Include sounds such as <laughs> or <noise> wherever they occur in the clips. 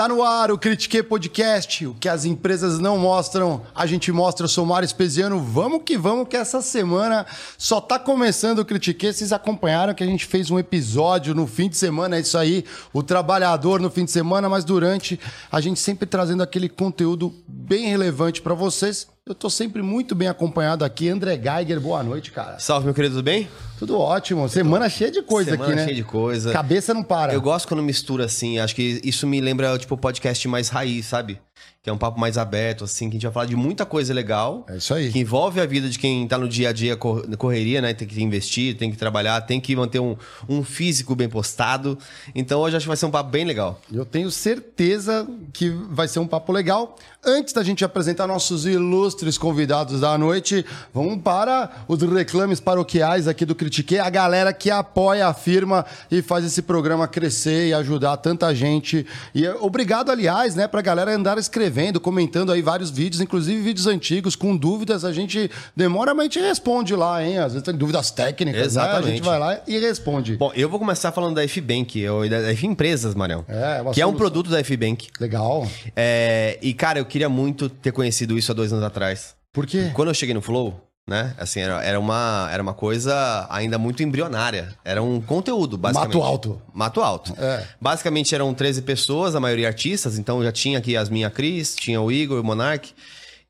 Tá no ar o Critique Podcast, o que as empresas não mostram, a gente mostra. Eu sou Mário Espesiano, vamos que vamos, que essa semana só tá começando o Critique. Vocês acompanharam que a gente fez um episódio no fim de semana, é isso aí, o trabalhador no fim de semana, mas durante a gente sempre trazendo aquele conteúdo bem relevante para vocês. Eu tô sempre muito bem acompanhado aqui. André Geiger, boa noite, cara. Salve, meu querido, tudo bem? Tudo ótimo. Semana cheia de coisa Semana aqui, né? cheia de coisa. Cabeça não para. Eu gosto quando mistura assim, acho que isso me lembra, tipo, podcast mais raiz, sabe? Que é um papo mais aberto, assim, que a gente vai falar de muita coisa legal. É isso aí. Que envolve a vida de quem tá no dia a dia, cor- correria, né? Tem que investir, tem que trabalhar, tem que manter um, um físico bem postado. Então hoje acho que vai ser um papo bem legal. Eu tenho certeza que vai ser um papo legal. Antes da gente apresentar nossos ilustres convidados da noite, vamos para os reclames paroquiais aqui do Critique, a galera que apoia a firma e faz esse programa crescer e ajudar tanta gente. E eh, obrigado, aliás, né, pra galera andar escrevendo, comentando aí vários vídeos, inclusive vídeos antigos, com dúvidas, a gente demora, mas a gente responde lá, hein? Às vezes tem dúvidas técnicas, né? A Exatamente. gente vai lá e responde. Bom, eu vou começar falando da F-Bank, ou da F Empresas, Marião. É, uma que é um produto da F-Bank. Legal. É, e, cara, eu queria muito ter conhecido isso há dois anos atrás. Por quê? Quando eu cheguei no Flow, né? Assim, era, era, uma, era uma coisa ainda muito embrionária. Era um conteúdo, basicamente. Mato alto. Mato alto. É. Basicamente eram 13 pessoas, a maioria artistas. Então já tinha aqui as minha Cris, tinha o Igor, o Monark.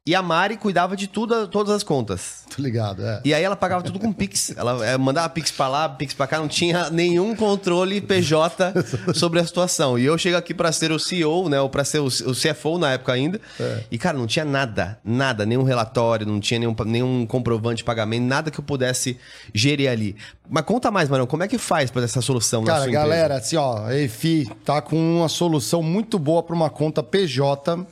E a Mari cuidava de tudo, todas as contas. Tô ligado, é. E aí ela pagava tudo com Pix. Ela eh, mandava Pix pra lá, Pix pra cá, não tinha nenhum controle PJ sobre a situação. E eu chego aqui pra ser o CEO, né? Ou pra ser o, CFO na época ainda. E, cara, não tinha nada, nada, nenhum relatório, não tinha nenhum, nenhum comprovante de pagamento, nada que eu pudesse gerir ali. Mas conta mais, Marão, como é que faz pra essa solução na Cara, sua galera, assim, ó, a EFI tá com uma solução muito boa para uma conta PJ.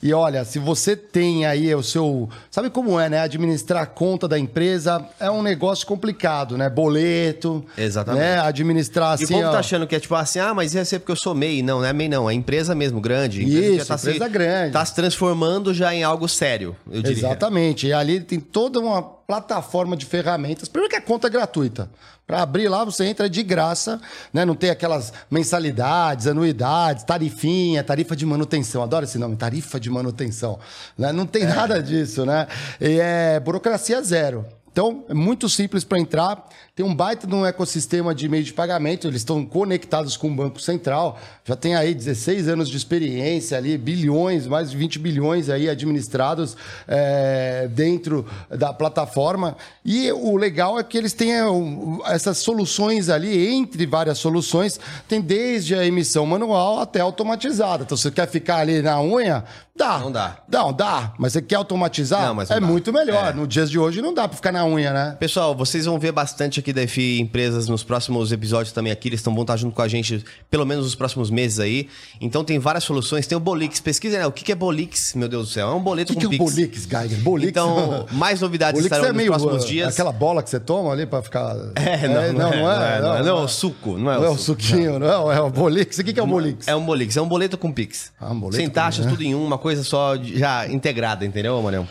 E olha, se você tem aí o seu. Sabe como é, né? Administrar a conta da empresa é um negócio complicado, né? Boleto. Exatamente. Né? Administrar E assim. o povo ó, tá achando que é tipo assim, ah, mas ia ser porque eu sou MEI. Não, não é MEI, não. É empresa mesmo, grande. Empresa Isso, tá empresa se, grande. Tá se transformando já em algo sério, eu diria. Exatamente. E ali tem toda uma plataforma de ferramentas. Primeiro que a conta é gratuita. Para abrir lá, você entra de graça, né? Não tem aquelas mensalidades, anuidades, tarifinha, tarifa de manutenção. Adoro esse nome, tarifa de manutenção. Né? Não tem nada disso, né? E é burocracia zero. Então, é muito simples para entrar. Tem um baita de um ecossistema de meio de pagamento. Eles estão conectados com o Banco Central. Já tem aí 16 anos de experiência ali, bilhões, mais de 20 bilhões aí administrados é, dentro da plataforma. E o legal é que eles têm um, essas soluções ali, entre várias soluções, tem desde a emissão manual até automatizada. Então, você quer ficar ali na unha? Dá. Não dá. Não, dá. Mas você quer automatizar? Não, mas não é dá. muito melhor. É. No dias de hoje não dá para ficar na unha, né? Pessoal, vocês vão ver bastante aqui da FI Empresas nos próximos episódios também aqui. Eles estão vão estar junto com a gente pelo menos nos próximos meses aí. Então tem várias soluções. Tem o Bolix. Pesquisa, né? O que que é Bolix? Meu Deus do céu. É um boleto O que, com que é o Pix. Bolix, Geiger? Bolix. Então, <laughs> mais novidades Bolix estarão é nos meio próximos uh, dias. aquela bola que você toma ali para ficar. É, não, não, é, não, é, não, é, não, é o suco, não é Não é o o suquinho, não. É o Bolix. O que, que é o Bolix? É um Bolix, é um boleto com Pix. Ah, um boleto Sem taxas, né? tudo em um, uma coisa só de- já integrada, entendeu, Marião?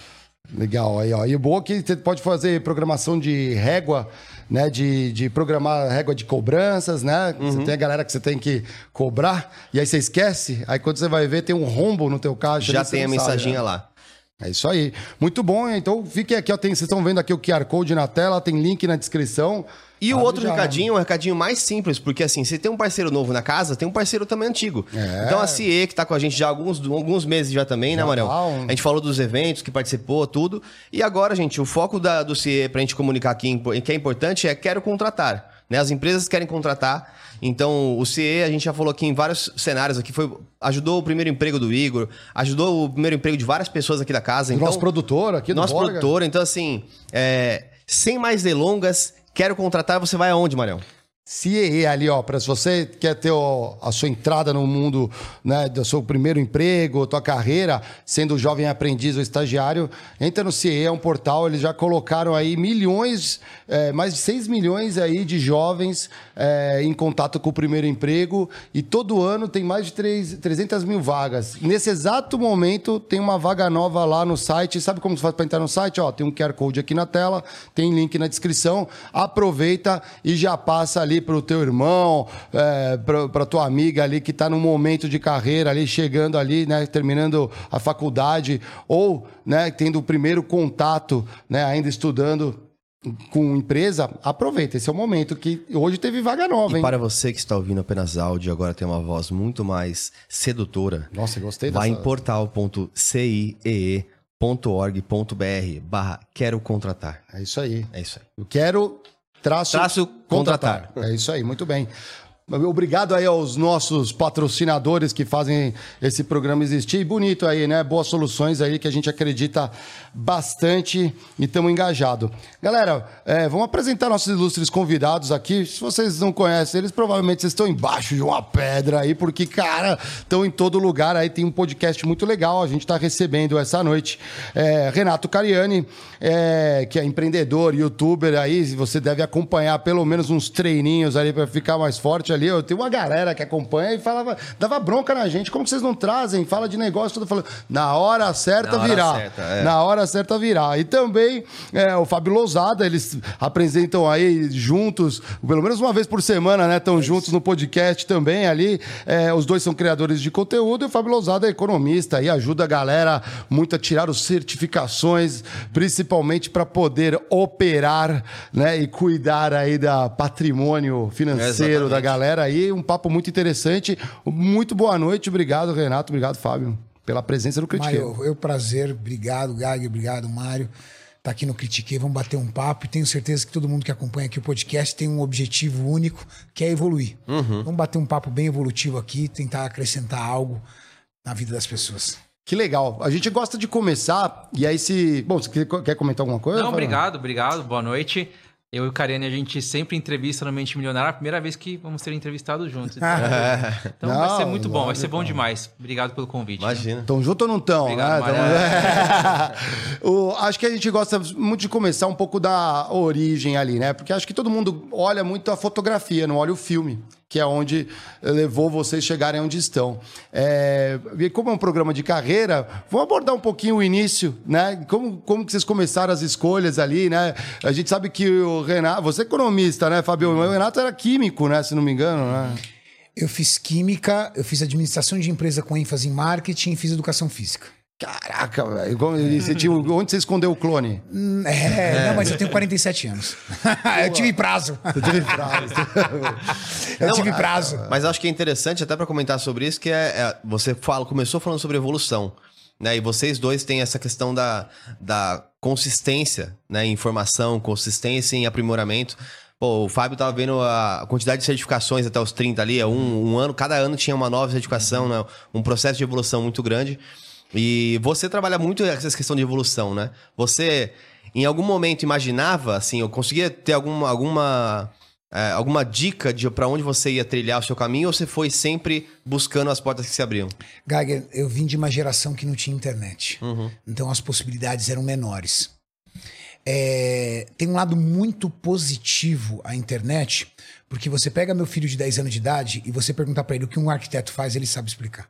Legal, aí, ó. E o bom é que você pode fazer programação de régua, né? De, de programar régua de cobranças, né? Uhum. Você tem a galera que você tem que cobrar, e aí você esquece, aí quando você vai ver, tem um rombo no teu caixa. Já você tem a mensaginha né? lá. É isso aí. Muito bom, então fiquem aqui, ó. Tem, vocês estão vendo aqui o QR Code na tela, tem link na descrição. E o outro já. recadinho, um recadinho mais simples, porque assim, você tem um parceiro novo na casa, tem um parceiro também antigo. É. Então a CIE, que tá com a gente já há alguns, alguns meses já também, né, Já Marião? tá um- A gente falou dos eventos, que participou, tudo. E agora, gente, o foco da, do CIE pra gente comunicar aqui, que é importante, é quero contratar. Né? As empresas querem contratar. Então, o CIE, a gente já falou aqui em vários cenários aqui, foi, ajudou o primeiro emprego do Igor, ajudou o primeiro emprego de várias pessoas aqui da casa. Então, nosso produtor aqui do nosso Borga. produtor. Então, assim, é, sem mais delongas, quero contratar, você vai aonde, Marião? CIE ali, ó, para se você quer ter ó, a sua entrada no mundo, né, do seu primeiro emprego, tua carreira, sendo jovem aprendiz ou estagiário, entra no CIE, é um portal, eles já colocaram aí milhões, é, mais de 6 milhões aí de jovens é, em contato com o primeiro emprego e todo ano tem mais de 3, 300 mil vagas. Nesse exato momento tem uma vaga nova lá no site, sabe como se faz para entrar no site? Ó, tem um QR Code aqui na tela, tem link na descrição, aproveita e já passa ali ali pro teu irmão, é, pra tua amiga ali que tá num momento de carreira ali, chegando ali, né, terminando a faculdade, ou, né, tendo o primeiro contato, né, ainda estudando com empresa, aproveita. Esse é o momento que hoje teve vaga nova, E hein? para você que está ouvindo apenas áudio, agora tem uma voz muito mais sedutora. Nossa, gostei Vai em dessa. portal.ciee.org.br barra quero contratar. É isso aí. É isso aí. Eu quero traço, Traço contratar. É isso aí, muito bem. Obrigado aí aos nossos patrocinadores que fazem esse programa existir. E bonito aí, né? Boas soluções aí que a gente acredita bastante e estamos engajados. Galera, é, vamos apresentar nossos ilustres convidados aqui. Se vocês não conhecem eles, provavelmente vocês estão embaixo de uma pedra aí, porque, cara, estão em todo lugar. Aí tem um podcast muito legal. A gente está recebendo essa noite é, Renato Cariani, é, que é empreendedor, youtuber aí. Você deve acompanhar pelo menos uns treininhos ali para ficar mais forte ali. Eu tenho uma galera que acompanha e falava, dava bronca na gente. Como vocês não trazem? Fala de negócio, tudo falando. Na hora certa Na hora virar. certa, é. Na hora certa virar. E também é, o Fábio Lousada, eles apresentam aí juntos, pelo menos uma vez por semana, né? Estão juntos no podcast também ali. É, os dois são criadores de conteúdo e o Fábio Lousada é economista e ajuda a galera muito a tirar as certificações, principalmente para poder operar, né? E cuidar aí da patrimônio financeiro da galera aí. Um papo muito interessante. Muito boa noite. Obrigado, Renato. Obrigado, Fábio, pela presença no Critiquei. Mário, eu prazer, obrigado, Gag, obrigado, Mário. Tá aqui no Critiquei, vamos bater um papo e tenho certeza que todo mundo que acompanha aqui o podcast tem um objetivo único, que é evoluir. Vamos bater um papo bem evolutivo aqui, tentar acrescentar algo na vida das pessoas. Que legal. A gente gosta de começar, e aí se. Bom, você quer- comentar alguma coisa? Não, obrigado, obrigado. Boa noite. Eu e o Karen, a gente sempre entrevista no Mente Milionária. É a primeira vez que vamos ser entrevistados juntos. <laughs> Então, então vai ser Não, muito bom, vai ser bom demais. Obrigado pelo convite. Imagina. Tão junto ou não tão? Obrigado, né? Tamo- <laughs> O- acho que a gente gosta muito de começar um pouco da origem ali, né? Porque acho que todo mundo olha muito a fotografia, não olha o filme, que é onde levou vocês chegarem onde estão. É, e como é um programa de carreira, vamos abordar um pouquinho o início, né? Como, como que vocês começaram as escolhas ali, né? A gente sabe que o Renato, você é economista, né, Fabio? O Renato era químico, né? Se não me engano, né? Eu fiz química, eu fiz administração de empresa com ênfase em marketing e fiz educação física. Caraca, velho. Como- você tinha- Onde você escondeu o clone? Hum, É, não, mas eu tenho 47 anos. <laughs> eu tive prazo. Você teve prazo. <laughs> Eu Não, tive prazo. Mas acho que é interessante até para comentar sobre isso, que é, é- você fala, começou falando sobre evolução, né? E vocês dois têm essa questão da, da consistência, né? Em informação, consistência em aprimoramento. Pô, o Fábio tava vendo a quantidade de certificações até os 30 ali, é um, um ano, cada ano tinha uma nova certificação, né? Um processo de evolução muito grande. E você trabalha muito essa questão de evolução, né? Você, em algum momento, imaginava, assim, eu conseguia ter alguma, alguma, é, alguma dica de para onde você ia trilhar o seu caminho ou você foi sempre buscando as portas que se abriam? Geiger, eu vim de uma geração que não tinha internet. Então as possibilidades eram menores. É, tem um lado muito positivo à internet, porque você pega meu filho de 10 anos de idade e você perguntar para ele o que um arquiteto faz, ele sabe explicar.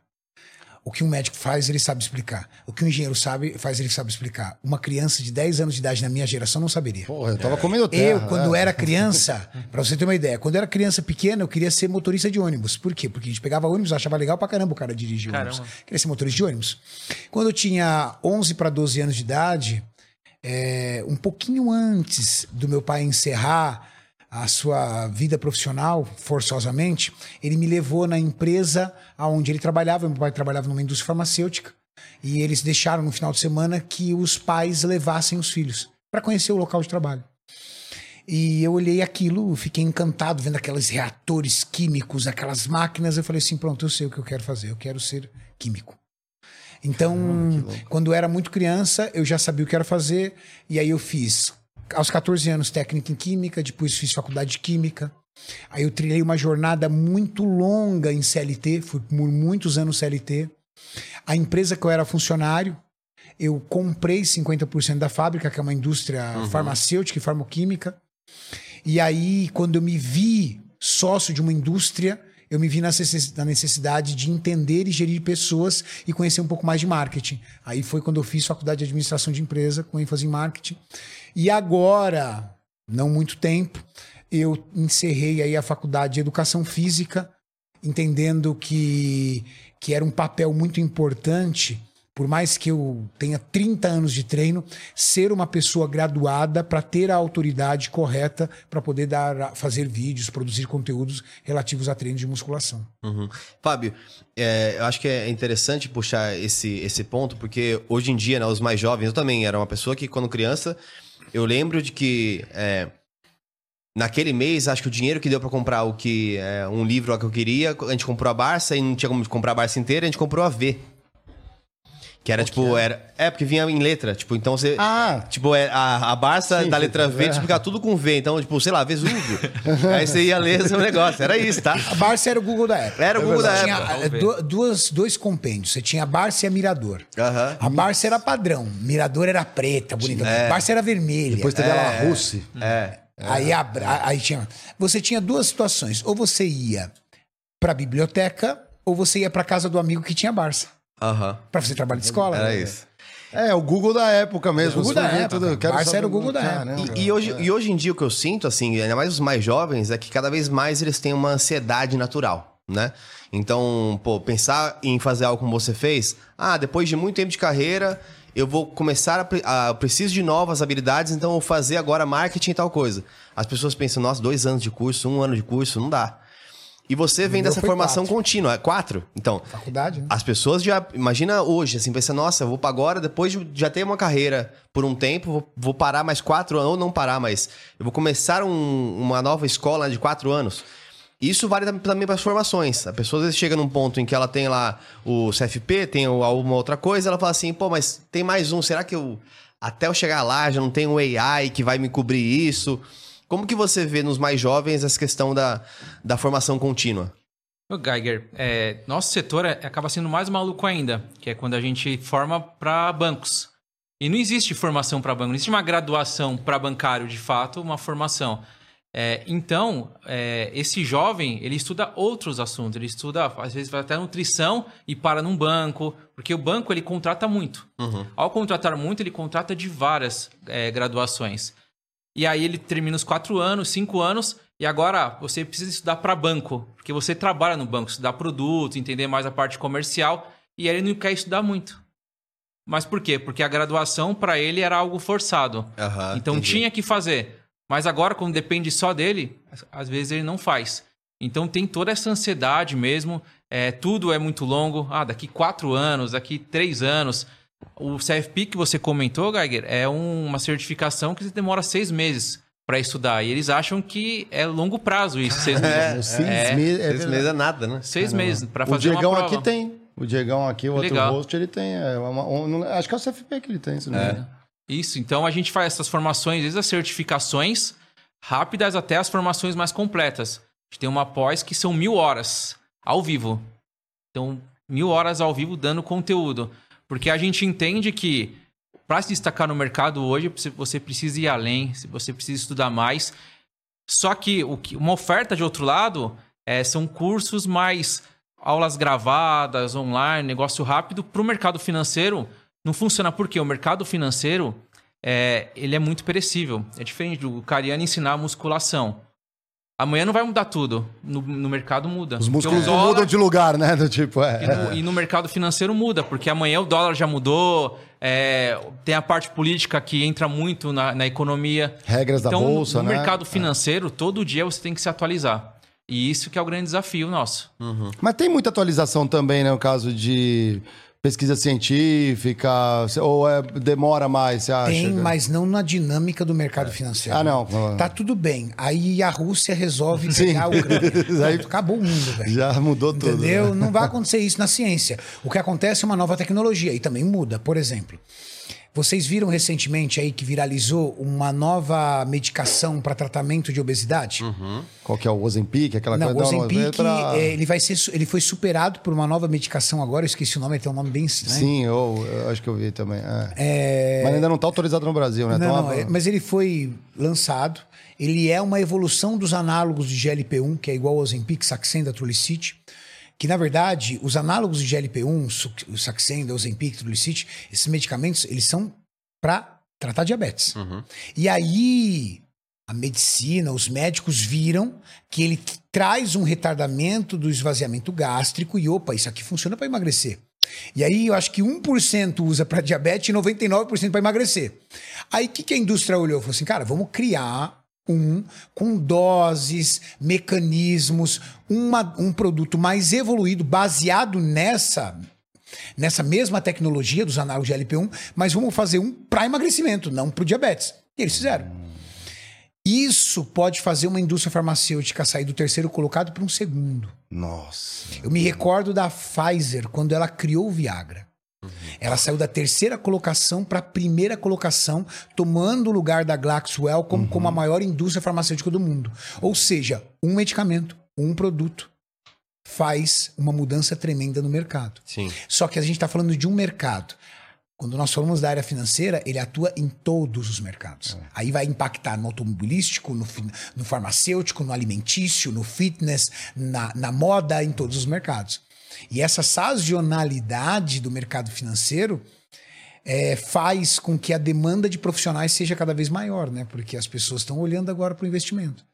O que um médico faz, ele sabe explicar. O que um engenheiro sabe, faz, ele sabe explicar. Uma criança de 10 anos de idade na minha geração não saberia. Porra, eu tava comendo terra. Eu, quando né? era criança, <laughs> pra você ter uma ideia, quando eu era criança pequena, eu queria ser motorista de ônibus. Por quê? Porque a gente pegava ônibus, achava legal pra caramba o cara dirigir ônibus. Queria ser motorista de ônibus. Quando eu tinha 11 para 12 anos de idade, é, um pouquinho antes do meu pai encerrar a sua vida profissional, forçosamente, ele me levou na empresa onde ele trabalhava. Meu pai trabalhava numa indústria farmacêutica. E eles deixaram no final de semana que os pais levassem os filhos para conhecer o local de trabalho. E eu olhei aquilo, fiquei encantado vendo aqueles reatores químicos, aquelas máquinas. Eu falei assim: pronto, eu sei o que eu quero fazer, eu quero ser químico. Então, quando eu era muito criança, eu já sabia o que era fazer, e aí eu fiz, aos 14 anos, técnica em química, depois fiz faculdade de química. Aí eu trilhei uma jornada muito longa em CLT, fui por muitos anos CLT. A empresa que eu era funcionário, eu comprei 50% da fábrica, que é uma indústria farmacêutica e farmoquímica. E aí, quando eu me vi sócio de uma indústria, eu me vi na necessidade de entender e gerir pessoas e conhecer um pouco mais de marketing. Aí foi quando eu fiz faculdade de administração de empresa, com ênfase em marketing. E agora, não muito tempo, eu encerrei aí a faculdade de Educação Física, entendendo que, que era um papel muito importante, por mais que eu tenha 30 anos de treino, ser uma pessoa graduada para ter a autoridade correta para poder dar, fazer vídeos, produzir conteúdos relativos a treino de musculação. Uhum. Fábio, é, eu acho que é interessante puxar esse, esse ponto, porque hoje em dia, né, os mais jovens, eu também era uma pessoa que, quando criança, eu lembro de que é, naquele mês, acho que o dinheiro que deu para comprar o que é, um livro que eu queria, a gente comprou a Barça e não tinha como comprar a Barça inteira, a gente comprou a V. Que era, tipo, era. É, porque vinha em letra. Tipo, então você. Ah. Tipo, é, a, a Barça Sim, da letra V é. explicar tudo com V. Então, tipo, sei lá, Vesúvio. <laughs> Aí você ia ler esse negócio. Era isso, tá? A Barça era o Google da época. Era o Google da Tinha época. eh, du- duas, dois compêndios. Você tinha a Barça e a Mirador. Aham. A Barça era padrão, Mirador era preta, bonita. É. Barça era vermelha. Depois teve a La Russe. É. Aí, a- a- aí tinha. Você tinha duas situações. Ou você ia pra biblioteca, ou você ia pra casa do amigo que tinha Barça. Aham. Pra fazer trabalho de escola. Era né? isso. É, o Google da época mesmo. O Google da época. tudo, quero Barça saber- era o Google da época. E, e hoje, e hoje em dia o que eu sinto, assim, ainda mais os mais jovens, é que cada vez mais eles têm uma ansiedade natural, né? Então, pô, pensar em fazer algo como você fez, ah, depois de muito tempo de carreira, eu vou começar a, a eu preciso de novas habilidades, então eu vou fazer agora marketing e tal coisa. As pessoas pensam, nossa, dois anos de curso, um ano de curso, não dá. E você vem dessa formação quatro. contínua, é quatro? Então, Faculdade, né? as pessoas já. Imagina hoje, assim, pensa, nossa, eu vou pra agora, depois de já ter uma carreira por um tempo, vou, vou parar mais quatro anos, ou não parar, mas eu vou começar um- uma nova escola de quatro anos. Isso vale tam- também para as formações. A pessoa às vezes chega num ponto em que ela tem lá o CFP, tem alguma outra coisa, ela fala assim, pô, mas tem mais um, será que eu. Até eu chegar lá já não tem um AI que vai me cobrir isso? Como que você vê nos mais jovens essa questão da, da formação contínua? Ô, Geiger, é, nosso setor é- acaba sendo mais maluco ainda, que é quando a gente forma para bancos. E não existe formação para banco, não existe uma graduação para bancário, de fato, uma formação. É, então, é, esse jovem, ele estuda outros assuntos, ele estuda, às vezes, vai até nutrição e para num banco, porque o banco, ele contrata muito. Ao contratar muito, ele contrata de várias é, graduações. E aí ele termina os quatro anos, cinco anos, e agora você precisa estudar para banco, porque você trabalha no banco, estudar produto, entender mais a parte comercial, e aí ele não quer estudar muito. Mas por quê? Porque a graduação para ele era algo forçado. Aham, então entendi. tinha que fazer. Mas agora, quando depende só dele, às- às vezes ele não faz. Então tem toda essa ansiedade mesmo. É, tudo é muito longo. Ah, daqui quatro anos, daqui três anos. O CFP que você comentou, Geiger, é um- uma certificação que demora seis meses para estudar. E eles acham que é longo prazo isso, seis <laughs> meses. Seis É, meses, é Seis meses é nada, né? Seis meses para O fazer Diegão uma prova. aqui tem. O Diegão aqui, o outro Legal. host, ele tem. é, uma- um- acho que é o CFP que ele tem, se não me engano. Isso, então a gente faz essas formações, desde as certificações rápidas até as formações mais completas. A gente tem uma pós que são mil horas ao vivo. Então, mil horas ao vivo dando conteúdo. Porque a gente entende que para se destacar no mercado hoje, você- precisa ir além, você precisa estudar mais. Só que- uma oferta de outro lado é, são cursos mais aulas gravadas, online, negócio rápido. Para o mercado financeiro, não funciona porque o mercado financeiro é, ele é muito perecível. É diferente do Cariano ensinar musculação. Amanhã não vai mudar tudo. No, no mercado muda. Os músculos dólar- mudam de lugar, né? Do tipo, é. e no, e no mercado financeiro muda, porque amanhã o dólar já mudou, é, tem a parte política que entra muito na, na economia. Regras da então, bolsa, no né? mercado financeiro, todo dia você tem que se atualizar. E isso que é o grande desafio nosso. Mas tem muita atualização também, né? No caso de pesquisa científica, ou é- demora mais, você acha? Tem, mas não na dinâmica do mercado financeiro. Ah, não. Tá tudo bem. Aí a Rússia resolve Sim. pegar a Ucrânia. <laughs> Aí- Acabou o mundo, velho. Já mudou tudo. Entendeu? né? Não vai acontecer isso na ciência. O que acontece é uma nova tecnologia e também muda. Por exemplo, vocês viram recentemente aí que viralizou uma nova medicação para tratamento de obesidade? Qual que é o Ozempic? Aquela Não, o coisa? Ozempic, é pra- é, ele, vai ser, ele foi superado por uma nova medicação agora, eu esqueci o nome, ele tem um nome bem estranho. Sim, eu, eu acho que eu vi também. é. É, Mas ainda não tá autorizado no Brasil, né? Não, Então, não, a- é- mas ele foi lançado. Ele é uma evolução dos análogos de GLP-1, que é igual ao Ozempic, Saxenda, Trulicity. Que, na verdade, os análogos de GLP-1, su- o Saxenda, Ozempic, Trulicity, esses medicamentos, eles são para tratar diabetes. E aí, a medicina, os médicos viram que ele traz um retardamento do esvaziamento gástrico e, opa, isso aqui funciona para emagrecer. E aí eu acho que 1% usa para diabetes e 99% para emagrecer. Aí o que, que a indústria olhou? Falou assim, cara, vamos criar um com doses, mecanismos, uma- um produto mais evoluído, baseado nessa nessa mesma tecnologia dos análogos de LP1, mas vamos fazer um para emagrecimento, não para o diabetes. E eles fizeram. Isso pode fazer uma indústria farmacêutica sair do terceiro colocado para um segundo. Nossa. Eu me recordo da Pfizer quando ela criou o Viagra. Ela saiu da terceira colocação para a primeira colocação, tomando o lugar da Glaxwell como, como a maior indústria farmacêutica do mundo. Ou seja, um medicamento, um produto faz uma mudança tremenda no mercado. Sim. Só que a gente está falando de um mercado. Quando nós falamos da área financeira, ele atua em todos os mercados. Aí vai impactar no automobilístico, no, no farmacêutico, no alimentício, no fitness, na, na moda, em todos os mercados. E essa sazonalidade do mercado financeiro é, faz com que a demanda de profissionais seja cada vez maior, né? Porque as pessoas estão olhando agora para o investimento.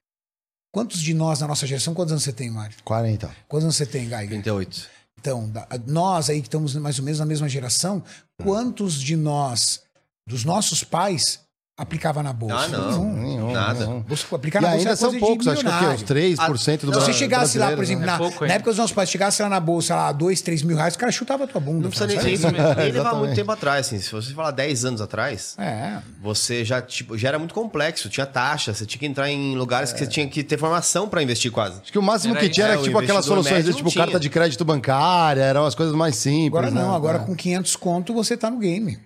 Quantos de nós, na nossa geração, quantos anos você tem, Mário? 40. Quantos anos você tem, Geiger? 38. Então, nós aí que estamos mais ou menos na mesma geração, quantos de nós, dos nossos pais, aplicava na bolsa? Ah, não. Nenhum. Nenhum, Nada. nenhum. Bolsa, aplicar E na bolsa ainda é são poucos, acho que o quê? milionário. Uns 3% do Se você Bra- chegasse lá, por exemplo, né? na, pouco na época dos nossos pais, chegasse lá na bolsa, lá, 2, 3 mil reais, o cara chutava a tua bunda. Não precisa nem, Fala, <laughs> nem, levar muito tempo atrás, assim. Se você falar 10 anos atrás, É. você já, tipo, já era muito complexo. Tinha taxa, você tinha que entrar em lugares que você tinha que ter formação pra investir quase. Acho que o máximo Era que isso. tinha era É, tipo aquelas soluções, tipo tinha. carta de crédito bancária, eram as coisas mais simples. Agora não, né? agora É. com 500 conto você tá no game.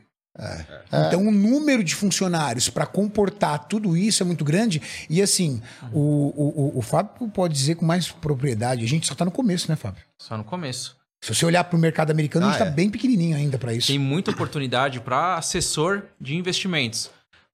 Então o número de funcionários para comportar tudo isso é muito grande. E assim, o, o, o- o Fábio pode dizer com mais propriedade. A gente só tá no começo, né, Fábio? Só no começo. Se você olhar para o mercado americano, a gente Ah, tá é. bem pequenininho ainda para isso. Tem muita oportunidade para assessor de investimentos.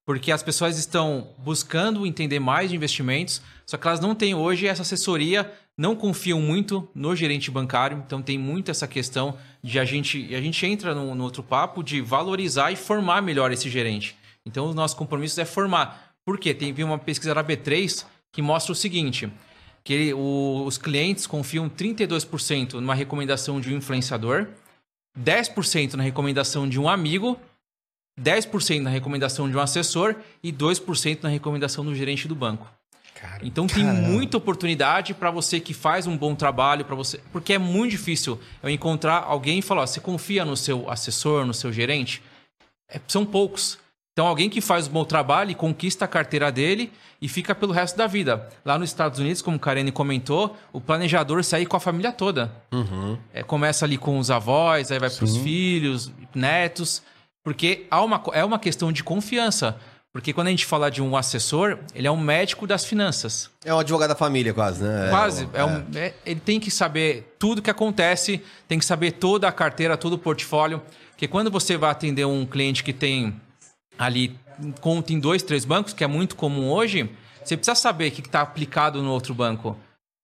Porque as pessoas estão buscando entender mais de investimentos, só que elas não têm hoje essa assessoria, não confiam muito no gerente bancário. Então tem muito essa questão de a gente. A gente entra no, no outro papo de valorizar e formar melhor esse gerente. Então o nosso compromisso é formar. Por quê? Tem uma pesquisa da B3 que mostra o seguinte: que ele- o- os clientes confiam 32% numa recomendação de um influenciador, 10% na recomendação de um amigo, 10% na recomendação de um assessor e 2% na recomendação do gerente do banco. Cara, Então tem muita oportunidade para você que faz um bom trabalho para você, porque é muito difícil eu encontrar alguém e falar, ó, você confia no seu assessor, no seu gerente? É, são poucos. Então alguém que faz um bom trabalho e conquista a carteira dele e fica pelo resto da vida. Lá nos Estados Unidos, como o Karine comentou, o planejador sai com a família toda. É, começa ali com os avós, aí vai para os filhos, netos, porque há uma, é uma questão de confiança. Porque quando a gente fala de um assessor, ele é um médico das finanças. É um advogado da família, quase, né? Quase. É, É um- é- ele tem que saber tudo que acontece, tem que saber toda a carteira, todo o portfólio. Porque quando você vai atender um cliente que tem ali conta em dois, três bancos, que é muito comum hoje, você precisa saber o que está aplicado no outro banco.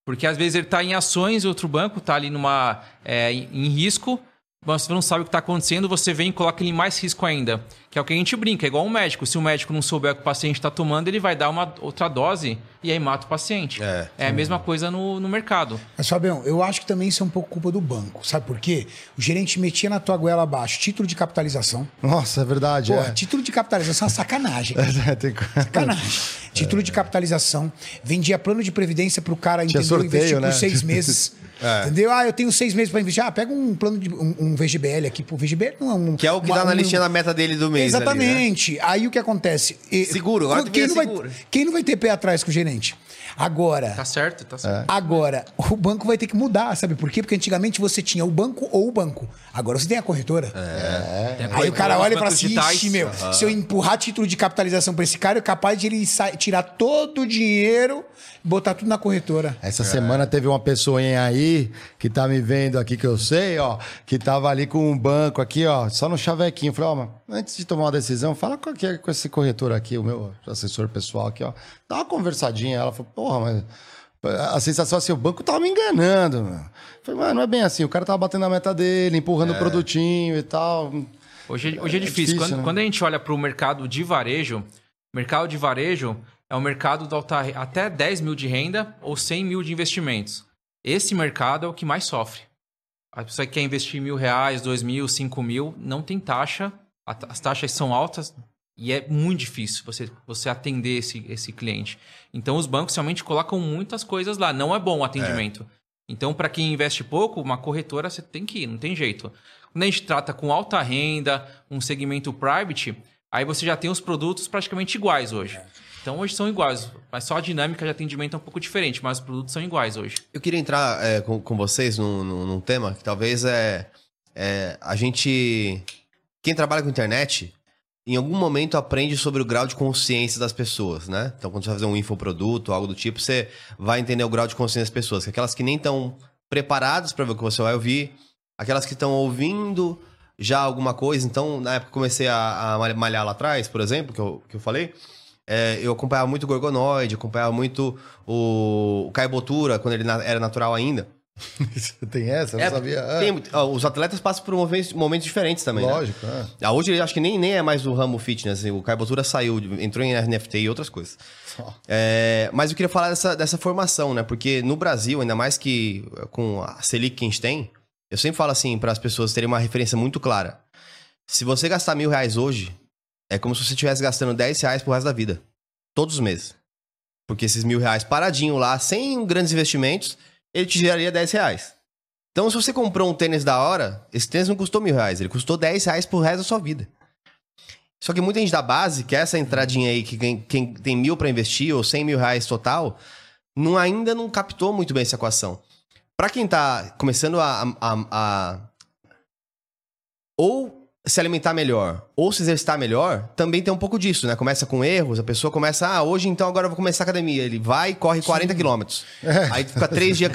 Porque às vezes ele está em ações outro banco está ali numa, é, em em risco, mas você não sabe o que está acontecendo, você vem e coloca ele em mais risco ainda. Que é o que a gente brinca, é igual um médico. Se o médico não souber o que o paciente está tomando, ele vai dar uma outra dose e aí mata o paciente. É. a mesma coisa no, no mercado. Mas, Fabião, eu acho que também isso é um pouco culpa do banco. Sabe por quê? O gerente metia na tua goela abaixo título de capitalização. Nossa, é verdade. Porra, é. título de capitalização é uma sacanagem. <laughs> cara. É, tem Sacanagem. <laughs> Título de capitalização. Vendia plano de previdência pro cara Tinha entendeu? sorteio, investir né? por seis meses. <laughs> É. Entendeu? Ah, eu tenho seis meses para investir. Ah, pega um plano de um, um VGBL aqui. Pô, VGBL não é um. Que é o que uma- dá na um- listinha da meta dele do mês. ali, né? Exatamente. Aí o que acontece? Seguro, agora quem não, vai, seguro. quem não vai ter pé atrás com o gerente? Agora, Tá certo? Tá certo. Agora, o banco vai ter que mudar, sabe por quê? Porque antigamente você tinha o banco ou o banco. Agora você tem a corretora. Tem a Aí o cara olha e fala assim. Ixi, meu, se eu empurrar título de capitalização pra esse cara, é capaz de ele tirar todo o dinheiro e botar tudo na corretora. Essa semana teve uma pessoinha aí que tá me vendo aqui, que eu sei, ó, que tava ali com um banco aqui, ó, só no chavequinho. Falei, ó, mano, antes de tomar uma decisão, fala com, aqui, com esse corretor aqui, o meu assessor pessoal aqui, ó. Dá uma conversadinha. Ela falou, porra, mas. A sensação é assim, o banco tava me enganando. Mano. Falei, mano, não é bem assim. O cara tava batendo a meta dele, empurrando o produtinho e tal. Hoje, hoje é É difícil. difícil, quando, né? quando a gente olha para o mercado de varejo, mercado de varejo, é o mercado do alta, até 10 mil de renda ou 100 mil de investimentos. Esse mercado é o que mais sofre. A pessoa que quer investir mil reais, dois mil, cinco mil, não tem taxa. As taxas são altas e é muito difícil você, você atender esse, esse cliente. Então, os bancos realmente colocam muitas coisas lá. Não é bom o atendimento. É. Então, para quem investe pouco, uma corretora você tem que ir, não tem jeito. Quando a gente trata com alta renda, um segmento private, aí você já tem os produtos praticamente iguais hoje. É. Então hoje são iguais, mas só a dinâmica de atendimento é um pouco diferente, mas os produtos são iguais hoje. Eu queria entrar é, com, com vocês num, num, num, tema que talvez é, é a gente. Quem trabalha com internet, em algum momento aprende sobre o grau de consciência das pessoas, né? Então, quando você vai fazer um infoproduto, algo do tipo, você vai entender o grau de consciência das pessoas. Que aquelas que nem estão preparadas para ver o que você vai ouvir, aquelas que estão ouvindo já alguma coisa. Então, na época que comecei a, a malhar lá atrás, por exemplo, que eu, que eu falei, é, eu acompanhava muito o Gorgonoide, acompanhava muito o, o quando ele era natural ainda. <laughs> tem essa? Eu é, não sabia. Ah. Tem, ó, os atletas passam por momentos, momentos diferentes também. Né? Lógico. Né? É. Ah, hoje acho que nem, nem é mais do ramo fitness. Assim, o Caio Botura saiu, entrou em NFT e outras coisas. É, mas eu queria falar dessa, dessa formação, né? Porque no Brasil, ainda mais que com a Selic que a gente tem, eu sempre falo assim para as pessoas terem uma referência muito clara. Se você gastar mil reais hoje, é como se você estivesse gastando 10 reais pro resto da vida. Todos os meses. Porque esses mil reais paradinho lá, sem grandes investimentos, ele te geraria 10 reais. Então, se você comprou um tênis da hora, esse tênis não custou mil reais, ele custou 10 reais pro resto da sua vida. Só que muita gente da base, que é essa entradinha aí, que quem, quem tem mil para investir ou 100 mil reais total, não, ainda não captou muito bem essa equação. Para quem tá começando a, a, a, ou se alimentar melhor ou se exercitar melhor, também tem um pouco disso, né? Começa com erros, a pessoa começa, ah, hoje então agora eu vou começar a academia. Ele vai e corre 40 quilômetros. É. Aí fica três dias,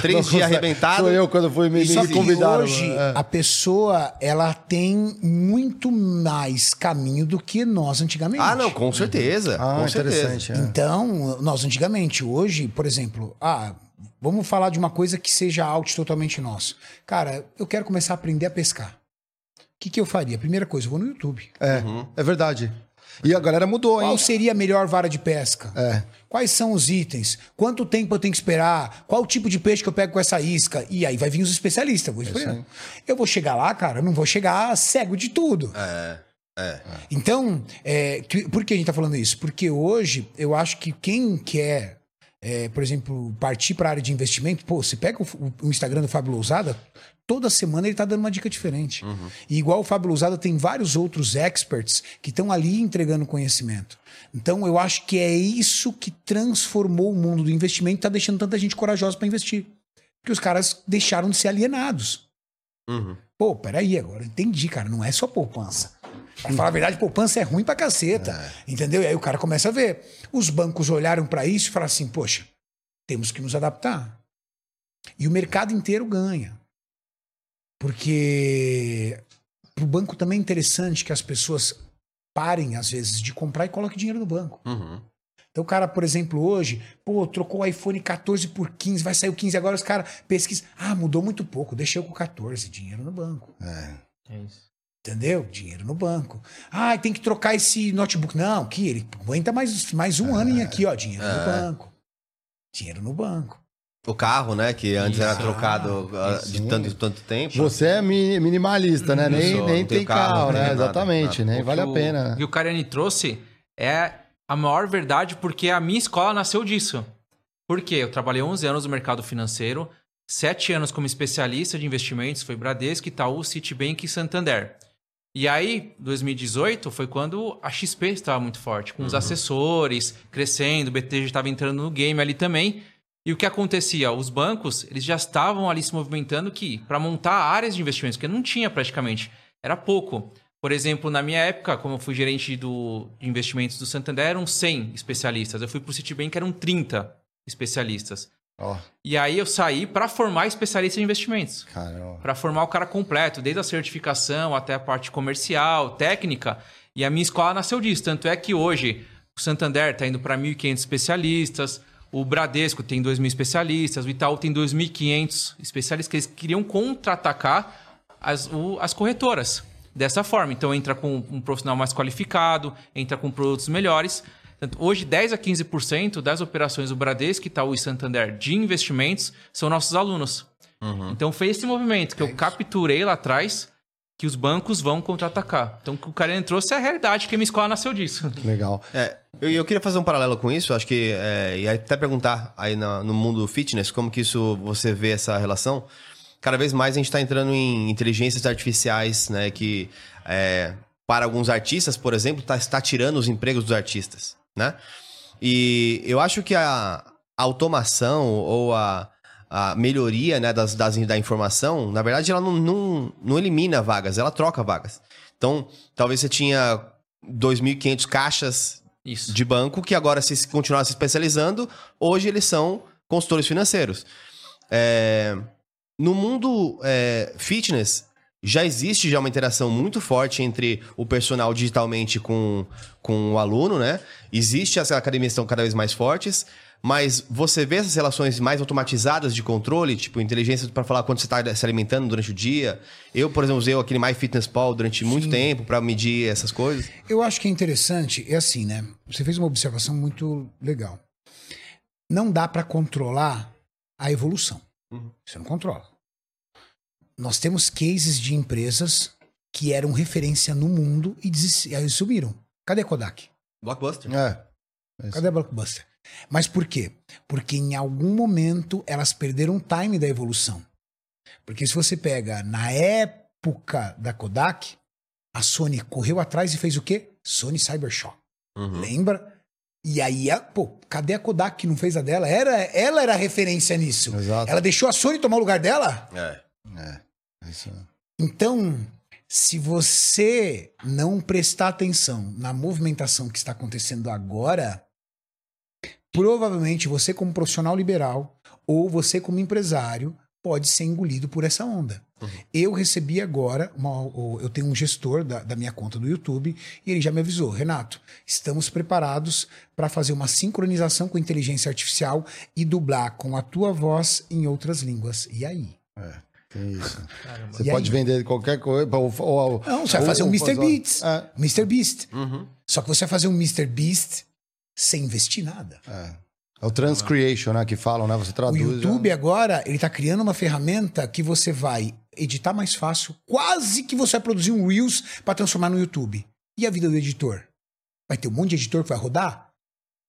três dias arrebentado. Sou eu quando fui me, me convidaram. hoje é. a pessoa, ela tem muito mais caminho do que nós antigamente. Ah, não, com certeza. Ah, com interessante. Certeza. É. Então, nós antigamente, hoje, por exemplo, ah, vamos falar de uma coisa que seja out totalmente nosso. Cara, eu quero começar a aprender a pescar que, que eu faria? Primeira coisa, eu vou no YouTube. É, uhum. é verdade. E a galera mudou, Qual hein? Qual seria a melhor vara de pesca? É. Quais são os itens? Quanto tempo eu tenho que esperar? Qual tipo de peixe que eu pego com essa isca? E aí vai vir os especialistas. Vou é eu vou chegar lá, cara, não vou chegar cego de tudo. É. É. Então, é, por que a gente está falando isso? Porque hoje eu acho que quem quer, é, por exemplo, partir para a área de investimento, pô, você pega o, o Instagram do Fábio Lousada, toda semana ele está dando uma dica diferente. Uhum. E igual o Fábio Lousada, tem vários outros experts que estão ali entregando conhecimento. Então eu acho que é isso que transformou o mundo do investimento e está deixando tanta gente corajosa para investir. Porque os caras deixaram de ser alienados. Uhum. Pô, peraí, agora entendi, cara. Não é só poupança. Pra falar a verdade, poupança é ruim pra caceta. É. Entendeu? E aí o cara começa a ver. Os bancos olharam para isso e falaram assim: poxa, temos que nos adaptar. E o mercado inteiro ganha. Porque para o banco também é interessante que as pessoas parem, às vezes, de comprar e coloquem dinheiro no banco. Uhum. Então, o cara, por exemplo, hoje, pô, trocou o iPhone 14 por 15, vai sair o 15, agora os caras pesquisam. Ah, mudou muito pouco, deixei com 14, dinheiro no banco. É. É isso. Entendeu? Dinheiro no banco. Ah, tem que trocar esse notebook. Não, que ele aguenta mais, mais um é. ano em aqui, ó. Dinheiro é. no banco. Dinheiro no banco. O carro, né? Que antes era trocado ah, de tanto e tanto tempo. Você é minimalista, né? Nem, sou, nem tem carro, carro né? Exatamente, nada. nem vale a pena. O que o Cariani trouxe é a maior verdade porque a minha escola nasceu disso. Por quê? Eu trabalhei 11 anos no mercado financeiro, 7 anos como especialista de investimentos, foi Bradesco, Itaú, Citibank e Santander. E aí, 2018 foi quando a XP estava muito forte, com os uhum. assessores crescendo, o BTG estava entrando no game ali também. E o que acontecia? Os bancos, eles já estavam ali se movimentando que para montar áreas de investimentos, que não tinha praticamente, era pouco. Por exemplo, na minha época, como eu fui gerente do, de investimentos do Santander, eram 100 especialistas. Eu fui para o Citibank, eram 30 especialistas. Oh. E aí eu saí para formar especialista em investimentos. Para formar o cara completo, desde a certificação até a parte comercial, técnica. E a minha escola nasceu disso. Tanto é que hoje o Santander está indo para 1.500 especialistas, o Bradesco tem 2 mil especialistas, o Itaú tem 2.500 especialistas que eles queriam contra-atacar as, o, as corretoras dessa forma. Então entra com um profissional mais qualificado, entra com produtos melhores. Hoje, 10 a 15% das operações do Bradesco, Itaú e Santander de investimentos são nossos alunos. Então, foi esse movimento que eu capturei lá atrás que os bancos vão contra-atacar. Então, o que o cara trouxe é a realidade, que a minha escola nasceu disso. Legal. É, eu, eu queria fazer um paralelo com isso, acho que, é, e até perguntar aí na- no mundo fitness, como que isso você vê essa relação. Cada vez mais a gente está entrando em inteligências artificiais, né, que é, para alguns artistas, por exemplo, tá, está tirando os empregos dos artistas, né? E eu acho que a automação ou a, a melhoria né, das, das- da informação, na verdade, ela não, não, não elimina vagas, ela troca vagas. Então, talvez você tinha 2.500 caixas Isso. de banco que agora, se continuar se especializando, hoje eles são consultores financeiros. É, no mundo é, fitness, já existe já uma interação muito forte entre o personal digitalmente com, com o aluno, né? Existe as academias estão cada vez mais fortes, mas você vê essas relações mais automatizadas de controle, tipo inteligência para falar quando você está se alimentando durante o dia. Eu, por exemplo, usei aquele MyFitnessPal durante muito tempo para medir essas coisas. Eu acho que é interessante, é assim, né? Você fez uma observação muito legal. Não dá para controlar a evolução. Uhum. Você não controla. Nós temos cases de empresas que eram referência no mundo e desis- aí sumiram. Cadê a Kodak? Blockbuster. É. Cadê a Blockbuster? Mas por quê? Porque em algum momento elas perderam o time da evolução. Porque se você pega na época da Kodak, a Sony correu atrás e fez o quê? Sony Cybershock. Uhum. Lembra? E aí, a- pô, cadê a Kodak que não fez a dela? Era, ela era a referência nisso. Exato. Ela deixou a Sony tomar o lugar dela? É. É. Isso. Então, se você não prestar atenção na movimentação que está acontecendo agora, provavelmente você, como profissional liberal, ou você, como empresário, pode ser engolido por essa onda. Eu recebi agora, uma- eu tenho um gestor da, da minha conta do YouTube, e ele já me avisou: Renato, estamos preparados para fazer uma sincronização com inteligência artificial e dublar com a tua voz em outras línguas. E aí? Tem isso. Caramba. Você E pode aí? vender qualquer coisa. Ou, ou, Não, você vai fazer um Mr. Beats. É, Mr. Beast. Uhum. Só que você vai fazer um Mr. Beast sem investir nada. é. É o transcreation, né? Que falam, né? Você O traduz. YouTube já- agora, ele tá criando uma ferramenta que você vai editar mais fácil, quase que você vai produzir um Reels para transformar no YouTube. E a vida do editor? Vai ter um monte de editor que vai rodar?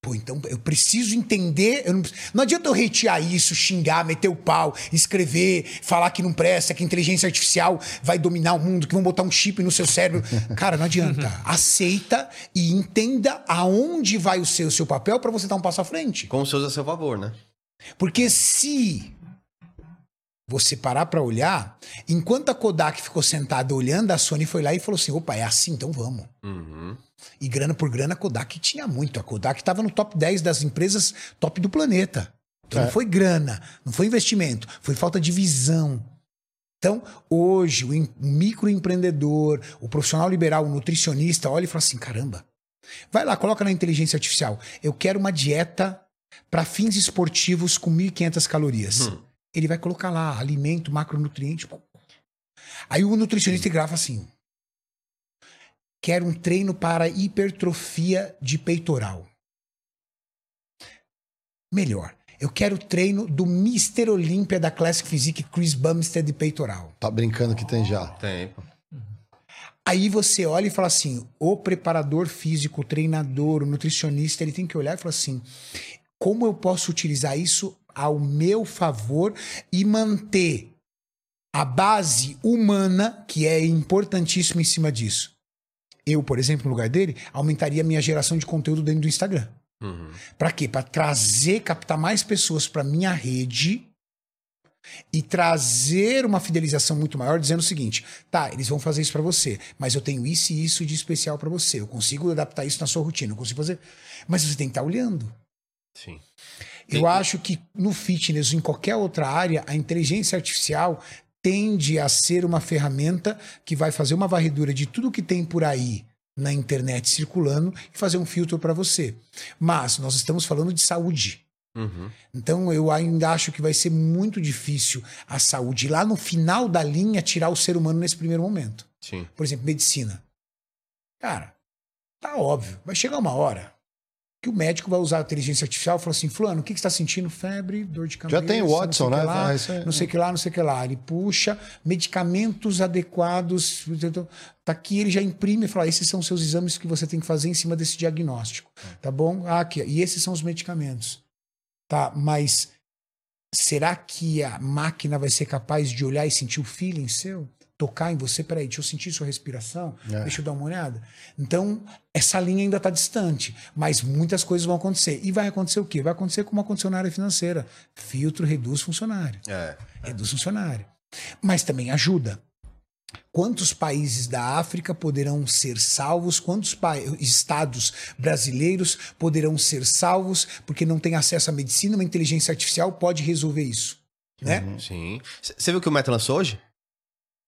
Pô, então eu preciso entender. eu não, não adianta eu hatear isso, xingar, meter o pau, escrever, falar que não presta, que a inteligência artificial vai dominar o mundo, que vão botar um chip no seu cérebro. <laughs> Cara, não adianta. Aceita e entenda aonde vai o seu, o seu papel para você dar um passo à frente. Como se usa a seu favor, né? Porque se você parar pra olhar, enquanto a Kodak ficou sentada olhando, a Sony foi lá e falou assim: opa, é assim, então vamos. Uhum. E grana por grana, a Kodak tinha muito. A Kodak estava no top 10 das empresas top do planeta. Então É. não foi grana, não foi investimento, foi falta de visão. Então, hoje, o em- o microempreendedor, o profissional liberal, o nutricionista, olha e fala assim: caramba, vai lá, coloca na inteligência artificial. Eu quero uma dieta para fins esportivos com 1.500 calorias. Hum. Ele vai colocar lá alimento, macronutriente. Aí o nutricionista grava assim: quero um treino para hipertrofia de peitoral. Melhor. Eu quero treino do Mr. Olímpia da Classic Physique Chris Bumstead de peitoral. Tá brincando que tem já. Tem. Aí você olha e fala assim: o preparador físico, o treinador, o nutricionista, ele tem que olhar e falar assim: como eu posso utilizar isso ao meu favor e manter a base humana, que é importantíssima em cima disso. Eu, por exemplo, no lugar dele, aumentaria a minha geração de conteúdo dentro do Instagram. Uhum. Para quê? Para trazer, captar mais pessoas para minha rede e trazer uma fidelização muito maior, dizendo o seguinte: tá, eles vão fazer isso para você, mas eu tenho isso e isso de especial para você. Eu consigo adaptar isso na sua rotina, eu consigo fazer. Mas você tem que estar olhando. Sim. Eu acho que no fitness ou em qualquer outra área, a inteligência artificial tende a ser uma ferramenta que vai fazer uma varredura de tudo que tem por aí na internet circulando e fazer um filtro para você. Mas nós estamos falando de saúde. Uhum. Então eu ainda acho que vai ser muito difícil a saúde lá no final da linha tirar o ser humano nesse primeiro momento. Sim. Por exemplo, medicina. Cara, tá óbvio, vai chegar uma hora que o médico vai usar a inteligência artificial e fala assim, fulano, o que, que você está sentindo? Febre, dor de cabeça. tem o Watson, né? Lá, É isso aí. não sei o que lá, não sei o que lá. Ele puxa medicamentos adequados. Tá aqui, ele já imprime e fala: esses são os seus exames que você tem que fazer em cima desse diagnóstico. Tá bom? Ah, aqui, e esses são os medicamentos. Tá, mas será que a máquina vai ser capaz de olhar e sentir o feeling seu? Tocar em você? Peraí, deixa eu sentir sua respiração. É. Deixa eu dar uma olhada. Então, essa linha ainda está distante, mas muitas coisas vão acontecer. E vai acontecer o quê? Vai acontecer como aconteceu na área financeira. Filtro reduz funcionário É. reduz funcionário. Mas também ajuda. Quantos países da África poderão ser salvos? Quantos estados brasileiros poderão ser salvos porque não têm acesso à medicina? Uma inteligência artificial pode resolver isso, né? Sim. C- Você viu que o Meta lançou hoje?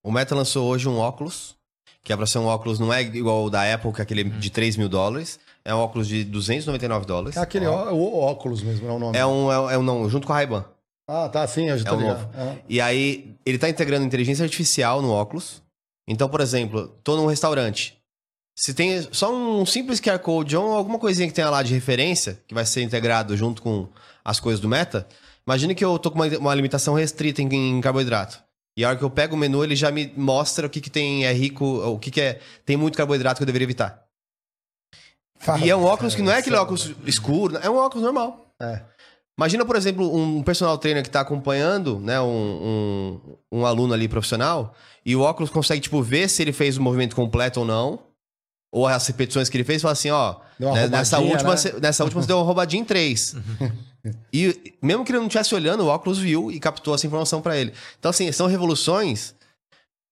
O Meta lançou hoje um óculos, que é pra ser um óculos, não é igual o da Apple, que é aquele de 3 mil dólares. É um óculos de 299 dólares. É aquele ó, o óculos mesmo, é o nome. É um, é um, é um não, junto com a Ray-Ban. Ah, tá, sim, eu já É tô ligado. novo. É. E aí, ele tá integrando inteligência artificial no óculos. Então, por exemplo, tô num restaurante. Se tem só um simples QR Code ou alguma coisinha que tenha lá de referência, que vai ser integrado junto com as coisas do Meta, imagine que eu tô com uma, uma limitação restrita em, em carboidrato. E a hora que eu pego o menu, ele já me mostra o que, que tem, é rico, o que, que é. Tem muito carboidrato que eu deveria evitar. Fala. E é um óculos que não é aquele óculos escuro, é um óculos normal. É. Imagina, por exemplo, um personal trainer que está acompanhando, né, um, um, um aluno ali profissional, e o óculos consegue, tipo, ver se ele fez o movimento completo ou não, ou as repetições que ele fez, e fala assim, ó, né, nessa, última, né? nessa última você deu uma roubadinha em três. <laughs> e mesmo que ele não estivesse olhando, o óculos viu e captou essa informação para ele. Então, assim, são revoluções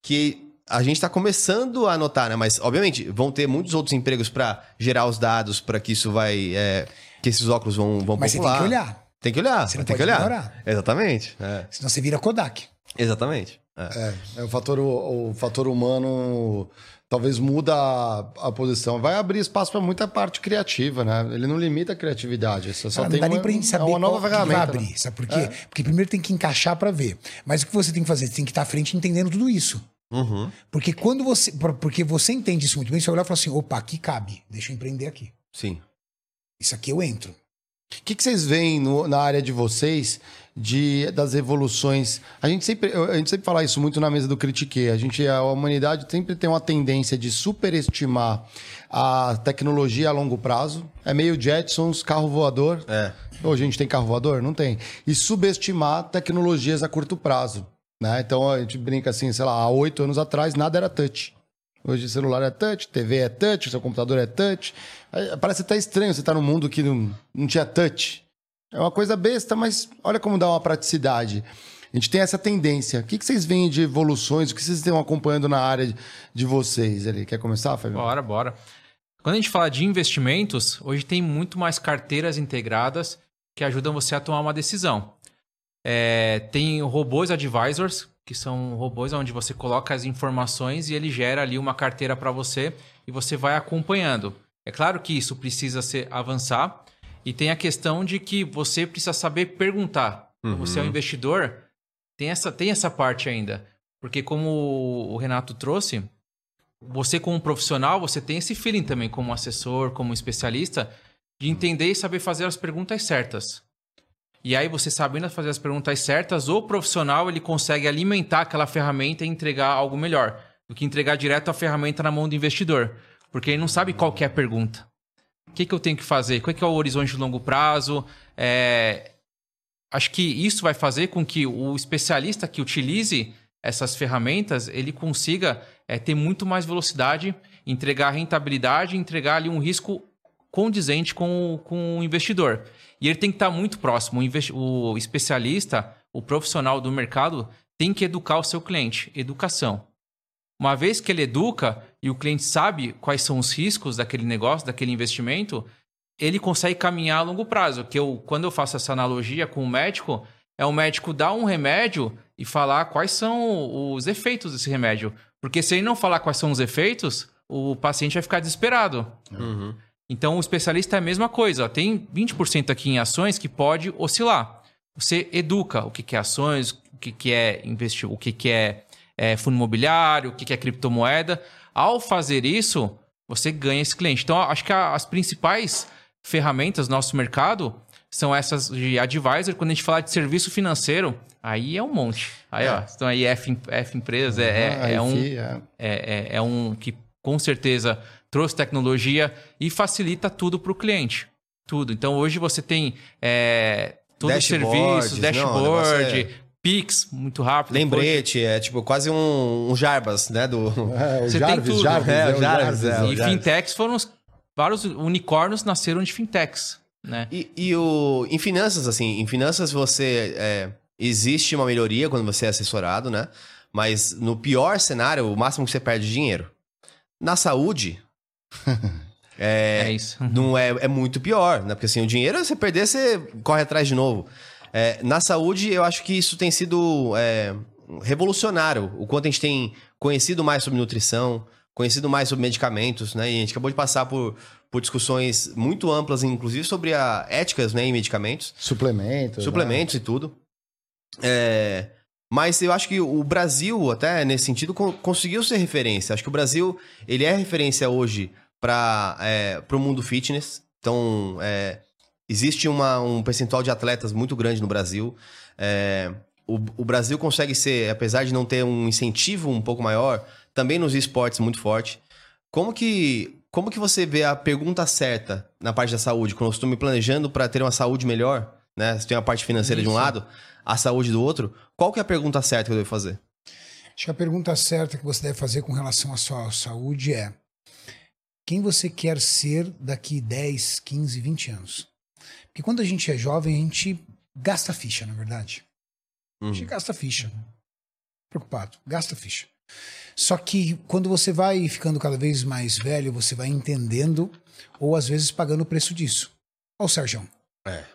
que a gente está começando a notar, né? Mas, obviamente, vão ter muitos outros empregos para gerar os dados para que isso vai... é, que esses óculos vão, vão Mas você tem popular. que olhar, Tem que olhar, Você não tem que olhar. ignorar. Exatamente. é. senão você vira Kodak. Exatamente. é. É, é o fator, o, o fator humano talvez muda a, a posição. Vai abrir espaço para muita parte criativa, né? Ele não limita a criatividade. Isso só tem não dá nem uma, pra gente é saber uma nova que vai ferramenta. abrir. né? Sabe por quê? Porque primeiro tem que encaixar para ver. Mas o que você tem que fazer? Você tem que estar à frente entendendo tudo isso. Uhum. Porque quando você. por- Porque você entende isso muito bem, você vai olhar e falar assim: opa, aqui cabe, deixa eu empreender aqui. Sim. Isso aqui eu entro. O que, que vocês veem no- na área de vocês de, das evoluções? A gente, sempre, a gente sempre fala isso muito na mesa do Critique. A, gente, a humanidade sempre tem uma tendência de superestimar a tecnologia a longo prazo. É meio Jetsons, carro voador. É. Hoje a gente tem carro voador? Não tem. E subestimar tecnologias a curto prazo. Né? Então a gente brinca assim, sei lá, há oito anos atrás nada era touch. Hoje celular é touch, TV é touch, seu computador é touch. Parece até estranho você estar num mundo que não, não tinha touch. É uma coisa besta, mas olha como dá uma praticidade. A gente tem essa tendência. O que, vocês veem de evoluções? O que vocês estão acompanhando na área de, vocês? ali? Quer começar, Fabio? Bora, bora. Quando a gente fala de investimentos, hoje tem muito mais carteiras integradas que ajudam você a tomar uma decisão. É, tem robôs advisors, que são robôs onde você coloca as informações e ele gera ali uma carteira para você e você vai acompanhando. É claro que isso precisa ser avançar e tem a questão de que você precisa saber perguntar. Você é um investidor, tem essa, tem essa parte ainda. Porque como o Renato trouxe, você como profissional, você tem esse feeling também como assessor, como especialista, de entender e saber fazer as perguntas certas. E aí você sabendo fazer as perguntas certas, o profissional ele consegue alimentar aquela ferramenta e entregar algo melhor do que entregar direto a ferramenta na mão do investidor, porque ele não sabe qual é a pergunta. O que, que eu tenho que fazer? Qual que é o horizonte de longo prazo? É, Acho que isso vai fazer com que o especialista que utilize essas ferramentas, ele consiga é, ter muito mais velocidade, entregar rentabilidade, entregar ali um risco condizente com, o- com o investidor. E ele tem que estar muito próximo. O, o especialista, o profissional do mercado, tem que educar o seu cliente. Educação. Uma vez que ele educa e o cliente sabe quais são os riscos daquele negócio, daquele investimento, ele consegue caminhar a longo prazo. Que eu, quando eu faço essa analogia com o médico, é o médico dar um remédio e falar quais são os efeitos desse remédio. Porque se ele não falar quais são os efeitos, o paciente vai ficar desesperado. Uhum. Então, o especialista é a mesma coisa. Tem 20% aqui em ações que pode oscilar. Você educa o que que é ações, o que que é investir, o que que é, é fundo imobiliário, o que que é criptomoeda. Ao fazer isso, você ganha esse cliente. Então, acho que a- as principais ferramentas do nosso mercado são essas de advisor. Quando a gente fala de serviço financeiro, aí é um monte. Aí, ó, então aí F, F empresa é, é, Ah, é um, é. é, é- é um que com certeza trouxe tecnologia e facilita tudo para o cliente. Tudo. Então hoje você tem é, todos os serviços, não, o dashboard, negócio Pix, muito rápido. Lembrete, é tipo quase um, um Jarbas, né? Do... É, o Você tem Jarvis, tudo. Jarvis, É, é, o o Jarvis, Jarvis. é, o E Jarvis. fintechs foram os, vários unicórnios nasceram de fintechs, né? E, e o, em finanças, assim, em finanças você. é, existe uma melhoria quando você é assessorado, né? Mas no pior cenário, o máximo que você perde é dinheiro. Na saúde. <laughs> É, é, isso. não é, é muito pior, né? Porque assim, o dinheiro, você perder, você corre atrás de novo. É, na saúde, eu acho que isso tem sido é, revolucionário. O quanto a gente tem conhecido mais sobre nutrição, conhecido mais sobre medicamentos, né? E a gente acabou de passar por, por discussões muito amplas, inclusive sobre a éticas né, em medicamentos, Suplementos. suplementos e tudo. É, mas eu acho que o Brasil, até nesse sentido, con- conseguiu ser referência. Acho que o Brasil, ele é referência hoje para é, o mundo fitness. Então, é, existe uma- um percentual de atletas muito grande no Brasil. É, o, o Brasil consegue ser, apesar de não ter um incentivo um pouco maior, também nos esportes muito forte. Como que, como que você vê a pergunta certa na parte da saúde? Quando eu estou me planejando para ter uma saúde melhor, né? Você tem a parte financeira de um Isso. lado, a saúde do outro. Qual que é a pergunta certa que eu devo fazer? Acho que a pergunta certa que você deve fazer com relação à sua saúde é: quem você quer ser daqui 10, 15, 20 anos? Porque quando a gente é jovem, a gente gasta ficha, na verdade. A gente gasta ficha. Preocupado, gasta ficha. Só que quando você vai ficando cada vez mais velho, você vai entendendo, ou às vezes pagando o preço disso. Olha o Sérgio. É.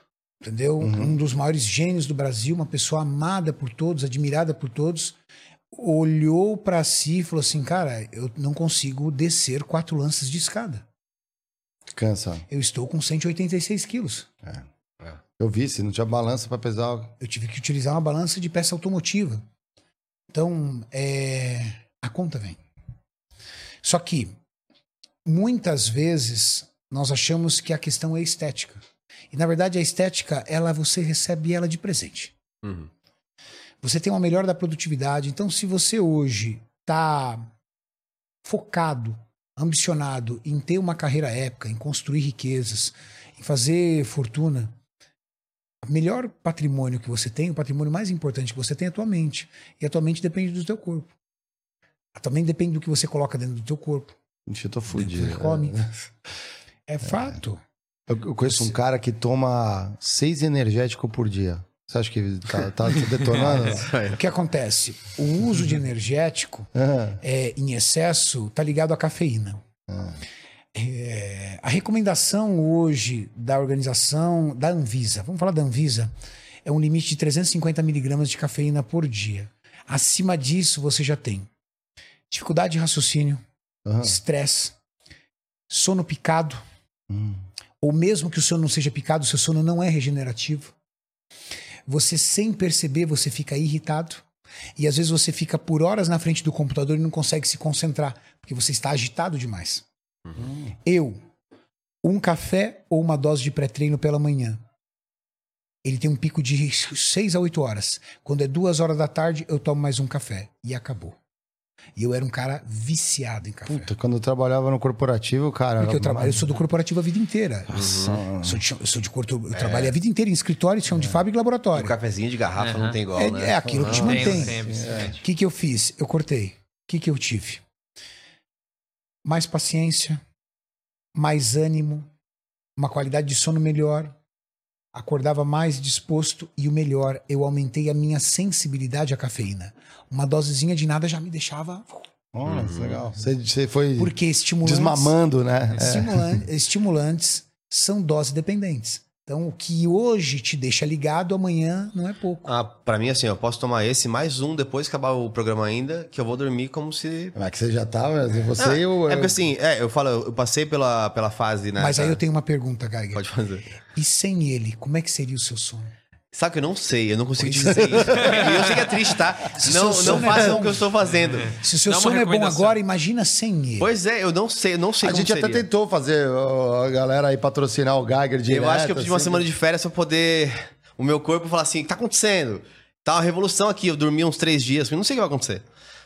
Entendeu? Um dos maiores gênios do Brasil, uma pessoa amada por todos, admirada por todos, olhou pra si e falou assim: Cara, eu não consigo descer quatro lances de escada. Cansa. Eu estou com 186 quilos. Eu vi, se não tinha balança pra pesar. Eu tive que utilizar uma balança de peça automotiva. Então, é, a conta vem. Só que, muitas vezes, nós achamos que a questão é estética. E, na verdade, a estética, ela você recebe ela de presente. Uhum. Você tem uma melhora da produtividade. Então, se você hoje está focado, ambicionado em ter uma carreira épica, em construir riquezas, em fazer fortuna, o melhor patrimônio que você tem, o patrimônio mais importante que você tem é a tua mente. E a tua mente depende do teu corpo. Também depende do que você coloca dentro do teu corpo. Ixi, eu tô fudido. do que come. É fato. Eu, eu conheço um cara que toma seis energéticos por dia. Você acha que tá, tá detonando? <laughs> O que acontece? O uso de energético Ah, é, em excesso está ligado à cafeína. É, a recomendação hoje da organização da Anvisa, vamos falar da Anvisa, é um limite de 350 miligramas de cafeína por dia. Acima disso, você já tem dificuldade de raciocínio, estresse, sono picado, hum. ou mesmo que o sono não seja picado, o seu sono não é regenerativo. Você, sem perceber, você fica irritado. E às vezes você fica por horas na frente do computador e não consegue se concentrar, porque você está agitado demais. Eu, um café ou uma dose de pré-treino pela manhã. Ele tem um pico de 6 a 8 horas. Quando é duas horas da tarde, eu tomo mais um café. E acabou. E eu era um cara viciado em café. Puta, quando eu trabalhava no corporativo, cara. Porque eu trabalho, eu sou do corporativo a vida inteira. Nossa, Eu sou de, eu sou de corpo, eu trabalhei a vida inteira em escritório, chão de fábrica e Um laboratório. cafezinho de garrafa não tem igual, É, né? é aquilo que te mantém. O que, que eu fiz? Eu cortei. O que, que eu tive? Mais paciência, mais ânimo, uma qualidade de sono melhor, acordava mais disposto e o melhor, eu aumentei a minha sensibilidade à cafeína. Uma dosezinha de nada já me deixava. Nossa, legal. Você, foi Porque estimulantes, desmamando, né? É. estimulan- estimulantes são dose dependentes. Então, o que hoje te deixa ligado, amanhã não é pouco. Ah, pra mim, assim, eu posso tomar esse mais um depois que acabar o programa ainda, que eu vou dormir como se. Mas que você já tava, você Ah, e o. é porque assim, é, eu falo, eu passei pela, pela fase, né? Mas aí eu tenho uma pergunta, Geiger. Pode fazer. E sem ele, como é que seria o seu sono? Sabe que eu não sei, eu não consigo dizer isso. E eu sei que é triste, tá? Não, seu não sono é façam bom. o que eu estou fazendo. Se o seu Dá uma sono é bom agora, imagina sem ele. Pois é, eu não sei, eu não sei A como gente até seria. tentou fazer ó, a galera aí patrocinar o Geiger direto. Eu acho que eu pedi uma assim. semana de férias pra poder o meu corpo falar assim, o que tá acontecendo? Tá uma revolução aqui, eu dormi uns três dias, eu não sei o que vai acontecer.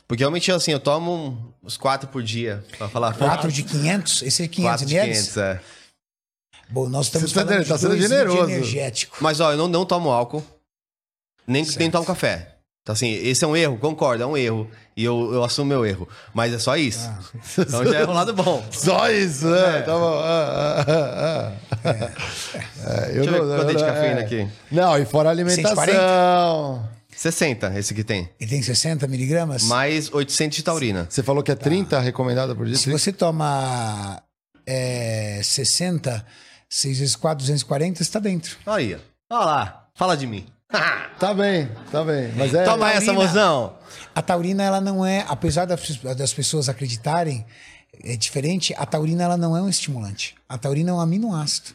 Porque realmente, assim, eu tomo uns quatro por dia, pra falar. 4 de 500? Esse é 500 Quatro de ml? 500, é. Bom, nós estamos Você tá falando tá sendo generoso. energético. Mas, ó, eu não, não tomo álcool, nem, Certo. nem tomo café. Então, assim, esse é um erro, concordo, é um erro. E eu, eu assumo meu erro. Mas é só isso. Ah. Então já é um lado bom. <laughs> Só isso, né? Tá bom. Ah, ah, ah, ah. É, Deixa eu ver não- quanto de não- cafeína é. aqui. Não, e fora a alimentação. 60, esse que tem. Ele tem 60 miligramas? Mais 800 de taurina. Você falou que é 30 recomendada por dia? Se você toma é, 60, 6 vezes 4, 240, está dentro. Aí, ó. Olha lá, fala de mim. <laughs> Tá bem, tá bem. Mas é. Toma essa, mozão. A taurina, ela não é, apesar das, das pessoas acreditarem, é diferente, a taurina ela não é um estimulante. A taurina é um aminoácido.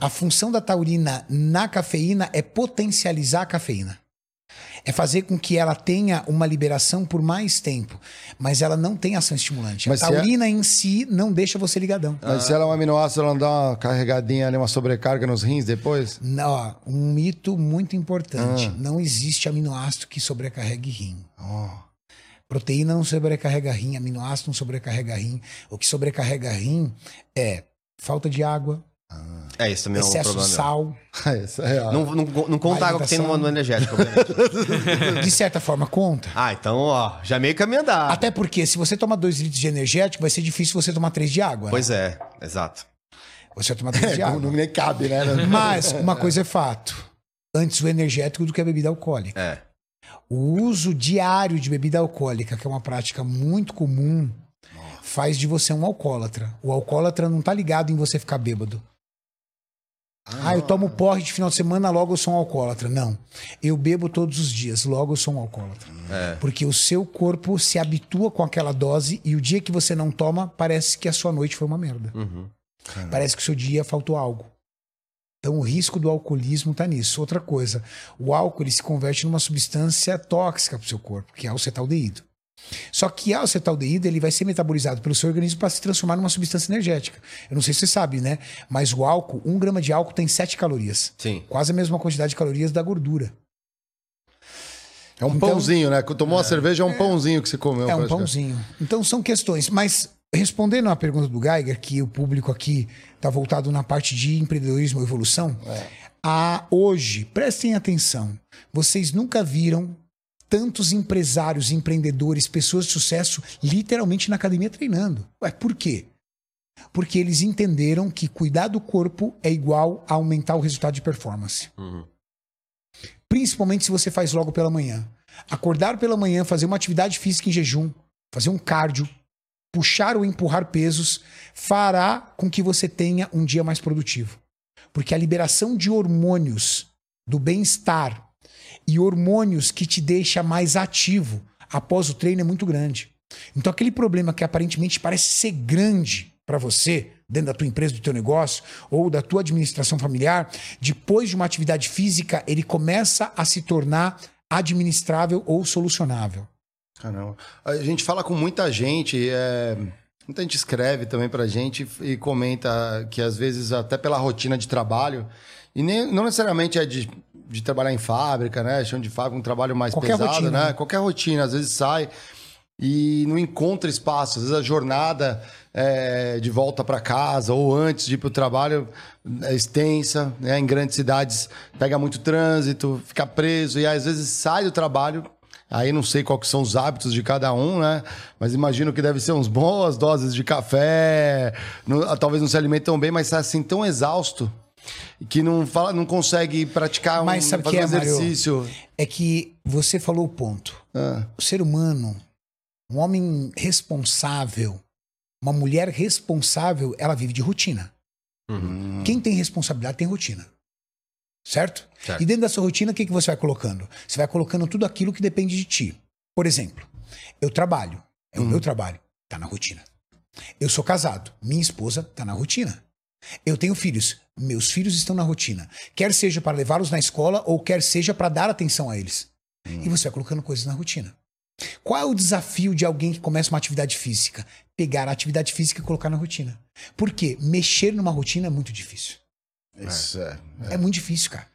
A função da taurina na cafeína é potencializar a cafeína. É fazer com que ela tenha uma liberação por mais tempo. Mas ela não tem ação estimulante. Mas a se é- taurina em si não deixa você ligadão. Mas se ela é um aminoácido, ela não dá uma carregadinha ali, uma sobrecarga nos rins depois? Não, um mito muito importante. Ah. Não existe aminoácido que sobrecarregue rim. Oh. Proteína não sobrecarrega rim, aminoácido não sobrecarrega rim. O que sobrecarrega rim é falta de água, É, isso também é um excesso de problema. sal. Isso <laughs> é real. Não, não, não conta a água que tem no, no energético, obviamente. <laughs> De certa forma, conta. ah, então, ó, já meio caminho andado. Até porque se você toma 2 litros de energético, vai ser difícil você tomar 3 de água. né? Pois é, exato. Você vai tomar 3 de É, água. não, nem cabe, né? Mas uma coisa é fato. Antes o energético do que a bebida alcoólica. É. O uso diário de bebida alcoólica, que é uma prática muito comum, faz de você um alcoólatra. O alcoólatra não tá ligado em você ficar bêbado. Ah, eu tomo porre de final de semana, logo eu sou um alcoólatra. Não. Eu bebo todos os dias, logo eu sou um alcoólatra. Porque o seu corpo se habitua com aquela dose e o dia que você não toma, parece que a sua noite foi uma merda. Parece que o seu dia faltou algo. Então o risco do alcoolismo está nisso. Outra coisa, o álcool ele se converte numa substância tóxica para o seu corpo, que é o acetaldeído. Só que a acetaldeído ele vai ser metabolizado pelo seu organismo para se transformar numa substância energética. Eu não sei se você sabe, né? Mas o álcool, um grama de álcool tem 7 calorias. Sim. Quase a mesma quantidade de calorias da gordura. É um Então- pãozinho, né? Tomou uma cerveja, é um pãozinho que você comeu. É um pãozinho. Então são questões. Mas respondendo à pergunta do Geiger, que o público aqui está voltado na parte de empreendedorismo e evolução, a hoje, prestem atenção, vocês nunca viram tantos empresários, empreendedores, pessoas de sucesso literalmente na academia treinando. Ué, por quê? Porque eles entenderam que cuidar do corpo é igual a aumentar o resultado de performance. Principalmente se você faz logo pela manhã. Acordar pela manhã, fazer uma atividade física em jejum, fazer um cardio, puxar ou empurrar pesos, fará com que você tenha um dia mais produtivo. Porque a liberação de hormônios do bem-estar e hormônios que te deixa mais ativo após o treino é muito grande. Então aquele problema que aparentemente parece ser grande para você, dentro da tua empresa, do teu negócio ou da tua administração familiar, depois de uma atividade física, ele começa a se tornar administrável ou solucionável. Caramba. A gente fala com muita gente, é, muita gente escreve também pra gente e comenta que às vezes até pela rotina de trabalho, e nem, não necessariamente é de, de trabalhar em fábrica, né? Chão de fábrica, um trabalho mais Qualquer pesado, rotina, né? né? Qualquer rotina, às vezes sai e não encontra espaço. Às vezes a jornada é, de volta para casa ou antes de ir para o trabalho é extensa, né? Em grandes cidades pega muito trânsito, fica preso e às vezes sai do trabalho. Aí não sei que são os hábitos de cada um, né? Mas imagino que deve ser uns boas doses de café, não- talvez não se alimentam bem, mas tá assim tão exausto que não fala, não consegue praticar Mas um, sabe que é, um exercício. É que você falou o ponto. Ah, O ser humano, um homem responsável, uma mulher responsável, ela vive de rotina. Quem tem responsabilidade tem rotina. Certo? Certo. E dentro da sua rotina, o que, que você vai colocando? Você vai colocando tudo aquilo que depende de ti. Por exemplo, eu trabalho. É o meu trabalho. Tá na rotina. Eu sou casado. Minha esposa tá na rotina. Eu tenho filhos. Meus filhos estão na rotina. Quer seja para levá-los na escola ou quer seja para dar atenção a eles. E você vai colocando coisas na rotina. Qual é o desafio de alguém que começa uma atividade física? Pegar a atividade física e colocar na rotina. Por quê? Mexer numa rotina é muito difícil. Isso é. É muito difícil, cara.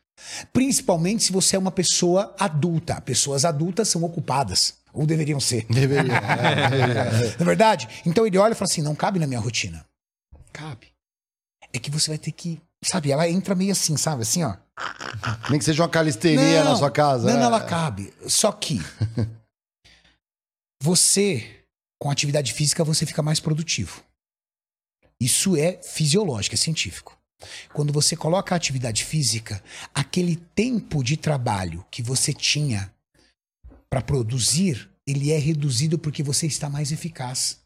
Principalmente se você é uma pessoa adulta. Pessoas adultas são ocupadas. Ou deveriam ser. Deveria. é. <laughs> Não é verdade? Então ele olha e fala assim: não cabe na minha rotina. Cabe. É que você vai ter que. Sabe, ela entra meio assim, sabe? Assim, ó. Nem que seja uma calistenia na sua casa. Não, é. ela cabe. Só que <laughs> você, com atividade física, você fica mais produtivo. Isso é fisiológico, é científico. Quando você coloca a atividade física, aquele tempo de trabalho que você tinha para produzir, ele é reduzido porque você está mais eficaz.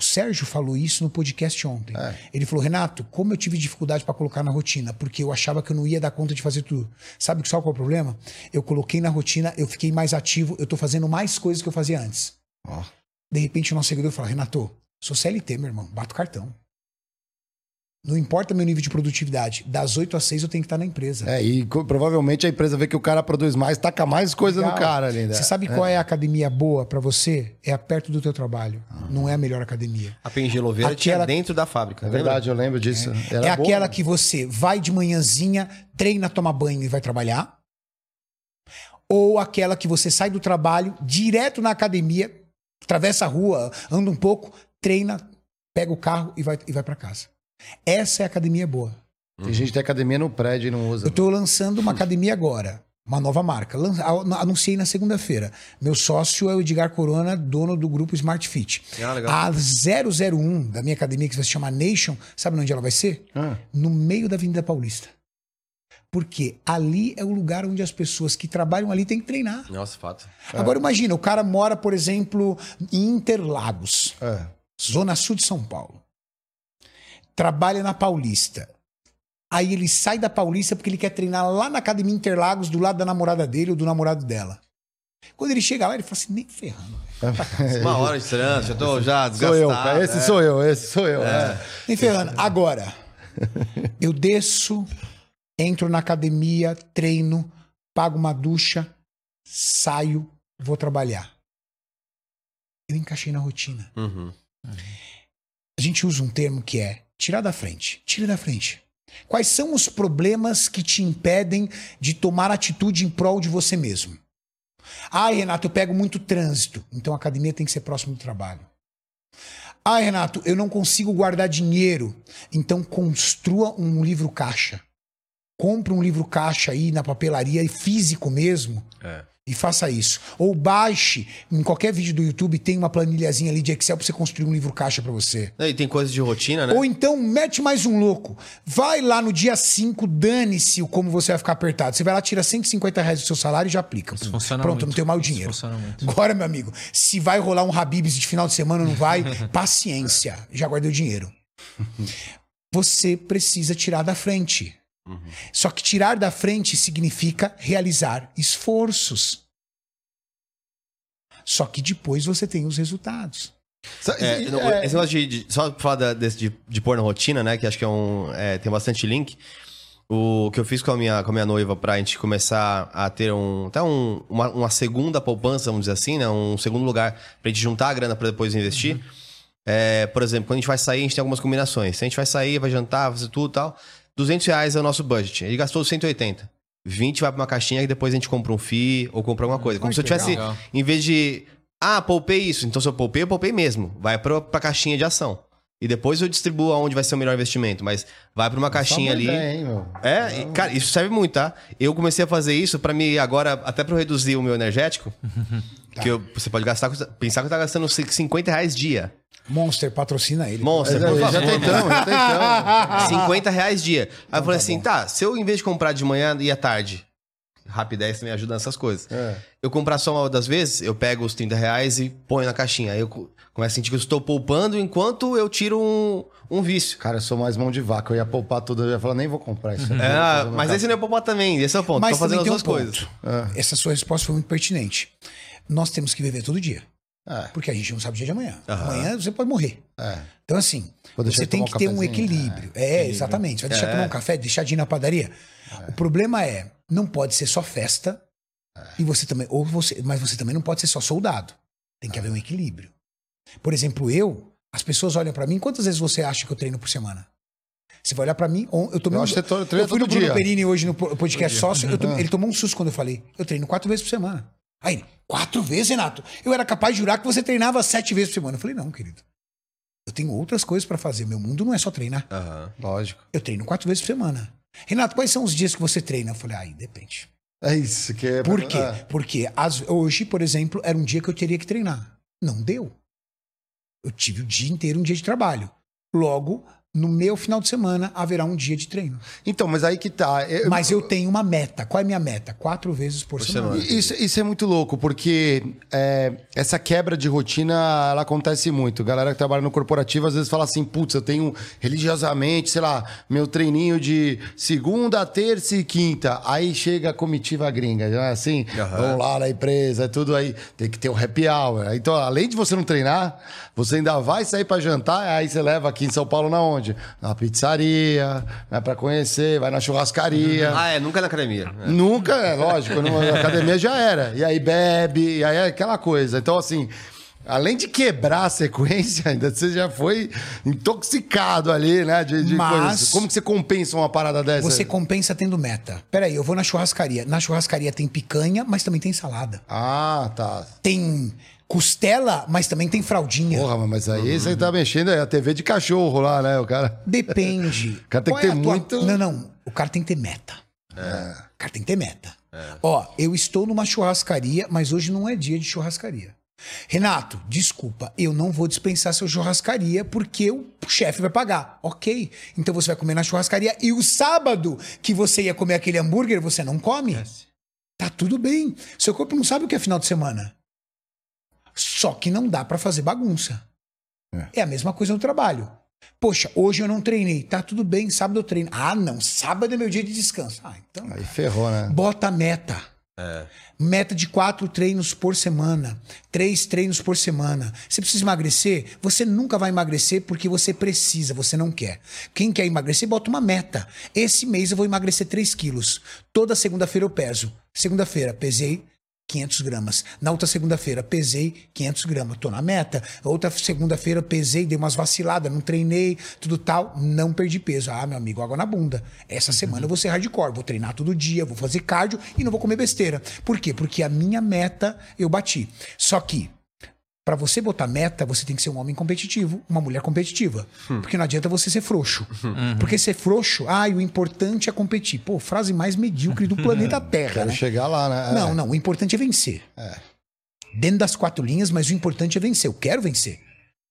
O Sérgio falou isso no podcast ontem. É. Ele falou: Renato, como eu tive dificuldade para colocar na rotina, porque eu achava que eu não ia dar conta de fazer tudo. Sabe só qual é o problema? Eu coloquei na rotina, eu fiquei mais ativo, eu tô fazendo mais coisas que eu fazia antes. Ó. De repente o nosso seguidor fala: Renato, sou CLT, meu irmão, bato cartão. Não importa meu nível de produtividade, das 8 às 6 eu tenho que estar na empresa. É, e provavelmente a empresa vê que o cara produz mais, taca mais coisa Legal. no cara ali. né? Você sabe qual é a academia boa para você? É a perto do teu trabalho. Não é a melhor academia. A Pengeloveira tinha Aquela- dentro da fábrica. É lembra? verdade, eu lembro disso. Era é boa, aquela né? que você vai de manhãzinha, treina, toma banho e vai trabalhar. Ou aquela que você sai do trabalho, direto na academia, atravessa a rua, anda um pouco, treina, pega o carro e vai, e vai para casa. Essa é a academia boa. Tem gente que tem academia no prédio e não usa. Eu tô lançando uma academia agora. Uma nova marca. Anunciei na segunda-feira. Meu sócio é o Edgar Corona, dono do grupo Smart Fit. Ah, legal. A 001 da minha academia, que vai se chamar Nation, sabe onde ela vai ser? Ah, No meio da Avenida Paulista. Porque ali é o lugar onde as pessoas que trabalham ali têm que treinar. Nossa, fato. Agora imagina, o cara mora, por exemplo, em Interlagos, é. zona sul de São Paulo. Trabalha na Paulista. Aí ele sai da Paulista porque ele quer treinar lá na Academia Interlagos, do lado da namorada dele ou do namorado dela. Quando ele chega lá, ele fala assim, nem ferrando. Uma hora de trânsito, já tô já É. Sou eu, desgastado. Esse é. sou eu, esse sou eu. é. Nem ferrando. Agora, eu desço, entro na academia, treino, pago uma ducha, saio, vou trabalhar. Eu encaixei na rotina. Uhum. A gente usa um termo que é tirar da frente. Tira da frente. Quais são os problemas que te impedem de tomar atitude em prol de você mesmo? Ai, Renato, eu pego muito trânsito. Então a academia tem que ser próximo do trabalho. Ai, Renato, eu não consigo guardar dinheiro. Então construa um livro caixa. Compre um livro caixa aí na papelaria, físico mesmo, É. e faça isso. Ou baixe, em qualquer vídeo do YouTube tem uma planilhazinha ali de Excel pra você construir um livro caixa pra você. E tem coisa de rotina, né? Ou então, mete mais um louco. Vai lá no dia 5, dane-se o como você vai ficar apertado. Você vai lá, tira 150 reais do seu salário e já aplica. Isso funciona Pronto, muito. não tenho mais o Isso dinheiro. funciona muito. Agora, meu amigo, se vai rolar um Habibs de final de semana ou não vai, <laughs> paciência. Já guardei o dinheiro. Você precisa tirar da frente. Só que tirar da frente significa realizar esforços. Só que depois você tem os resultados. É, não, é, Esse negócio de, de- Só pra falar da- desse de, de pôr na rotina, né? Que acho que é um. é, tem bastante link. O que eu fiz com a minha, com a minha noiva pra gente começar a ter um. Até um, uma, uma segunda poupança, vamos dizer assim, né? Um segundo lugar pra gente juntar a grana pra depois investir. É, por exemplo, quando a gente vai sair, a gente tem algumas combinações. Se a gente vai sair, vai jantar, fazer tudo e tal. 200 reais é o nosso budget. Ele gastou 180. 20 vai pra uma caixinha e depois a gente compra um FII ou compra alguma coisa. Como se eu tivesse, legal. em vez de, ah, poupei isso. Então se eu poupei, eu poupei mesmo. Vai pra, pra caixinha de ação. E depois eu distribuo aonde vai ser o melhor investimento. Mas vai pra uma caixinha ali. ideia, hein, meu? É, cara, isso serve muito, tá? Eu comecei a fazer isso pra me agora, até pra eu reduzir o meu energético. <laughs> que eu- você pode gastar, pensar que eu tá gastando 50 reais dia. Monster patrocina ele. Monster, por é, favor. já tentamos, já tentamos. 50 reais dia. Aí eu falei assim, bom. tá, se eu em vez de comprar de manhã e à tarde, rapidez também ajuda nessas coisas. É. Eu comprar só uma das vezes, eu pego os 30 reais e ponho na caixinha. Aí eu co- começo a sentir que eu estou poupando enquanto eu tiro um, um vício. Cara, eu sou mais mão de vaca. Eu ia poupar tudo, eu ia falar, nem vou comprar isso. aqui, É, mas esse não é poupar também, esse é o ponto. Mas Tô fazendo as tem um duas ponto. coisas. É. Essa sua resposta foi muito pertinente. Nós temos que viver todo dia. É. Porque a gente não sabe o dia de amanhã. Aham. Amanhã você pode morrer. É. Então, assim, você tem que um ter um equilíbrio. É, exatamente. Vai deixar É. tomar um café, deixar de ir na padaria. O problema é, não pode ser só festa. E você também, ou você, mas você também não pode ser só soldado. Tem que haver um equilíbrio. Por exemplo, eu, as pessoas olham pra mim, quantas vezes você acha que eu treino por semana? Você vai olhar pra mim, eu tomei Eu um, você eu fui no Bruno dia. Perini hoje no po- podcast sócio, tomei- ele tomou um susto quando eu falei, eu treino quatro vezes por semana. Aí, quatro vezes, Renato? Eu era capaz de jurar que você treinava sete vezes por semana. Eu falei, não, querido. Eu tenho outras coisas pra fazer. Meu mundo não é só treinar. Aham. Lógico. Eu treino quatro vezes por semana. Renato, quais são os dias que você treina? Eu falei, aí depende. É isso que é. Por quê? É. Porque as- hoje, por exemplo, era um dia que eu teria que treinar. Não deu. Eu tive o dia inteiro um dia de trabalho. Logo, no meu final de semana, haverá um dia de treino. Então, mas aí que tá. Eu- Mas eu tenho uma meta. Qual é a minha meta? Quatro vezes por, Por semana. semana. Isso, isso é muito louco, porque é, essa quebra de rotina, ela acontece muito. Galera que trabalha no corporativo, às vezes fala assim, putz, eu tenho religiosamente, sei lá, meu treininho de segunda, terça e quinta. Aí chega a comitiva gringa, não é assim? Vão lá na empresa, é tudo aí. Tem que ter o happy hour. Então, além de você não treinar, você ainda vai sair pra jantar, aí você leva aqui em São Paulo na onde? Na pizzaria, vai pra conhecer, vai na churrascaria. Ah, é, nunca na academia. É. Nunca, é lógico, na academia já era. E aí bebe, e aí é aquela coisa. Então, assim, além de quebrar a sequência, <laughs> ainda você já foi intoxicado ali, né? De, de Mas- coisas. Como que você compensa uma parada dessa? Você compensa tendo meta. Peraí, eu vou na churrascaria. Na churrascaria tem picanha, mas também tem salada. Ah, tá. Tem costela, mas também tem fraldinha. Porra, mas aí você tá mexendo aí, a TV de cachorro lá, né? O cara. Depende. <laughs> O cara tem Qual que é ter tua- muito- Não, não. O cara tem que ter meta. O cara tem que ter meta. Ó, eu estou numa churrascaria, mas hoje não é dia de churrascaria. Renato, desculpa, eu não vou dispensar sua churrascaria porque o chefe vai pagar. Ok. Então você vai comer na churrascaria e o sábado que você ia comer aquele hambúrguer, você não come? Tá tudo bem. Seu corpo não sabe o que é final de semana. Só que não dá pra fazer bagunça. É. a mesma coisa no trabalho. Poxa, hoje eu não treinei. Tá tudo bem, sábado eu treino. Ah, não, sábado é meu dia de descanso. Ah, então Aí ferrou, né? bota a meta. Meta de quatro treinos por semana, três treinos por semana. Você precisa emagrecer? Você nunca vai emagrecer porque você precisa, você não quer. Quem quer emagrecer, bota uma meta. Esse mês eu vou emagrecer 3 quilos. Toda segunda-feira eu peso. Segunda-feira, pesei 500 gramas. Na outra segunda-feira, pesei 500 gramas. Tô na meta. Outra segunda-feira, pesei, dei umas vaciladas, não treinei, tudo tal. Não perdi peso. Ah, meu amigo, água na bunda. Essa semana eu vou ser hardcore. Vou treinar todo dia, vou fazer cardio e não vou comer besteira. Por quê? Porque a minha meta eu bati. Só que, Pra você botar meta, você tem que ser um homem competitivo, uma mulher competitiva. Porque não adianta você ser frouxo. Porque ser frouxo, ah, o importante é competir. Pô, frase mais medíocre do <laughs> planeta Terra. Quero né? chegar lá, né? É. Não, não, o importante é vencer. Dentro das quatro linhas, mas o importante é vencer. Eu quero vencer.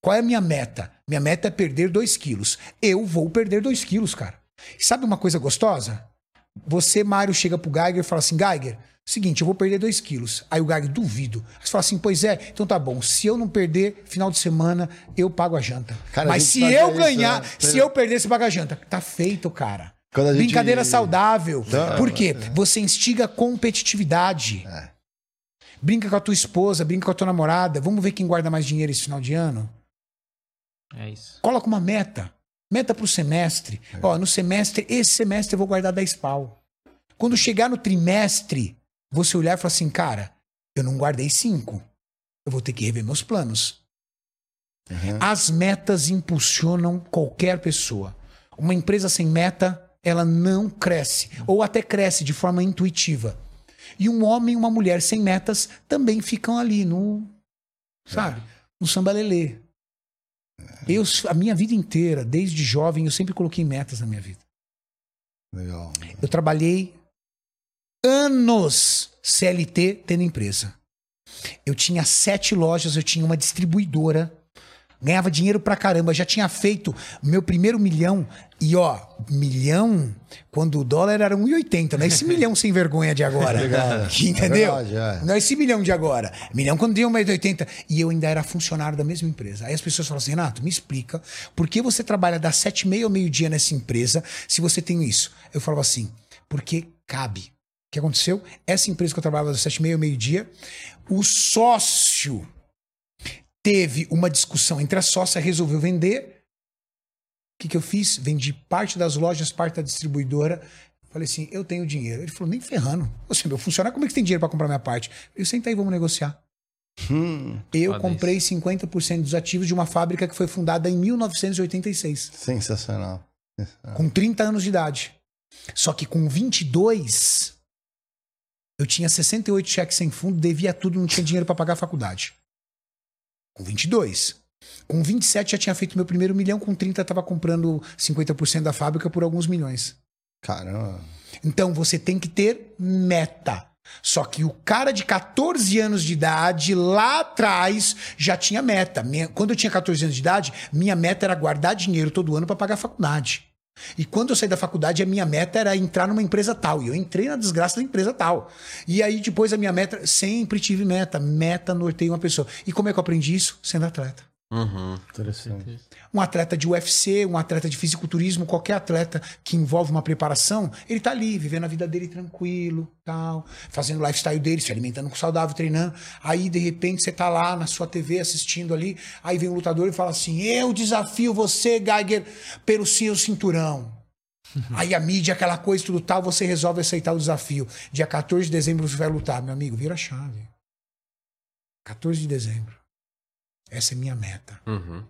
Qual é a minha meta? Minha meta é perder dois quilos. Eu vou perder dois quilos, cara. E sabe uma coisa gostosa? Você, Mário, chega pro Geiger e fala assim: Geiger, seguinte, eu vou perder dois quilos. Aí o Geiger, duvido. Aí você fala assim: pois é, então tá bom. Se eu não perder, final de semana, eu pago a janta. Cara, a Mas gente se eu isso, ganhar, né? se eu perder, você paga a janta. Tá feito, cara. A gente- Brincadeira saudável. Não, Por quê? Você instiga a competitividade. É. Brinca com a tua esposa, brinca com a tua namorada. Vamos ver quem guarda mais dinheiro esse final de ano? É isso. Coloca uma meta. Meta pro semestre. É. Ó, no semestre, esse semestre eu vou guardar 10 pau. Quando chegar no trimestre, você olhar e falar assim, cara, eu não guardei 5. Eu vou ter que rever meus planos. Uhum. As metas impulsionam qualquer pessoa. Uma empresa sem meta, ela não cresce. Ou até cresce de forma intuitiva. E um homem e uma mulher sem metas também ficam ali no. Sabe? No sambalelê. Eu, a minha vida inteira, desde jovem, eu sempre coloquei metas na minha vida. Legal. Eu trabalhei anos CLT tendo empresa. Eu tinha sete lojas, eu tinha uma distribuidora, ganhava dinheiro pra caramba, já tinha feito meu primeiro milhão. E ó, milhão, quando o dólar era 1,80, não é esse milhão sem vergonha de agora. <laughs> <laughs> Entendeu? É verdade, é. Não é esse milhão de agora. Milhão quando deu 1,80. E eu ainda era funcionário da mesma empresa. Aí as pessoas falam assim, Renato, me explica, por que você trabalha das sete e meia ao meio-dia nessa empresa se você tem isso? Eu falava assim, porque cabe. O que aconteceu? Essa empresa que eu trabalhava das sete e meia ao meio-dia, o sócio Teve uma discussão entre a sócia, resolveu vender. O que, que eu fiz? Vendi parte das lojas, parte da distribuidora. Falei assim, eu tenho dinheiro. Ele falou, nem ferrando. Você, meu funcionário, como é que você tem dinheiro para comprar minha parte? Eu senta aí, vamos negociar. Hum, Eu Foda comprei 50% dos ativos de uma fábrica que foi fundada em 1986, sensacional. com 30 anos de idade. Só que com 22, eu tinha 68 cheques sem fundo, devia tudo, não tinha dinheiro para pagar a faculdade. Com 22. Com 27 já tinha feito meu primeiro milhão, com 30 estava comprando 50% da fábrica por alguns milhões. Caramba. Então você tem que ter meta. Só que o cara de 14 anos de idade, lá atrás, já tinha meta. Minha- quando eu tinha 14 anos de idade, minha meta era guardar dinheiro todo ano para pagar a faculdade. E quando eu saí da faculdade, a minha meta era entrar numa empresa tal. E eu entrei na desgraça da empresa tal. E aí depois a minha meta, sempre tive meta. Meta norteia uma pessoa. E como é que eu aprendi isso? Sendo atleta. Uhum. Interessante. Um atleta de UFC, um atleta de fisiculturismo, qualquer atleta que envolve uma preparação, ele tá ali, vivendo a vida dele tranquilo, tal, fazendo o lifestyle dele, se alimentando com saudável, treinando. Aí, de repente, você tá lá na sua TV assistindo ali, aí vem um lutador e fala assim: Eu desafio você, Geiger, pelo seu cinturão. <laughs> Aí a mídia, aquela coisa, tudo tal, você resolve aceitar o desafio. Dia 14 de dezembro você vai lutar, meu amigo, vira a chave. 14 de dezembro. Essa é minha meta. Uhum.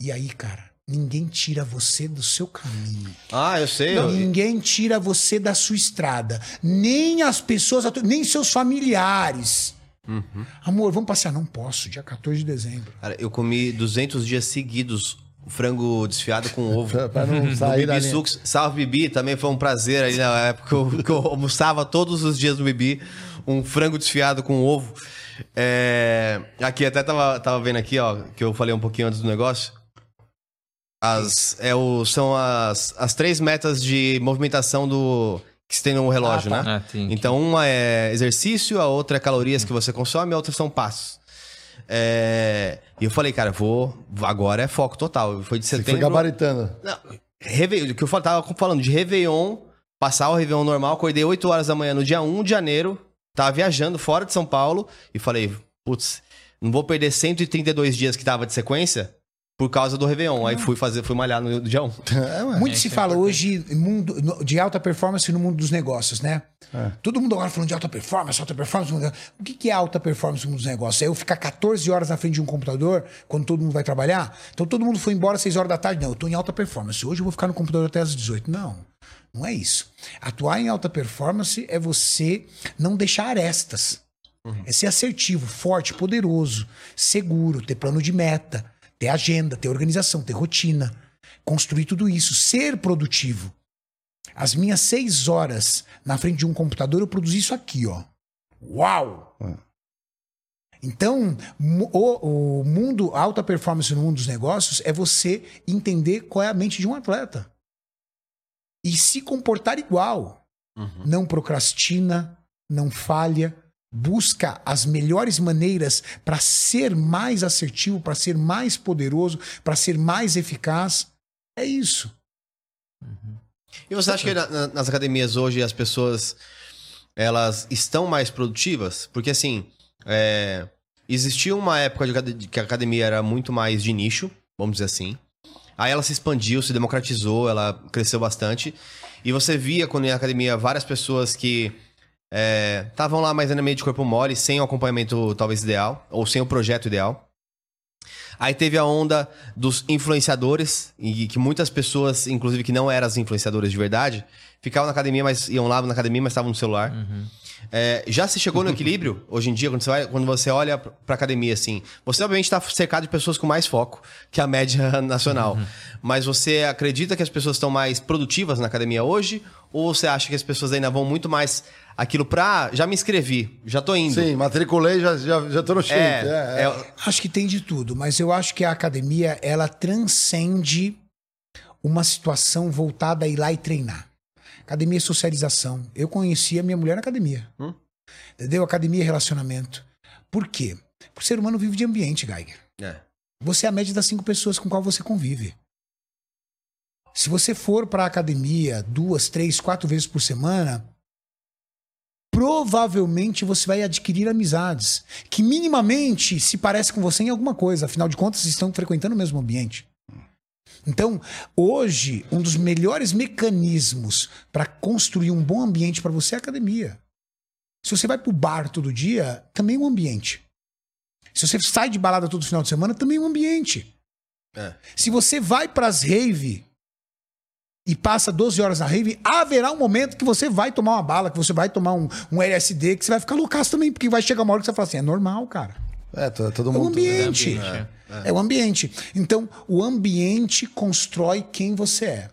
E aí, cara, ninguém tira você do seu caminho. Ah, eu sei. eu- Ninguém tira você da sua estrada. Nem as pessoas, nem seus familiares. Uhum. Amor, vamos passear? Não posso, dia 14 de dezembro. Cara, eu comi 200 dias seguidos frango desfiado com ovo. <laughs> Pra, não No sair da Bibi. Sucos. Salve, Bibi. Também foi um prazer aí na época que eu, que eu almoçava todos os dias no Bibi. Um frango desfiado com ovo. É, Aqui, até tava, tava vendo aqui, ó, que eu falei um pouquinho antes do negócio. As, é o, são as, as três metas de movimentação do que você tem no relógio, Ah, tá. né? Ah, tem que- Então, uma é exercício, a outra é calorias que você consome, a outra são passos. É, E eu falei, cara, vou. Agora é foco total. Foi de Você foi setembro. gabaritando. Não, Réveillon, o que eu fal- tava falando de Réveillon, passar o Réveillon normal, acordei 8 horas da manhã no dia 1 de janeiro, tava viajando fora de São Paulo e falei, putz, não vou perder 132 dias que tava de sequência por causa do Réveillon. Aí fui fazer, fui malhar no dia 1. <laughs> É. Muito É, se é fala importante. hoje mundo, de alta performance no mundo dos negócios, né? É. Todo mundo agora falando de alta performance, alta performance. O que que é alta performance no mundo dos negócios? É eu ficar 14 horas na frente de um computador quando todo mundo vai trabalhar? Então todo mundo foi embora às 6 horas da tarde. Não, eu tô em alta performance. Hoje eu vou ficar no computador até às 18. Não, não é isso. Atuar em alta performance é você não deixar arestas. É ser assertivo, forte, poderoso, seguro, ter plano de meta, ter agenda, ter organização, ter rotina. Construir tudo isso, ser produtivo. As minhas seis horas na frente de um computador, eu produzi isso aqui, ó. Uau! É. Então, o, o mundo, a alta performance no mundo dos negócios é você entender qual é a mente de um atleta. E se comportar igual. Não procrastina, não falha, busca as melhores maneiras para ser mais assertivo, para ser mais poderoso, para ser mais eficaz. É isso. E você acha que na- na- nas academias hoje as pessoas elas estão mais produtivas? Porque assim, é, existia uma época de que a academia era muito mais de nicho, vamos dizer assim. Aí ela se expandiu, se democratizou, ela cresceu bastante. E você via quando ia à academia várias pessoas que estavam lá mais ainda meio de corpo mole, sem o acompanhamento talvez ideal, ou sem o projeto ideal. Aí teve a onda dos influenciadores, e que muitas pessoas, inclusive que não eram as influenciadoras de verdade, ficavam na academia, mas iam lá na academia, mas estavam no celular. É, já se chegou no <laughs> equilíbrio, hoje em dia, quando você, vai- quando você olha pra academia, assim, você obviamente está cercado de pessoas com mais foco que a média <laughs> nacional. Mas você acredita que as pessoas estão mais produtivas na academia hoje? Ou você acha que as pessoas ainda vão muito mais aquilo pra. Já me inscrevi, já tô indo. Sim, matriculei, já, já, já tô no shape. É, É, é. é- Acho que tem de tudo, mas eu acho que a academia ela transcende uma situação voltada a ir lá e treinar. Academia é socialização. Eu conheci a minha mulher na academia. Hum. Entendeu? Academia é relacionamento. Por quê? Porque o ser humano vive de ambiente, Geiger. é. Você é a média das cinco pessoas com qual você convive. Se você for para a academia duas, três, quatro vezes por semana, provavelmente você vai adquirir amizades que minimamente se parecem com você em alguma coisa. Afinal de contas, estão frequentando o mesmo ambiente. Então, hoje, um dos melhores mecanismos para construir um bom ambiente para você é a academia. Se você vai pro bar todo dia, também é um ambiente. Se você sai de balada todo final de semana, também é um ambiente. É. Se você vai pras rave e passa 12 horas na rave, haverá um momento que você vai tomar uma bala, que você vai tomar um, um LSD, que você vai ficar loucaço também, porque vai chegar uma hora que você fala assim, é normal, cara. É, to- todo É o mundo. ambiente. ambiente, É. o ambiente. Então, o ambiente constrói quem você é.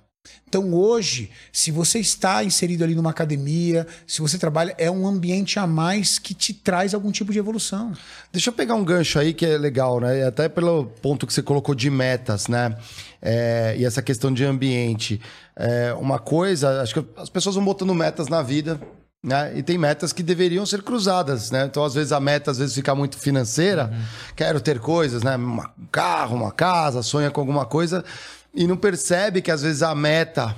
Então, hoje, se você está inserido ali numa academia, se você trabalha, é um ambiente a mais que te traz algum tipo de evolução. Deixa eu pegar um gancho aí que é legal, né? Até pelo ponto que você colocou de metas, né? É, e essa questão de ambiente. É, uma coisa, acho que as pessoas vão botando metas na vida, né? E tem metas que deveriam ser cruzadas, né? Então, às vezes, a meta às vezes fica muito financeira. Quero ter coisas, né? Um carro, uma casa, sonha com alguma coisa. E não percebe que às vezes a meta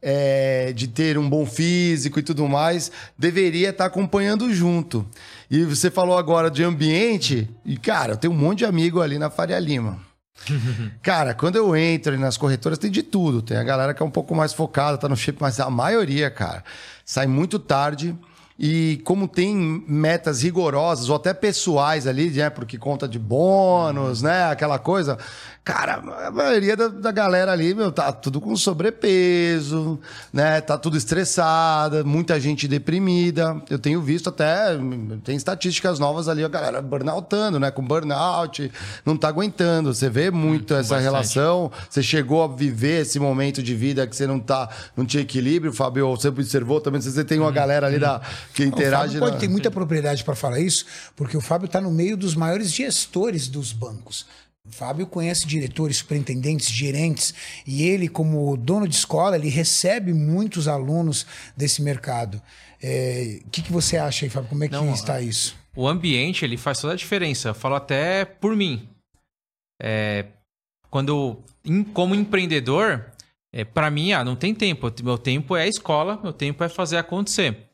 é, de ter um bom físico e tudo mais, deveria estar acompanhando junto. E você falou agora de ambiente, e cara, eu tenho um monte de amigo ali na Faria Lima. <laughs> Cara, quando eu entro nas corretoras, tem de tudo. Tem a galera que é um pouco mais focada, tá no shape, mas a maioria, cara, sai muito tarde. E como tem metas rigorosas ou até pessoais ali, né? Porque conta de bônus, né? Aquela coisa. Cara, a maioria da, da galera ali, meu, tá tudo com sobrepeso, né? Tá tudo estressada, muita gente deprimida. Eu tenho visto até, tem estatísticas novas ali, a galera burnoutando, né? Com burnout, não tá aguentando. Você vê muito essa bastante. relação. Você chegou a viver esse momento de vida que você não tá, não tinha equilíbrio, Fábio. Você observou também, você tem uma galera ali da, que O interage. Fábio pode na- ter muita propriedade para falar isso, porque o Fábio está no meio dos maiores gestores dos bancos. Fábio conhece diretores, superintendentes, gerentes, e ele, como dono de escola, ele recebe muitos alunos desse mercado. É, O que, que você acha aí, Fábio? Como é que Não, está isso? O ambiente, ele faz toda a diferença. Eu falo até por mim. É, quando, como empreendedor, é, para mim, ah, não tem tempo. Meu tempo é a escola, meu tempo é fazer acontecer.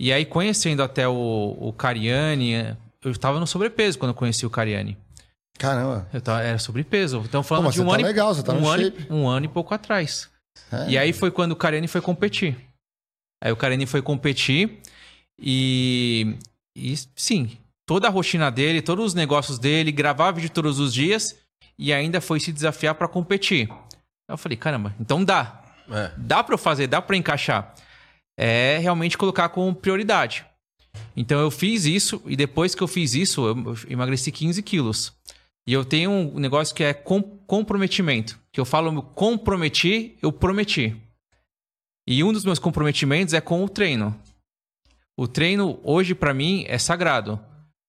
E aí, conhecendo até o, o Cariani, eu estava no sobrepeso quando eu conheci o Cariani. Caramba. Eu tava, era sobrepeso. Então, falando Pô, de um tá ano, legal, você tá um, no ano, shape. um ano e pouco atrás. É. E aí foi quando o Karene foi competir. Aí o Karene foi competir e, e sim, toda a rotina dele, todos os negócios dele, gravar vídeo todos os dias e ainda foi se desafiar para competir. Eu falei, caramba, então dá. É. Dá para eu fazer, dá para encaixar. É realmente colocar como prioridade. Então eu fiz isso e depois que eu fiz isso, eu emagreci 15 quilos. E eu tenho um negócio que é com- comprometimento. Que eu falo, comprometi, eu prometi. E um dos meus comprometimentos é com o treino. O treino, hoje, pra mim, é sagrado.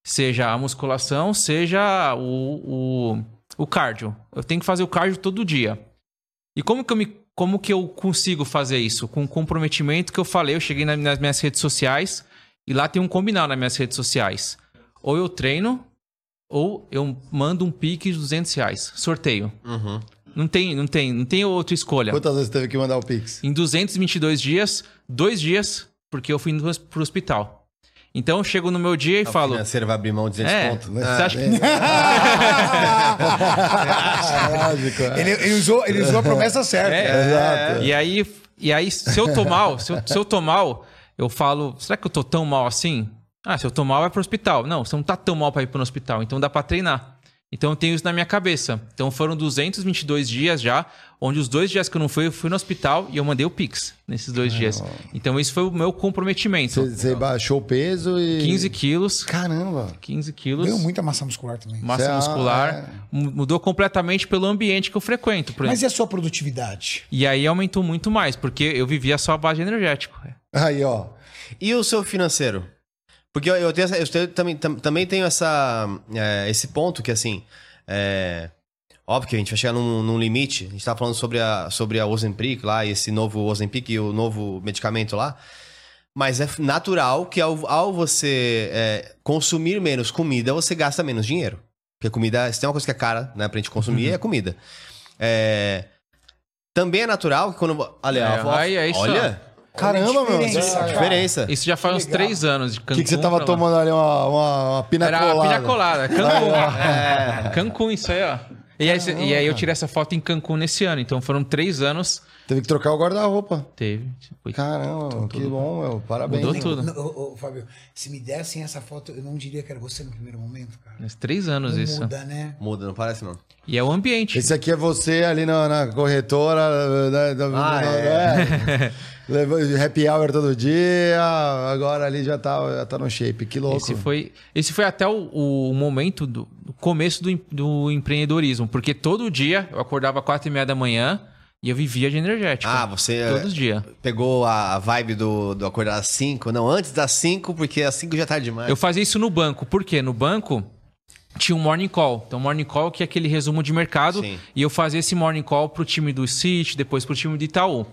Seja a musculação, seja o, o, o cardio. Eu tenho que fazer o cardio todo dia. E como que eu, me, como que eu consigo fazer isso? Com o comprometimento que eu falei, eu cheguei na- nas minhas redes sociais e lá tem um combinado nas minhas redes sociais. Ou eu treino, ou eu mando um pique de 200 reais. Sorteio. Uhum. Não tem, não tem, não tem outra escolha. Quantas vezes teve que mandar o Pix? Em 222 dias, dois dias, porque eu fui pro hospital. Então eu chego no meu dia e O falo. financeiro vai abrir mão de 200 É, conto. você Ah, acha que <laughs> Lógico. é. Ele, ele usou, ele usou a promessa certa. É, Exato. E aí, e aí, se eu tô mal, se eu, se eu tô mal, eu falo, será que eu tô tão mal assim? Ah, se eu tô mal, vai pro hospital. Não, você não tá tão mal pra ir pro hospital, então dá pra treinar. Então eu tenho isso na minha cabeça. Então foram 222 dias já, onde os dois dias que eu não fui, eu fui no hospital e eu mandei o Pix nesses dois dias. Então isso foi o meu comprometimento. Você, baixou o peso e. 15 quilos, Caramba. 15 quilos. Ganhou muita massa muscular também. Massa Cê- ah, muscular. mu- Mudou completamente pelo ambiente que eu frequento. por Mas e a sua produtividade? E aí aumentou muito mais, porque eu vivia só a base de energético. Aí, ó. E o seu financeiro? Porque eu, eu tenho essa- eu tenho- também, tam- também tenho essa, é, esse ponto que, assim, é, óbvio que a gente vai chegar num, num limite. A gente tá falando sobre a, sobre a Ozempic lá, esse novo Ozempic e o novo medicamento lá. Mas é natural que ao, ao você é, consumir menos comida, você gasta menos dinheiro. Porque comida, se tem uma coisa que é cara, né, pra gente consumir, é comida. É, também é natural que quando... Olha, É, ó, aí, aí só. olha... Caramba, meu. diferença, Você- cara. Diferença. Isso já faz uns Legal. três anos de O Cancún. que, que você tava pra lá. tomando ali? Uma, uma, uma pina Era colada? pilha colada. Cancún. É. Cancún, isso aí, ó. E aí, cê- e aí eu tirei essa foto em Cancún nesse ano. Então foram três anos. Teve que trocar o guarda-roupa. Teve. Foi- Caramba, meu, que bom, meu. Parabéns. Mudou tudo. Não, ô, ô, Fábio, se me dessem essa foto, eu não diria que era você no primeiro momento, cara. Uns três anos Não isso. muda, né? Muda, não parece não. E é o ambiente. Esse aqui é você ali na, na corretora. né, da- Ah, da- é. é. <laughs> Levando happy hour todo dia. Agora ali já tá, já tá no shape. Que louco. Esse foi, esse foi até o, o momento do do começo do, do empreendedorismo. Porque todo dia eu acordava às quatro e meia da manhã e eu vivia de energético. Ah, você Todos os dias. pegou a vibe do, do acordar às 5? Não, antes das 5, porque às 5 já tá demais. Eu fazia isso no banco. Por quê? No banco tinha um morning call. Então, morning call que é aquele resumo de mercado. Sim. E eu fazia esse morning call pro time do City, depois pro time do Itaú.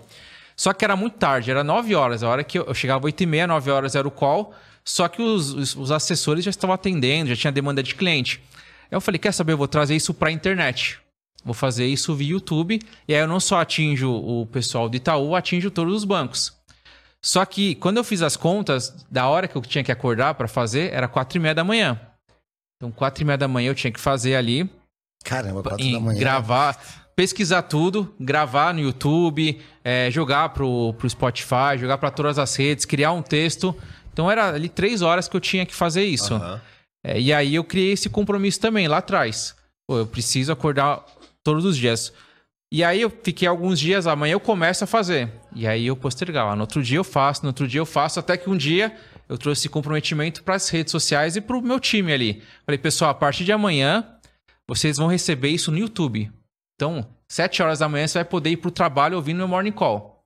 Só que era muito tarde, era 9 horas. A hora que eu, eu chegava 8 e meia, 9 horas era o call. Só que os, os, os assessores já estavam atendendo, já tinha demanda de cliente. Aí eu falei, quer saber, eu vou trazer isso pra internet. Vou fazer isso via YouTube. E aí eu não só atinjo o pessoal do Itaú, atinjo todos os bancos. Só que quando eu fiz as contas, da hora que eu tinha que acordar para fazer, era quatro e meia da manhã. Então, quatro e meia da manhã eu tinha que fazer ali, Caramba, quatro da manhã. gravar, pesquisar tudo, gravar no YouTube, é, jogar pro, pro Spotify, jogar para todas as redes, criar um texto. Então, era ali três horas que eu tinha que fazer isso. Aham. É, e aí eu criei esse compromisso também lá atrás. Pô, eu preciso acordar todos os dias. E aí eu fiquei alguns dias, amanhã eu começo a fazer. E aí eu postergava. No outro dia eu faço, no outro dia eu faço, até que um dia eu trouxe esse comprometimento para as redes sociais e para o meu time ali. Falei, pessoal, a partir de amanhã vocês vão receber isso no YouTube. Então, sete horas da manhã você vai poder ir para o trabalho ouvindo meu morning call.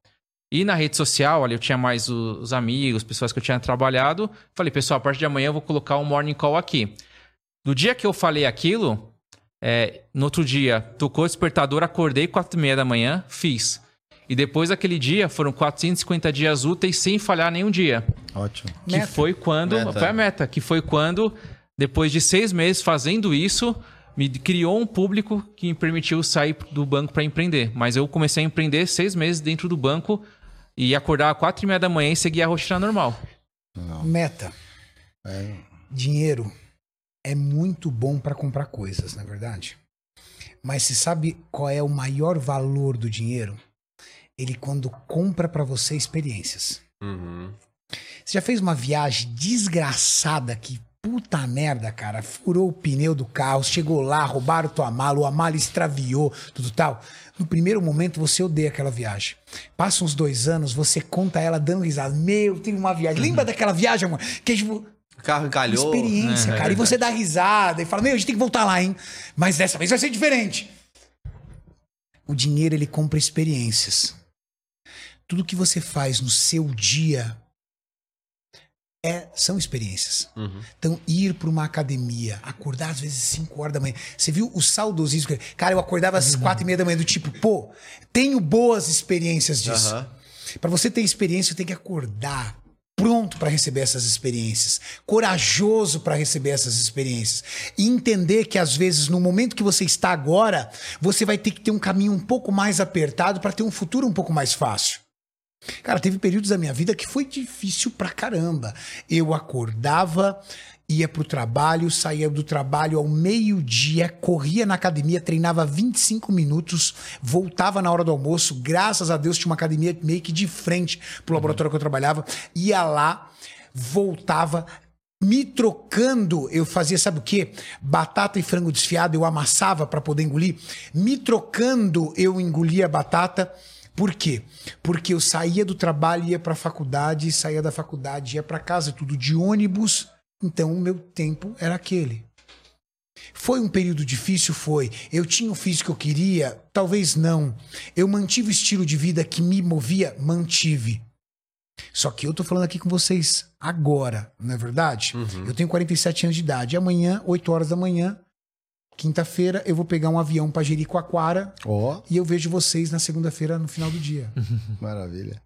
E na rede social, ali eu tinha mais os amigos, pessoas que eu tinha trabalhado. Falei, pessoal, a partir de amanhã eu vou colocar um morning call aqui. No dia que eu falei aquilo, é, no outro dia, tocou o despertador, acordei quatro e meia da manhã, fiz. E depois daquele dia, foram 450 dias úteis sem falhar nenhum dia. Ótimo. Que Meta. foi quando. Meta. Foi a meta. Que foi quando, depois de seis meses fazendo isso, me criou um público que me permitiu sair do banco para empreender. Mas eu comecei a empreender seis meses dentro do banco e acordar às quatro e meia da manhã e seguir a rotina normal. Meta. É. Dinheiro é muito bom para comprar coisas, na é verdade. Mas você sabe qual é o maior valor do dinheiro? Ele quando compra para você experiências. Uhum. Você já fez uma viagem desgraçada que puta merda, cara, furou o pneu do carro, chegou lá, roubaram tua mala, a mala extraviou, tudo tal. No primeiro momento você odeia aquela viagem. Passa uns dois anos, você conta ela dando risada. Meu, teve uma viagem. Lembra daquela viagem, amor? Que tipo, O carro encalhou. experiência, É, cara. E você dá risada e fala, meu, a gente tem que voltar lá, hein? Mas dessa vez vai ser diferente. O dinheiro, ele compra experiências. Tudo que você faz no seu dia é, são experiências. Uhum. Então, ir para uma academia, acordar às vezes 5 horas da manhã. Você viu o saudosismo? Cara, eu acordava às 4 e meia da manhã, do tipo, pô, tenho boas experiências disso. Aham. Para você ter experiência, você tem que acordar pronto para receber essas experiências, corajoso para receber essas experiências e entender que às vezes no momento que você está agora, você vai ter que ter um caminho um pouco mais apertado para ter um futuro um pouco mais fácil. Cara, teve períodos da minha vida que foi difícil pra caramba. Eu acordava, ia pro trabalho, saía do trabalho ao meio-dia, corria na academia, treinava 25 minutos, voltava na hora do almoço. Graças a Deus tinha uma academia meio que de frente pro laboratório que eu trabalhava. Ia lá, voltava, me trocando, eu fazia, sabe o quê? Batata e frango desfiado, eu amassava para poder engolir. Me trocando, eu engolia a batata. Por quê? Porque eu saía do trabalho, ia para a faculdade, saía da faculdade, ia para casa, tudo de ônibus. Então o meu tempo era aquele. Foi um período difícil? Foi. Eu tinha o físico que eu queria? Talvez não. Eu mantive o estilo de vida que me movia? Mantive. Só que eu tô falando aqui com vocês agora, não é verdade? Eu tenho 47 anos de idade. Amanhã, 8 horas da manhã, quinta-feira, eu vou pegar um avião para Jericoacoara Ó, e eu vejo vocês na segunda-feira no final do dia. <laughs> maravilha.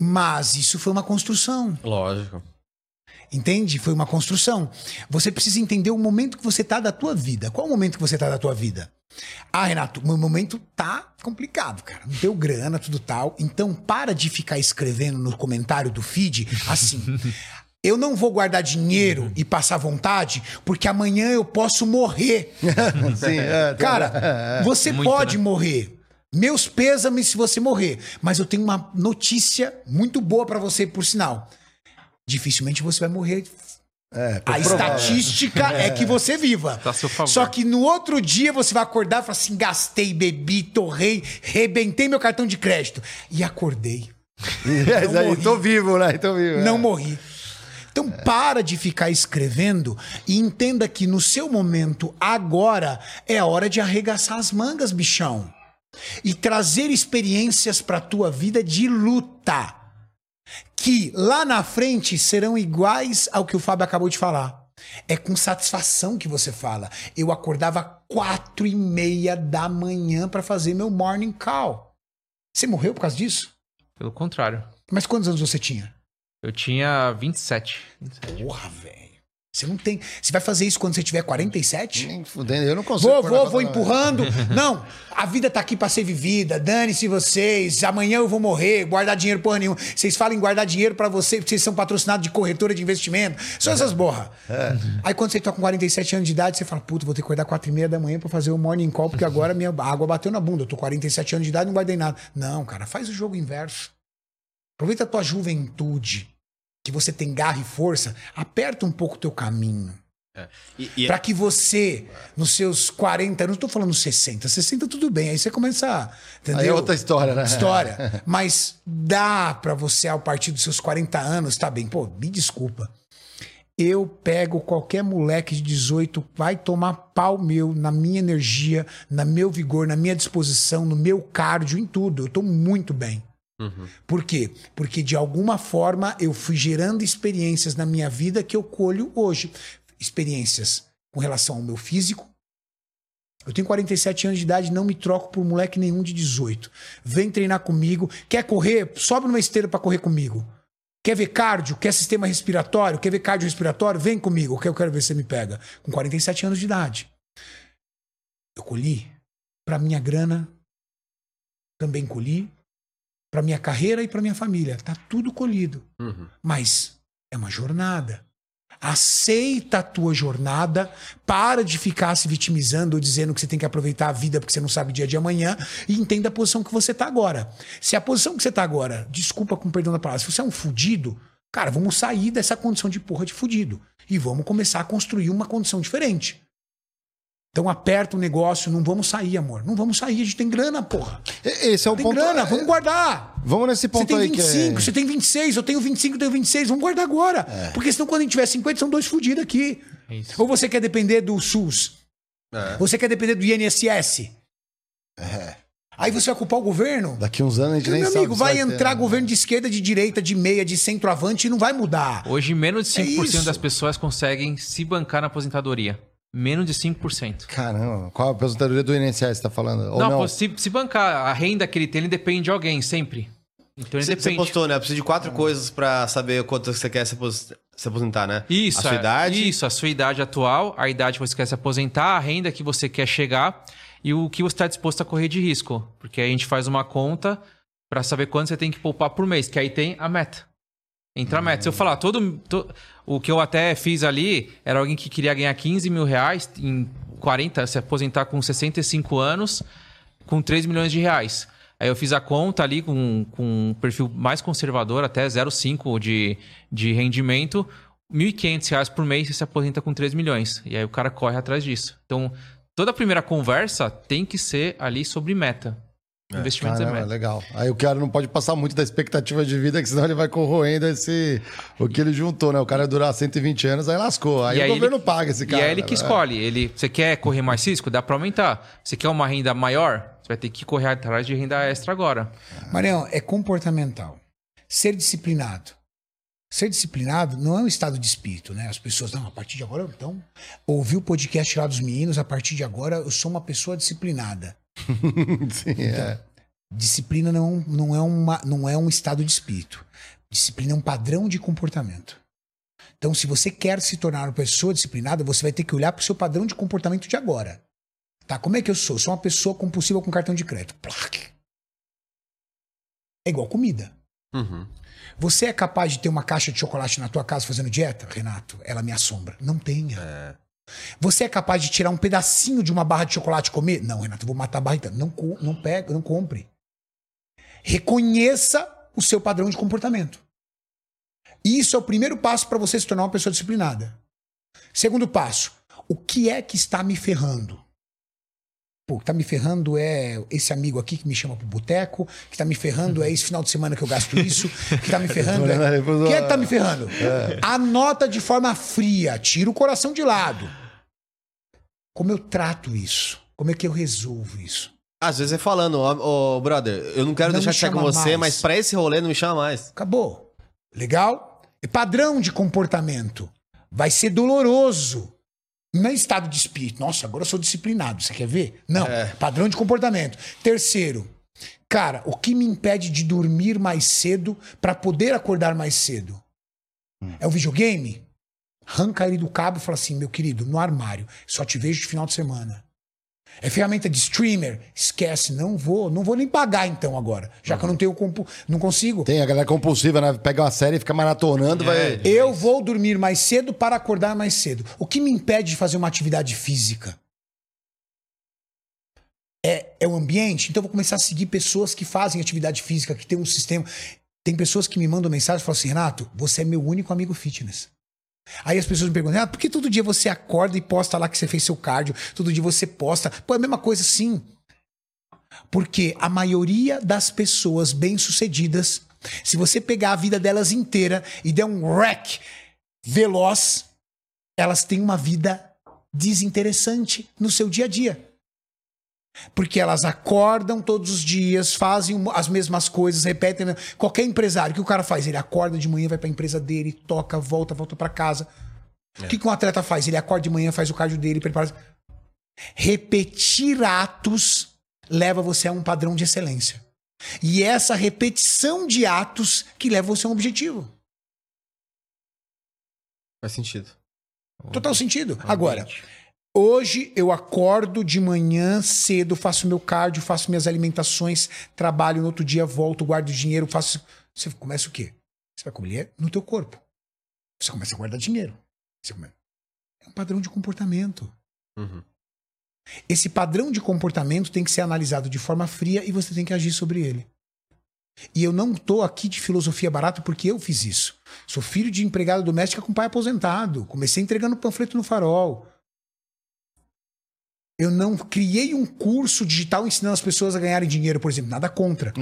Mas isso foi uma construção. Lógico. Entende? Foi uma construção. Você precisa entender o momento que você está da tua vida. Qual o momento que você está da tua vida? Ah, Renato, meu momento tá complicado, cara. Não deu grana, tudo tal. Então para de ficar escrevendo no comentário do feed assim. <laughs> Eu não vou guardar dinheiro e passar vontade, porque amanhã eu posso morrer. <laughs> Sim, é, Cara, você Muito, pode né? morrer. Meus pêsames se você morrer. Mas eu tenho uma notícia muito boa pra você, por sinal. Dificilmente você vai morrer. é, A estatística <laughs> é que você viva. Tá seu favor. Só que no outro dia você vai acordar e falar assim: gastei, bebi, torrei, rebentei meu cartão de crédito. E acordei. <laughs> É, aí, morri. tô vivo, né? Tô vivo. Não é. morri. Então para de ficar escrevendo e entenda que no seu momento agora é a hora de arregaçar as mangas, bichão. E trazer experiências pra tua vida de luta. Que lá na frente serão iguais ao que o Fábio acabou de falar. É com satisfação que você fala. Eu acordava quatro e meia da manhã pra fazer meu morning call. Você morreu por causa disso? Pelo contrário. Mas quantos anos você tinha? Eu tinha 27. 27. Porra, velho. Você não tem. Você vai fazer isso quando você tiver 47? Nem fudendo, eu não consigo. Vou, vou, vou empurrando. <laughs> Não, a vida tá aqui pra ser vivida. Dane-se vocês. Amanhã eu vou morrer, guardar dinheiro porra nenhuma. Vocês falam em guardar dinheiro pra você, porque vocês são patrocinados de corretora de investimento. Só essas borra. Aí quando você tá com 47 anos de idade, você fala, puta, vou ter que acordar 4 e meia da manhã pra fazer o morning call, porque agora minha água bateu na bunda. Eu tô com 47 anos de idade e não guardei nada. Não, cara, faz o jogo inverso. Aproveita a tua juventude, que você tem garra e força, aperta um pouco o teu caminho. E, e- Pra que você, nos seus 40, não tô falando 60, 60 tudo bem, aí você começa a. É outra história, né? História. <laughs> Mas dá pra você, ao partir dos seus 40 anos, tá bem, pô, me desculpa. Eu pego qualquer moleque de 18, vai tomar pau meu na minha energia, na meu vigor, na minha disposição, no meu cardio, em tudo. Eu tô muito bem. Por quê? Porque de alguma forma eu fui gerando experiências na minha vida que eu colho hoje. Experiências com relação ao meu físico. Eu tenho 47 anos de idade, não me troco por moleque nenhum de 18. Vem treinar comigo. Quer correr? Sobe numa esteira pra correr comigo. Quer ver cardio? Quer sistema respiratório? Quer ver cardiorrespiratório? Vem comigo, que eu quero ver se você me pega. Com 47 anos de idade. Eu colhi. Pra minha grana, também colhi. Pra minha carreira e pra minha família. Tá tudo colhido. Mas é uma jornada. Aceita a tua jornada, para de ficar se vitimizando ou dizendo que você tem que aproveitar a vida porque você não sabe o dia de amanhã e entenda a posição que você tá agora. Se a posição que você tá agora, desculpa com perdão da palavra, se você é um fudido, cara, vamos sair dessa condição de porra de fudido e vamos começar a construir uma condição diferente. Então aperta o negócio, não vamos sair, amor. Não vamos sair, a gente tem grana, porra. E- Esse é o Tem ponto. grana, vamos guardar. Vamos nesse Você ponto tem aí 25, que é... você tem 26, eu tenho 25, eu tenho 26. Vamos guardar agora. Porque senão quando a gente tiver 50, são dois fudidos aqui. É isso. Ou você quer depender do SUS? Você quer depender do INSS? Aí você vai culpar o governo? Daqui uns anos a gente nem Meu sabe amigo, vai ter, entrar né? governo de esquerda, de direita, de meia, de centroavante e não vai mudar. Hoje, menos de É 5% isso. das pessoas conseguem se bancar na aposentadoria. Menos de 5%. Caramba, qual a aposentadoria do INSS você tá falando? Ou não, não? pô, Se, se bancar, a renda que ele tem, ele depende de alguém, sempre. Então ele Você, postou, né? Eu preciso de quatro coisas pra saber quanto você quer se aposentar, né? Isso, A sua é- idade. Isso, a sua idade atual, a idade que você quer se aposentar, a renda que você quer chegar e o que você está disposto a correr de risco. Porque aí a gente faz uma conta para saber quanto você tem que poupar por mês, que aí tem a meta. Entra a meta. Se eu falar, todo, to- o que eu até fiz ali era alguém que queria ganhar 15 mil reais em 40, se aposentar com 65 anos, com 3 milhões de reais. Aí eu fiz a conta ali com, com um perfil mais conservador, até 0,5 de, de rendimento. 1.500 reais por mês você se aposenta com 3 milhões. E aí o cara corre atrás disso. Então, toda a primeira conversa tem que ser ali sobre meta. Investimentos é, Caramba, meta. legal. Aí o cara não pode passar muito da expectativa de vida, que senão ele vai corroendo esse, o que ele juntou, né? O cara durar 120 anos, aí lascou. Aí E o aí governo ele- paga esse cara. E é ele que né? escolhe. Ele, você quer correr mais risco? Dá para aumentar. Você quer uma renda maior? Você vai ter que correr atrás de renda extra agora. Marião, é comportamental. Ser disciplinado. Ser disciplinado não é um estado de espírito, né? As pessoas, não, a partir de agora, então, ouvi o podcast lá dos meninos, a partir de agora eu sou uma pessoa disciplinada. <laughs> Sim, é. Disciplina não, não, é uma, não é um estado de espírito. Disciplina é um padrão de comportamento. Então, se você quer se tornar uma pessoa disciplinada, você vai ter que olhar para o seu padrão de comportamento de agora. Tá, como é que eu sou? Eu sou uma pessoa compulsiva com cartão de crédito. Plac. É igual comida. Uhum. Você é capaz de ter uma caixa de chocolate na tua casa fazendo dieta? Renato, ela me assombra. Não tenha. Você é capaz de tirar um pedacinho de uma barra de chocolate e comer? Não, Renato, eu vou matar a barra inteira. Não, não pega, não compre. Reconheça o seu padrão de comportamento. Isso é o primeiro passo para você se tornar uma pessoa disciplinada. Segundo passo, o que é que está me ferrando? Pô, o que tá me ferrando é esse amigo aqui que me chama pro boteco, que tá me ferrando é esse final de semana que eu gasto isso, que tá me <laughs> ferrando é... O que é que tá me ferrando? Anota de forma fria, tira o coração de lado. Como eu trato isso? Como é que eu resolvo isso? Às vezes é falando, ô, brother, eu não quero Não deixar de sair com você, mais. mas pra esse rolê não me chama mais. Acabou. Legal? É padrão de comportamento. Vai ser doloroso. Não é estado de espírito. Nossa, agora eu sou disciplinado. Você quer ver? Não. Padrão de comportamento. Terceiro, cara, o que me impede de dormir mais cedo para poder acordar mais cedo? É o videogame? Arranca ele do cabo e fala assim, meu querido, no armário. Só te vejo de final de semana. É ferramenta de streamer? Esquece, não vou, não vou nem pagar então agora, já que eu não tenho compu, não consigo. Tem a galera compulsiva, né? Pega uma série e fica maratonando, vai. Eu vou dormir mais cedo para acordar mais cedo. O que me impede de fazer uma atividade física? É, é o ambiente? Então eu vou começar a seguir pessoas que fazem atividade física, que tem um sistema. Tem pessoas que me mandam mensagem e falam assim: Renato, você é meu único amigo fitness. Aí as pessoas me perguntam, Renato, por que todo dia você acorda e posta lá que você fez seu cardio? Todo dia você posta. Pô, é a mesma coisa sim. Porque a maioria das pessoas bem-sucedidas, se você pegar a vida delas inteira e der um wreck veloz, elas têm uma vida desinteressante no seu dia a dia. Porque elas acordam todos os dias, fazem as mesmas coisas, repetem. né? Qualquer empresário, o que o cara faz? Ele acorda de manhã, vai pra empresa dele, toca, volta, volta pra casa. O que, que um atleta faz? Ele acorda de manhã, faz o cardio dele, prepara. Repetir atos leva você a um padrão de excelência. E é essa repetição de atos que leva você a um objetivo. Faz sentido. Total sentido. Agora, hoje eu acordo de manhã cedo, faço meu cardio, faço minhas alimentações, trabalho no outro dia, volto, guardo dinheiro, faço. Você começa o quê? Você vai comer no teu corpo. Você começa a guardar dinheiro. É um padrão de comportamento. Uhum. Esse padrão de comportamento tem que ser analisado de forma fria e você tem que agir sobre ele. E eu não tô aqui de filosofia barata porque eu fiz isso. Sou filho de empregada doméstica com pai aposentado. Comecei entregando panfleto no farol. Eu não criei um curso digital ensinando as pessoas a ganharem dinheiro, por exemplo. Nada contra.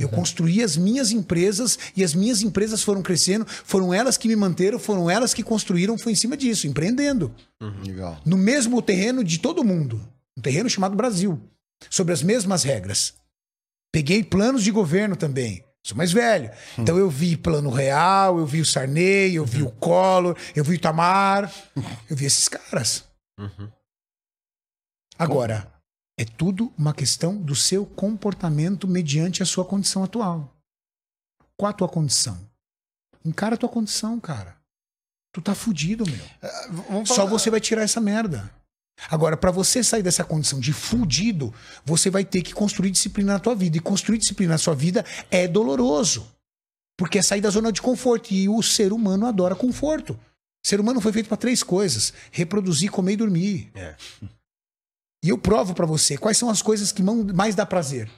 Eu construí as minhas empresas e as minhas empresas foram crescendo. Foram elas que me manteram, foram elas que construíram. Foi em cima disso, empreendendo Legal. no mesmo terreno de todo mundo, um terreno chamado Brasil, sobre as mesmas regras. Peguei planos de governo também. Sou mais velho. Então eu vi Plano Real, eu vi o Sarney, eu vi o Collor, eu vi o Itamar, eu vi esses caras. Agora, é tudo uma questão do seu comportamento mediante a sua condição atual. Qual a tua condição? Encara a tua condição, cara. Tu tá fudido, meu. Vamos Só você vai tirar essa merda. Agora, para você sair dessa condição de fudido, você vai ter que construir disciplina na tua vida. E construir disciplina na sua vida é doloroso. Porque é sair da zona de conforto. E o ser humano adora conforto. O ser humano foi feito para três coisas: reproduzir, comer e dormir. É. E eu provo para você quais são as coisas que mais dá prazer: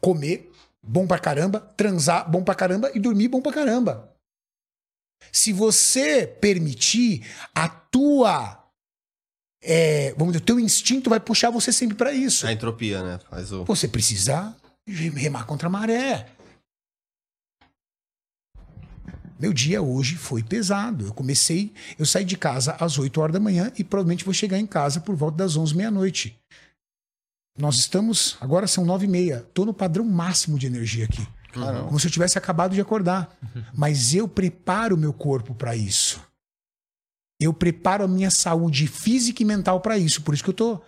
comer, bom pra caramba, transar, bom pra caramba e dormir, bom pra caramba. Se você permitir, a tua. é, vamos dizer, o teu instinto vai puxar você sempre para isso. A entropia, né? Faz o. Você precisa remar contra a maré. Meu dia hoje foi pesado. Eu comecei, eu saí de casa às 8 horas da manhã e provavelmente vou chegar em casa por volta das 11 meia-noite. Nós estamos, agora são 9 e meia. Tô no padrão máximo de energia aqui. Como se eu tivesse acabado de acordar. Mas eu preparo o meu corpo para isso. Eu preparo a minha saúde física e mental para isso. Por isso que eu tô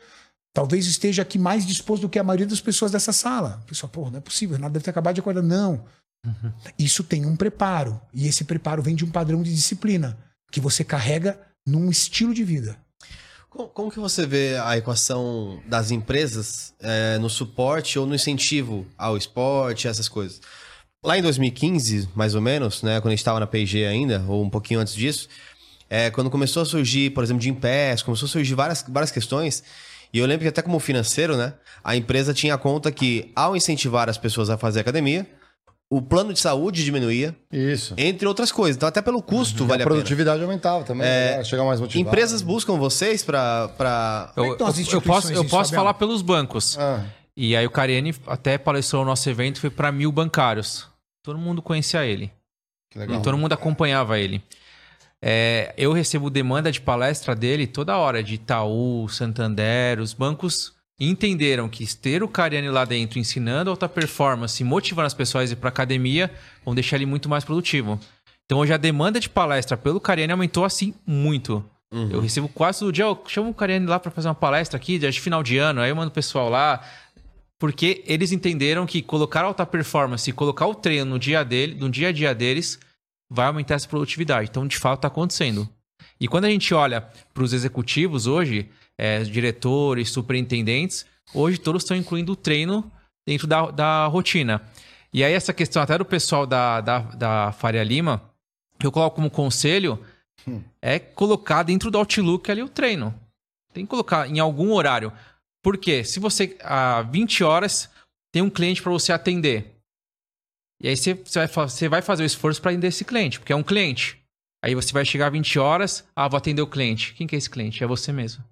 talvez esteja aqui mais disposto do que a maioria das pessoas dessa sala. O pessoal, pô, não é possível, nada deve ter acabado de acordar. Não. Isso tem um preparo. E esse preparo vem de um padrão de disciplina que você carrega num estilo de vida. Co- Como que você vê a equação das empresas é, no suporte ou no incentivo ao esporte, essas coisas? Lá em 2015, mais ou menos, né, quando a gente estava na P&G ainda, ou um pouquinho antes disso, é, quando começou a surgir, por exemplo, de Impés, começou a surgir várias, várias questões, e eu lembro que até como financeiro, né, a empresa tinha conta que, ao incentivar as pessoas a fazer academia, o plano de saúde diminuía, Isso. entre outras coisas. Então, até pelo custo, a vale a pena. produtividade aumentava também. É, chegar mais motivado. Empresas buscam vocês para pra... Eu, é eu- eu posso, eu posso falar pelos bancos. Ah, E aí o Cariani até palestrou no nosso evento, foi para mil bancários. Todo mundo conhecia ele. que legal. Todo mundo acompanhava ele. É, eu recebo demanda de palestra dele toda hora, de Itaú, Santander, os bancos entenderam que ter o Cariani lá dentro ensinando alta performance, motivando as pessoas a ir para academia, vão deixar ele muito mais produtivo. Então hoje a demanda de palestra pelo Cariani aumentou assim muito. Eu recebo quase todo dia, eu chamo o Cariani lá para fazer uma palestra aqui, de final de ano, aí eu mando o pessoal lá, porque eles entenderam que colocar alta performance e colocar o treino no dia dele, no dia a dia deles, vai aumentar essa produtividade. Então, de fato, está acontecendo. E quando a gente olha para os executivos hoje, é, diretores, superintendentes, hoje todos estão incluindo o treino dentro da, da rotina. E aí, essa questão até do pessoal da, da, da Faria Lima, que eu coloco como conselho, é colocar dentro do Outlook ali o treino. Tem que colocar em algum horário. Por quê? Se você, há 20 horas, tem um cliente para você atender. E aí você, você vai, você vai fazer o esforço para atender esse cliente, porque é um cliente. Aí você vai chegar 20 horas, ah, vou atender o cliente. Quem que é esse cliente? É você mesmo.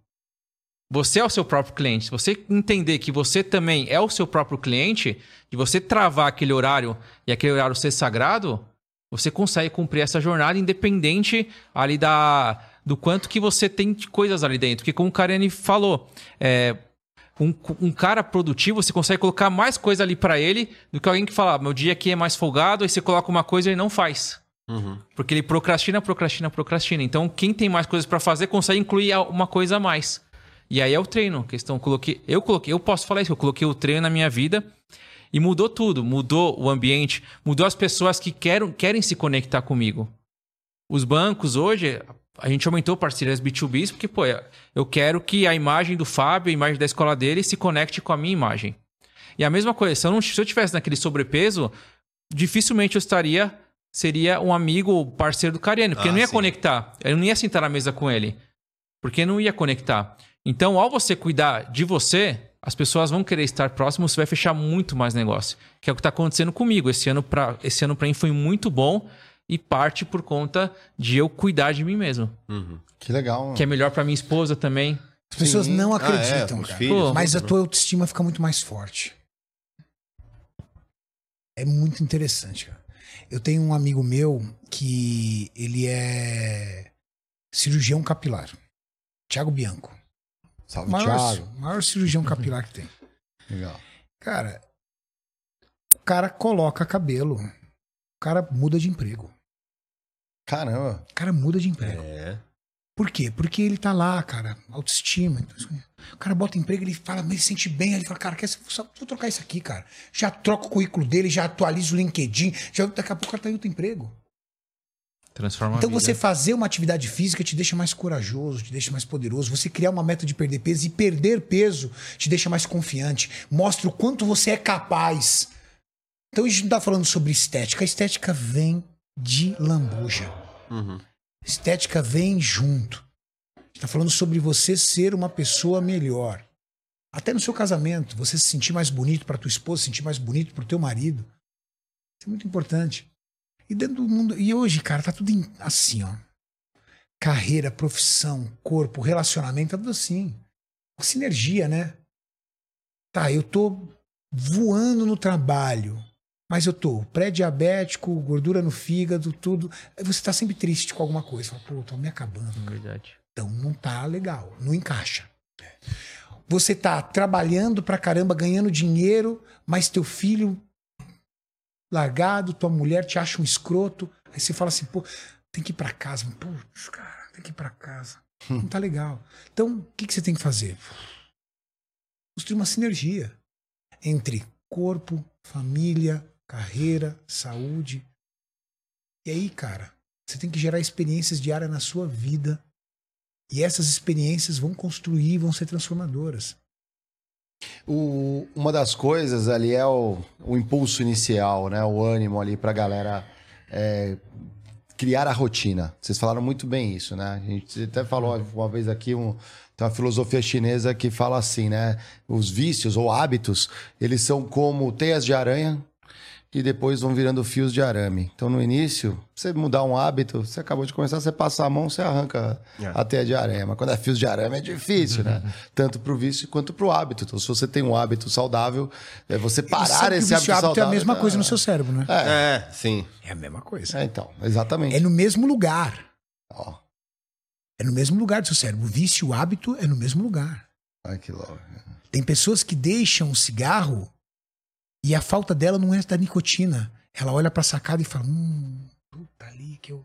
Você é o seu próprio cliente. Se você entender que você também é o seu próprio cliente, e você travar aquele horário e aquele horário ser sagrado, você consegue cumprir essa jornada independente ali da do quanto que você tem de coisas ali dentro. Porque como o Kariane falou, é, um, um cara produtivo, você consegue colocar mais coisa ali pra ele do que alguém que fala, "Ah, meu dia aqui é mais folgado, aí você coloca uma coisa e ele não faz. Porque ele procrastina, procrastina, procrastina. Então, quem tem mais coisas pra fazer consegue incluir uma coisa a mais. E aí é o treino. Questão, eu coloquei, eu coloquei, eu posso falar isso, eu coloquei o treino na minha vida e mudou tudo. Mudou o ambiente, mudou as pessoas que querem, querem se conectar comigo. Os bancos hoje, a gente aumentou parcerias B2B, porque, pô, eu quero que a imagem do Fábio, a imagem da escola dele, se conecte com a minha imagem. E a mesma coisa, se eu, não, se eu tivesse naquele sobrepeso, dificilmente eu estaria, seria um amigo, parceiro do Cariano, porque Ah, eu não ia sim. conectar, eu não ia sentar na mesa com ele, porque não ia conectar. Então, ao você cuidar de você, as pessoas vão querer estar próximas, você vai fechar muito mais negócio. Que é o que está acontecendo comigo. Esse ano para esse ano para mim foi muito bom e parte por conta de eu cuidar de mim mesmo. Que legal. Que é melhor para minha esposa também. As pessoas Sim. não Ah, é, acreditam, cara. filhos, Mas a tudo, tua autoestima fica muito mais forte. É muito interessante, cara. Eu tenho um amigo meu que ele é cirurgião capilar. Tiago Bianco. Salve, Maior, Thiago. maior cirurgião capilar que tem. Legal. Cara, o cara coloca cabelo. O cara muda de emprego. Caramba. O cara muda de emprego. É. Por quê? Porque ele tá lá, cara, autoestima. então, O cara bota emprego, ele fala, mas ele sente bem. Aí ele fala, cara, quer, só, vou trocar isso aqui, cara. Já troca o currículo dele, já atualiza o LinkedIn. Já, daqui a pouco o cara tá em outro emprego. Transforma Então a vida. você fazer uma atividade física te deixa mais corajoso, te deixa mais poderoso. Você criar uma meta de perder peso e perder peso te deixa mais confiante. Mostra o quanto você é capaz. Então a gente não tá falando sobre estética. A estética vem de lambuja. Estética vem junto. A gente tá falando sobre você ser uma pessoa melhor. Até no seu casamento, você se sentir mais bonito para tua esposa, se sentir mais bonito pro teu marido. Isso é muito importante. E dentro do mundo. E hoje, cara, tá tudo assim, ó. Carreira, profissão, corpo, relacionamento, tá tudo assim. Sinergia, né? Tá, eu tô voando no trabalho, mas eu tô pré-diabético, gordura no fígado, tudo. Você tá sempre triste com alguma coisa. Fala, pô, tô me acabando. Verdade. Então não tá legal, não encaixa. Você tá trabalhando pra caramba, ganhando dinheiro, mas teu filho largado, tua mulher te acha um escroto. Aí você fala assim, pô, tem que ir pra casa. Putz, cara, tem que ir pra casa. Não tá legal. Então, o que, que você tem que fazer? Construir uma sinergia entre corpo, família, carreira, saúde. E aí, cara, você tem que gerar experiências diárias na sua vida E essas experiências vão construir, vão ser transformadoras. O- uma das coisas ali é o, o impulso inicial, né? O ânimo ali pra galera é, criar a rotina. Vocês falaram muito bem isso, né? A gente até falou uma vez aqui, um, tem uma filosofia chinesa que fala assim, né? Os vícios ou hábitos, eles são como teias de aranha que depois vão virando fios de arame. Então, no início, pra você mudar um hábito, você acabou de começar, você passa a mão, você arranca a teia de aranha. Mas quando é fios de arame é difícil, né? <laughs> Tanto pro vício quanto pro hábito. Então, se você tem um hábito saudável, é você E parar esse o vício hábito hábito saudável. é a mesma coisa no seu cérebro, né? É, sim. É a mesma coisa. É, então, exatamente. É no mesmo lugar. Ó, É no mesmo lugar do seu cérebro. O vício e o hábito é no mesmo lugar. ai, que louco. Tem pessoas que deixam o cigarro e a falta dela não é da nicotina. Ela olha pra sacada e fala: Hum, puta ali que eu.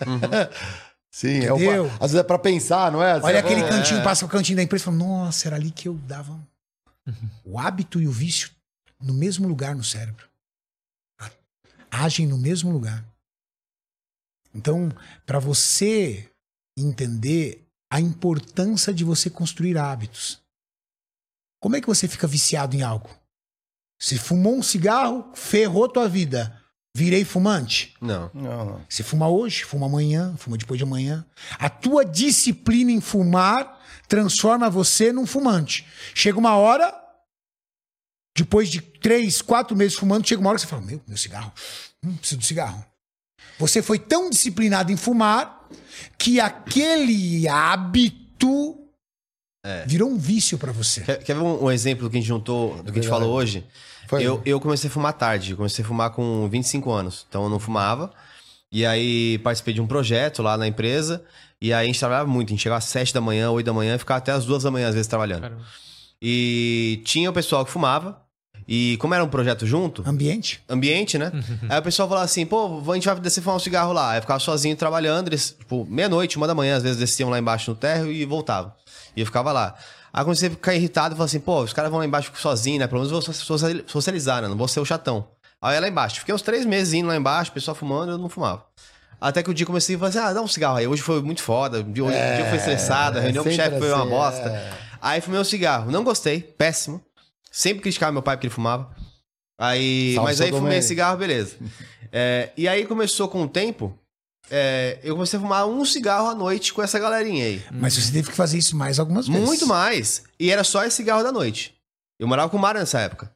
<laughs> Sim, é o, às vezes é pra pensar, não é? Olha aquele é. cantinho, passa o cantinho da empresa e fala: Nossa, era ali que eu dava. O hábito e o vício no mesmo lugar no cérebro. Agem no mesmo lugar. Então, para você entender a importância de você construir hábitos. Como é que você fica viciado em algo? Você fumou um cigarro, ferrou tua vida. Virei fumante? Não. Não, não. Você fuma hoje, fuma amanhã, fuma depois de amanhã. A tua disciplina em fumar transforma você num fumante. Chega uma hora, depois de três, quatro meses fumando, chega uma hora que você fala: Meu, meu cigarro, hum, preciso do cigarro. Você foi tão disciplinado em fumar que aquele hábito virou um vício pra você. Quer, quer ver um, um exemplo do que a gente juntou, do que a gente falou hoje? Foi. Eu, eu comecei a fumar tarde, eu comecei a fumar com 25 anos. Então eu não fumava. E aí participei de um projeto lá na empresa. E aí a gente trabalhava muito. A gente chegava às 7 da manhã, 8 da manhã e ficava até às 2 da manhã, às vezes, trabalhando. Caramba. E tinha o pessoal que fumava. E como era um projeto junto, Ambiente? ambiente, né? aí o pessoal falava assim, pô, a gente vai descer fumar um cigarro lá. Aí eu ficava sozinho trabalhando, eles, tipo, meia-noite, uma da manhã, às vezes desciam lá embaixo no térreo e voltavam. E eu ficava lá. Aí comecei a ficar irritado e falei assim, pô, os caras vão lá embaixo sozinho, né? Pelo menos eu vou social- socializar, né? Não vou ser o chatão. Aí lá embaixo. Fiquei uns três meses indo lá embaixo, o pessoal fumando, eu não fumava. Até que o dia comecei a falar assim, ah, dá um cigarro aí. Hoje foi muito foda, o dia, o dia foi estressado, a é reunião com o chefe foi uma assim, bosta. é. Aí fumei um cigarro. Não gostei, péssimo. Sempre criticava meu pai porque ele fumava. Aí, Salve, mas aí fumei cigarro, beleza. É, e aí começou com o tempo, é, eu comecei a fumar um cigarro à noite com essa galerinha aí. Mas você teve que fazer isso mais algumas vezes. Muito mais. E era só esse cigarro da noite. Eu morava com o Mara nessa época.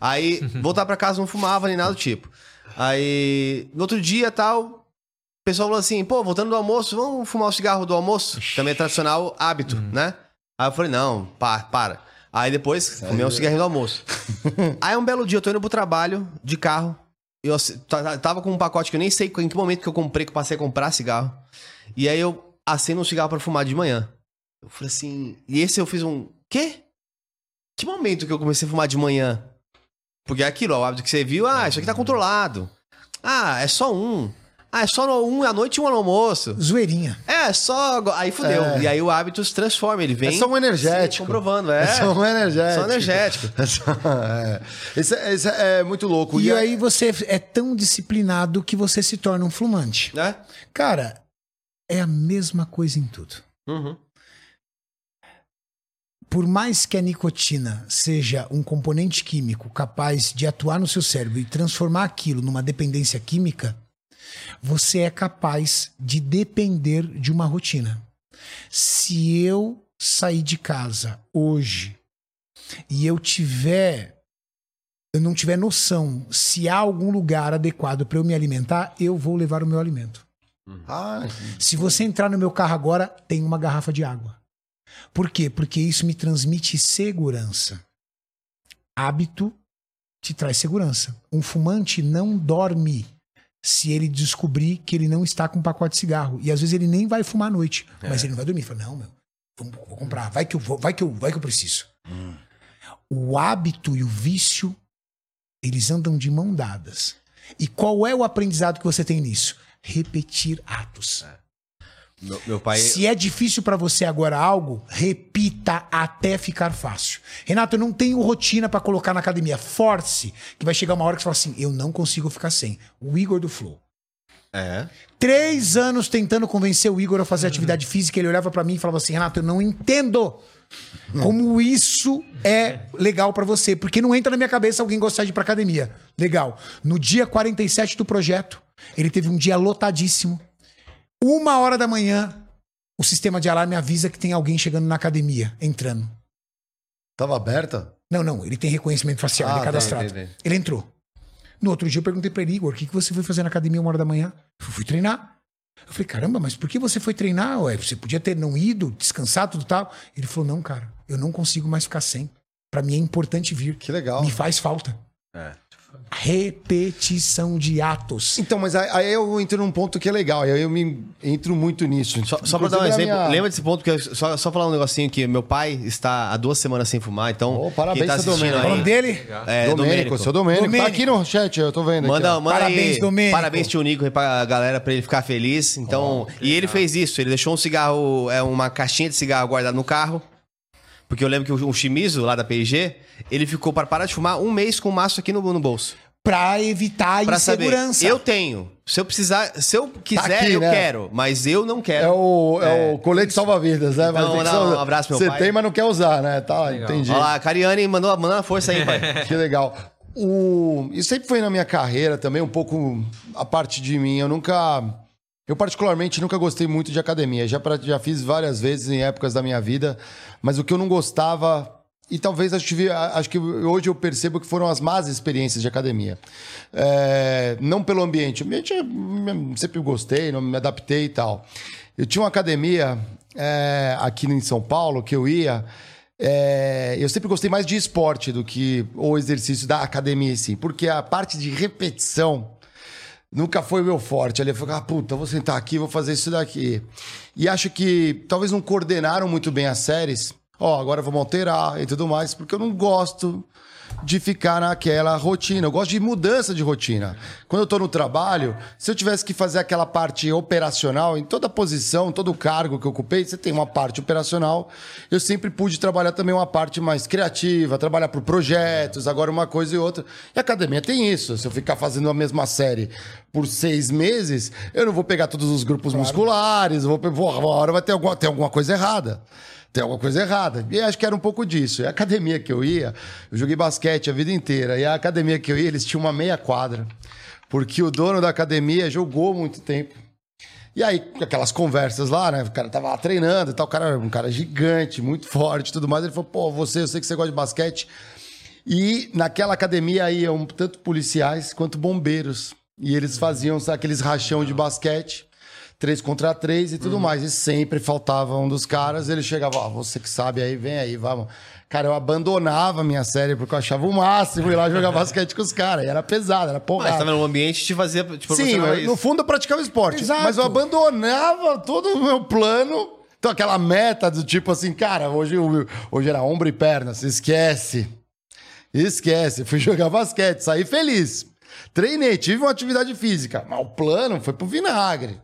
Aí, <laughs> voltar pra casa não fumava nem nada do tipo. Aí, no outro dia tal, o pessoal falou assim: pô, voltando do almoço, vamos fumar o cigarro do almoço? Também é tradicional hábito, né? Aí eu falei: não, pa- para. Aí depois, fumei um cigarrinho do almoço. <laughs> Aí um belo dia eu tô indo pro trabalho de carro. Eu tava com um pacote que eu nem sei em que momento que eu comprei, que eu passei a comprar cigarro. E aí eu acendo um cigarro pra fumar de manhã. Eu falei assim. E esse eu fiz um. Quê? Que momento que eu comecei a fumar de manhã? Porque é aquilo, ó, o hábito que você viu, ah, isso aqui tá controlado. Ah, é só um. Ah, é só no- um à noite e um no almoço. Zoeirinha. É, só. Aí fudeu. É. E aí o hábito se transforma, ele vem. É só um energético. comprovando, é. É só um energético. Só energético. <laughs> É só- é. Esse, é- esse é muito louco. E aí você é tão disciplinado que você se torna um fumante. Né? Cara, é a mesma coisa em tudo. Uhum. Por mais que a nicotina seja um componente químico capaz de atuar no seu cérebro e transformar aquilo numa dependência química, você é capaz de depender de uma rotina. Se eu sair de casa hoje e eu tiver eu não tiver noção se há algum lugar adequado para eu me alimentar, eu vou levar o meu alimento. Ah, Se você entrar no meu carro agora, tem uma garrafa de água. Por quê? Porque isso me transmite segurança. Hábito te traz segurança. Um fumante não dorme se ele descobrir que ele não está com um pacote de cigarro. E às vezes ele nem vai fumar à noite, mas ele não vai dormir. Fala, não, meu, vamos- vou comprar. Vai que eu vou, vai que eu, vai que eu preciso. O hábito e o vício, eles andam de mão dadas. E qual é o aprendizado que você tem nisso? Repetir atos. Meu, meu pai. Se é difícil pra você agora algo, repita até ficar fácil. Renato, eu não tenho rotina pra colocar na academia. Force, que vai chegar uma hora que você fala assim: eu não consigo ficar sem. O Igor do Flow. É. Três anos tentando convencer o Igor a fazer atividade física. Ele olhava pra mim e falava assim: Renato, eu não entendo como isso é legal pra você. Porque não entra na minha cabeça alguém gostar de ir pra academia. Legal. No dia 47 do projeto, ele teve um dia lotadíssimo. Uma hora da manhã, o sistema de alarme avisa que tem alguém chegando na academia, entrando. Tava aberta? Não, não, ele tem reconhecimento facial, Ah, ele é tá, cadastrado. entendi. Ele entrou. No outro dia eu perguntei pra ele, Igor, o que, que você foi fazer na academia uma hora da manhã? Eu fui treinar. Eu falei, caramba, mas por que você foi treinar? Ué, você podia ter não ido, descansado, tudo tal. Ele falou, não, cara, eu não consigo mais ficar sem. Pra mim é importante vir. Que legal. Me faz falta. É. Repetição de atos. Então, mas aí, aí eu entro num ponto que é legal. Aí eu me entro muito nisso. Só, só pra dar um exemplo, minha- lembra desse ponto que eu, só, só falar um negocinho que meu pai está há duas semanas sem fumar, então. Ô, parabéns, tá seu Domênico. O nome dele? É, Domênico, Domênico. seu Domênico. Domênico. Tá aqui no chat, eu tô vendo. Manda, manda Parabéns, aí, Domênico. Parabéns, tio Nico, pra galera, pra ele ficar feliz. Então, e ele fez isso, ele deixou um cigarro, é uma caixinha de cigarro guardada no carro. Porque eu lembro que o, o Shimizu, lá da P&G, ele ficou para parar de fumar um mês com o maço aqui no, no bolso. Pra evitar a Pra saber, insegurança. eu tenho. Se eu precisar, se eu quiser, aqui, eu né? quero. Mas eu não quero. É o, é o colete salva-vidas, né? Então, não, ser- um abraço, meu Você pai. tem, mas não quer usar, né? Tá, Legal. entendi. Olha lá, a Cariane mandou, mandou uma força aí, pai. <laughs> Que legal. O... Isso sempre foi na minha carreira também, um pouco a parte de mim. Eu nunca. Eu, particularmente, nunca gostei muito de academia. Já, pra- já fiz várias vezes em épocas da minha vida, mas o que eu não gostava. E talvez acho que, acho que hoje eu percebo que foram as más experiências de academia. É, não pelo ambiente. O ambiente eu sempre gostei, não me adaptei e tal. Eu tinha uma academia é, aqui em São Paulo que eu ia. É, eu sempre gostei mais de esporte do que o exercício da academia em porque a parte de repetição nunca foi meu forte. Ali eu falei, ah, puta, vou sentar aqui, vou fazer isso daqui. E acho que talvez não coordenaram muito bem as séries. Ó, agora vamos alterar e tudo mais, porque eu não gosto de ficar naquela rotina. Eu gosto de mudança de rotina. Quando eu tô no trabalho, se eu tivesse que fazer aquela parte operacional, em toda posição, todo cargo que eu ocupei, você tem uma parte operacional. Eu sempre pude trabalhar também uma parte mais criativa, trabalhar por projetos, agora uma coisa e outra. E a academia tem isso. Se eu ficar fazendo a mesma série por seis meses, eu não vou pegar todos os grupos musculares, eu vou, vou, uma hora vai ter alguma, tem alguma coisa errada. Tem alguma coisa errada. E acho que era um pouco disso. E a academia que eu ia, eu joguei basquete a vida inteira. E a academia que eu ia, eles tinham uma meia quadra. Porque o dono da academia jogou muito tempo. E aí, aquelas conversas lá, né? O cara tava lá treinando e tal. O cara era um cara gigante, muito forte tudo mais. Ele falou: pô, você, eu sei que você gosta de basquete. E naquela academia iam tanto policiais quanto bombeiros. E eles faziam sabe, aqueles rachão de basquete, três contra três e tudo mais. E sempre faltava um dos caras. Ele chegava, ó, você que sabe aí, vem aí, vamos. Cara, eu abandonava a minha série porque eu achava o máximo ir lá jogar <laughs> basquete com os caras. E era pesado, era Mas porrada. tava no ambiente te fazia. Te Sim, mas isso. no fundo eu praticava esporte. Exato. Mas eu abandonava todo o meu plano. Então, aquela meta do tipo assim, cara, hoje, hoje era ombro e perna, se esquece. Esquece. Fui <laughs> jogar basquete, saí feliz. Treinei, tive uma atividade física, mas o plano foi pro vinagre.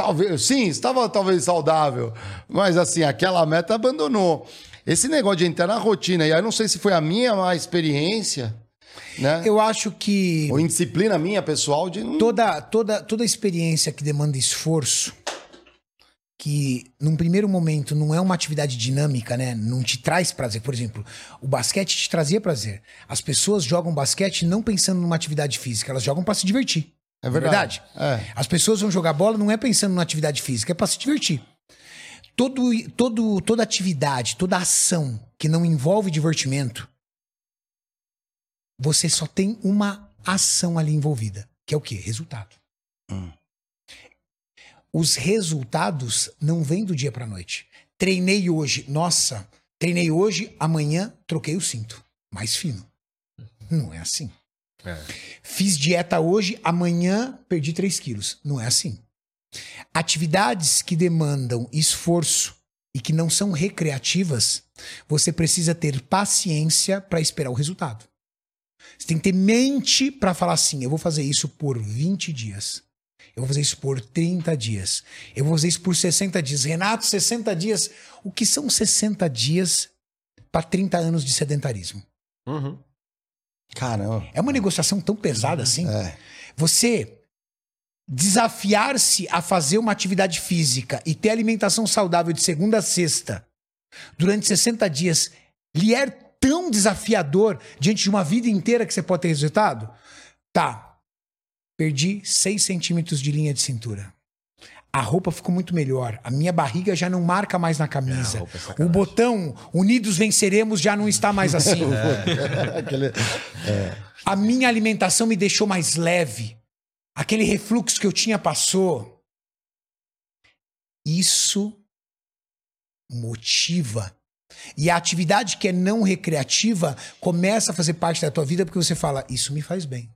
Talvez, sim, estava talvez saudável, mas assim, aquela meta abandonou. Esse negócio de entrar na rotina, e aí não sei se foi a minha má experiência, né? Eu acho que Ou indisciplina minha pessoal de toda, toda, toda experiência que demanda esforço, que num primeiro momento não é uma atividade dinâmica, né? Não te traz prazer. Por exemplo, o basquete te trazia prazer. As pessoas jogam basquete não pensando numa atividade física, elas jogam para se divertir. É verdade. É. As pessoas vão jogar bola não é pensando numa atividade física, é para se divertir. Todo, todo, toda atividade, toda ação que não envolve divertimento, você só tem uma ação ali envolvida, que é o quê? Resultado. Os resultados não vêm do dia para noite. Treinei hoje, nossa, treinei hoje, amanhã troquei o cinto, mais fino. Não é assim. Fiz dieta hoje, amanhã perdi 3 quilos. Não é assim. Atividades que demandam esforço e que não são recreativas, você precisa ter paciência para esperar o resultado. Você tem que ter mente para falar assim: eu vou fazer isso por 20 dias. Eu vou fazer isso por 30 dias. Eu vou fazer isso por 60 dias. Renato, 60 dias. O que são 60 dias para 30 anos de sedentarismo? Uhum. Caramba. É uma negociação tão pesada assim. É. Você desafiar-se a fazer uma atividade física e ter alimentação saudável de segunda a sexta durante 60 dias lhe é tão desafiador diante de uma vida inteira que você pode ter resultado? Tá. Perdi 6 centímetros de linha de cintura. A roupa ficou muito melhor. A minha barriga já não marca mais na camisa. roupa é o botão Unidos Venceremos já não está mais assim. <laughs> Aquele- A minha alimentação me deixou mais leve. Aquele refluxo que eu tinha passou. Isso motiva. E a atividade que é não recreativa começa a fazer parte da tua vida porque você fala: Isso me faz bem.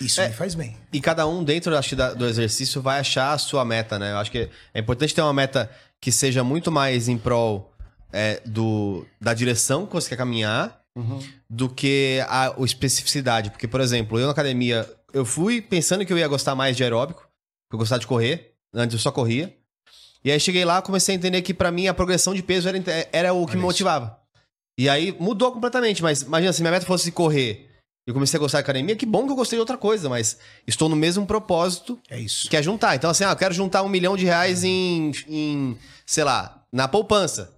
Isso É. me faz bem. E cada um dentro acho, do exercício vai achar a sua meta, né? Eu acho que é importante ter uma meta que seja muito mais em prol é, do, da direção que você quer caminhar do que a, a especificidade. Porque, por exemplo, eu na academia, eu fui pensando que eu ia gostar mais de aeróbico, que eu gostava de correr, antes eu só corria. E aí cheguei lá, comecei a entender que pra mim a progressão de peso era, era o que me motivava. E aí mudou completamente, mas imagina se minha meta fosse correr eu comecei a gostar de academia, que bom que eu gostei de outra coisa, mas estou no mesmo propósito É isso. que é juntar. Então, assim, ah, eu quero juntar um milhão de reais em, em sei lá, na poupança.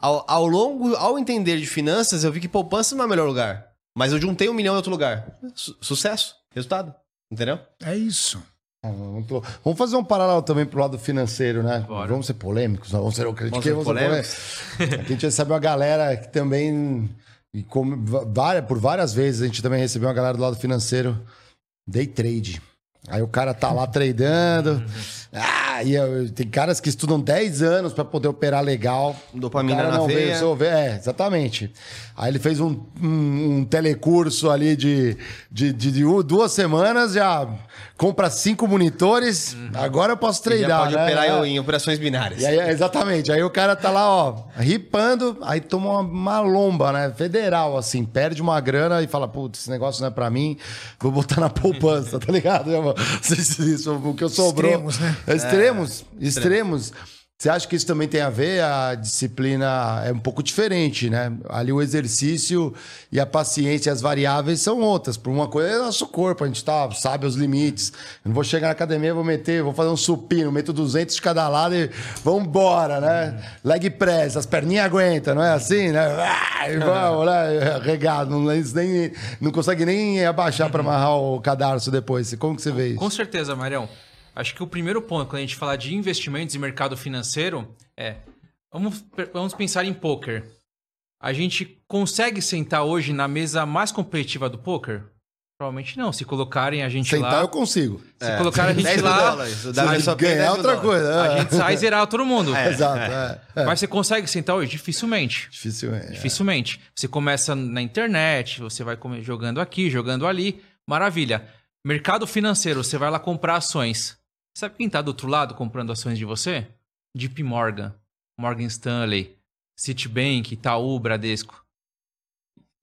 Ao, ao longo, ao entender de finanças, eu vi que poupança não é o melhor lugar. Mas eu juntei um milhão em outro lugar. Su- sucesso, resultado. Entendeu? É isso. Vamos fazer um paralelo também pro lado financeiro, né? Bora. Vamos ser polêmicos, vamos ser críticos, Vamos ser vamos ser polêmicos. Aqui a gente recebe uma galera que também, e como, várias, por várias vezes, a gente também recebeu uma galera do lado financeiro, day trade. Aí o cara tá lá tradando. <laughs> Ah, e eu- tem caras que estudam 10 anos pra poder operar legal. Dopamina O cara na não veio veia. resolver. É, exatamente. Aí ele fez um, um, um telecurso ali de, de, de- de duas semanas, já compra cinco monitores. Agora eu posso Uhum. Treinar. pode né? operar É. em, em operações binárias. E aí, exatamente. Aí o cara tá lá, ó, ripando, aí toma uma, uma lomba, né? Federal, assim, perde uma grana e fala, putz, esse negócio não é pra mim, vou botar na <laughs> poupança, tá ligado? <laughs> Isso, isso, o que eu sobrou. Extremos, né? É, Extremos, extremos. Você acha que isso também tem a ver? A disciplina é um pouco diferente, né? Ali o exercício e a paciência as variáveis são outras. Por uma coisa é nosso corpo, a gente tá, sabe os limites. Eu não vou chegar na academia, vou meter, vou fazer um supino, meto 200 de cada lado e vambora, né? Leg press, as perninhas aguentam, não é assim, né? Ah, e vamos, né? Regado, não, nem, não consegue nem abaixar para amarrar o cadarço depois. Como que você vê isso? Com certeza, Marião. Acho que o primeiro ponto, quando a gente falar de investimentos e mercado financeiro, é. Vamos, vamos pensar em poker. A gente consegue sentar hoje na mesa mais competitiva do poker? Provavelmente não. Se colocarem a gente Sentar lá. eu consigo. Se colocarem a <laughs> gente 10 mil lá, dólares. O é 10 Ganhar outra dólares. coisa. a é. gente sai e zerar todo mundo. <laughs> Exato, é. é. Mas você consegue sentar hoje? Dificilmente. Difícil, é. Dificilmente. Você começa na internet, você vai jogando aqui, jogando ali. Maravilha. Mercado financeiro, você vai lá comprar ações. Sabe quem tá do outro lado comprando ações de você? JP Morgan, Morgan Stanley, Citibank, Itaú, Bradesco.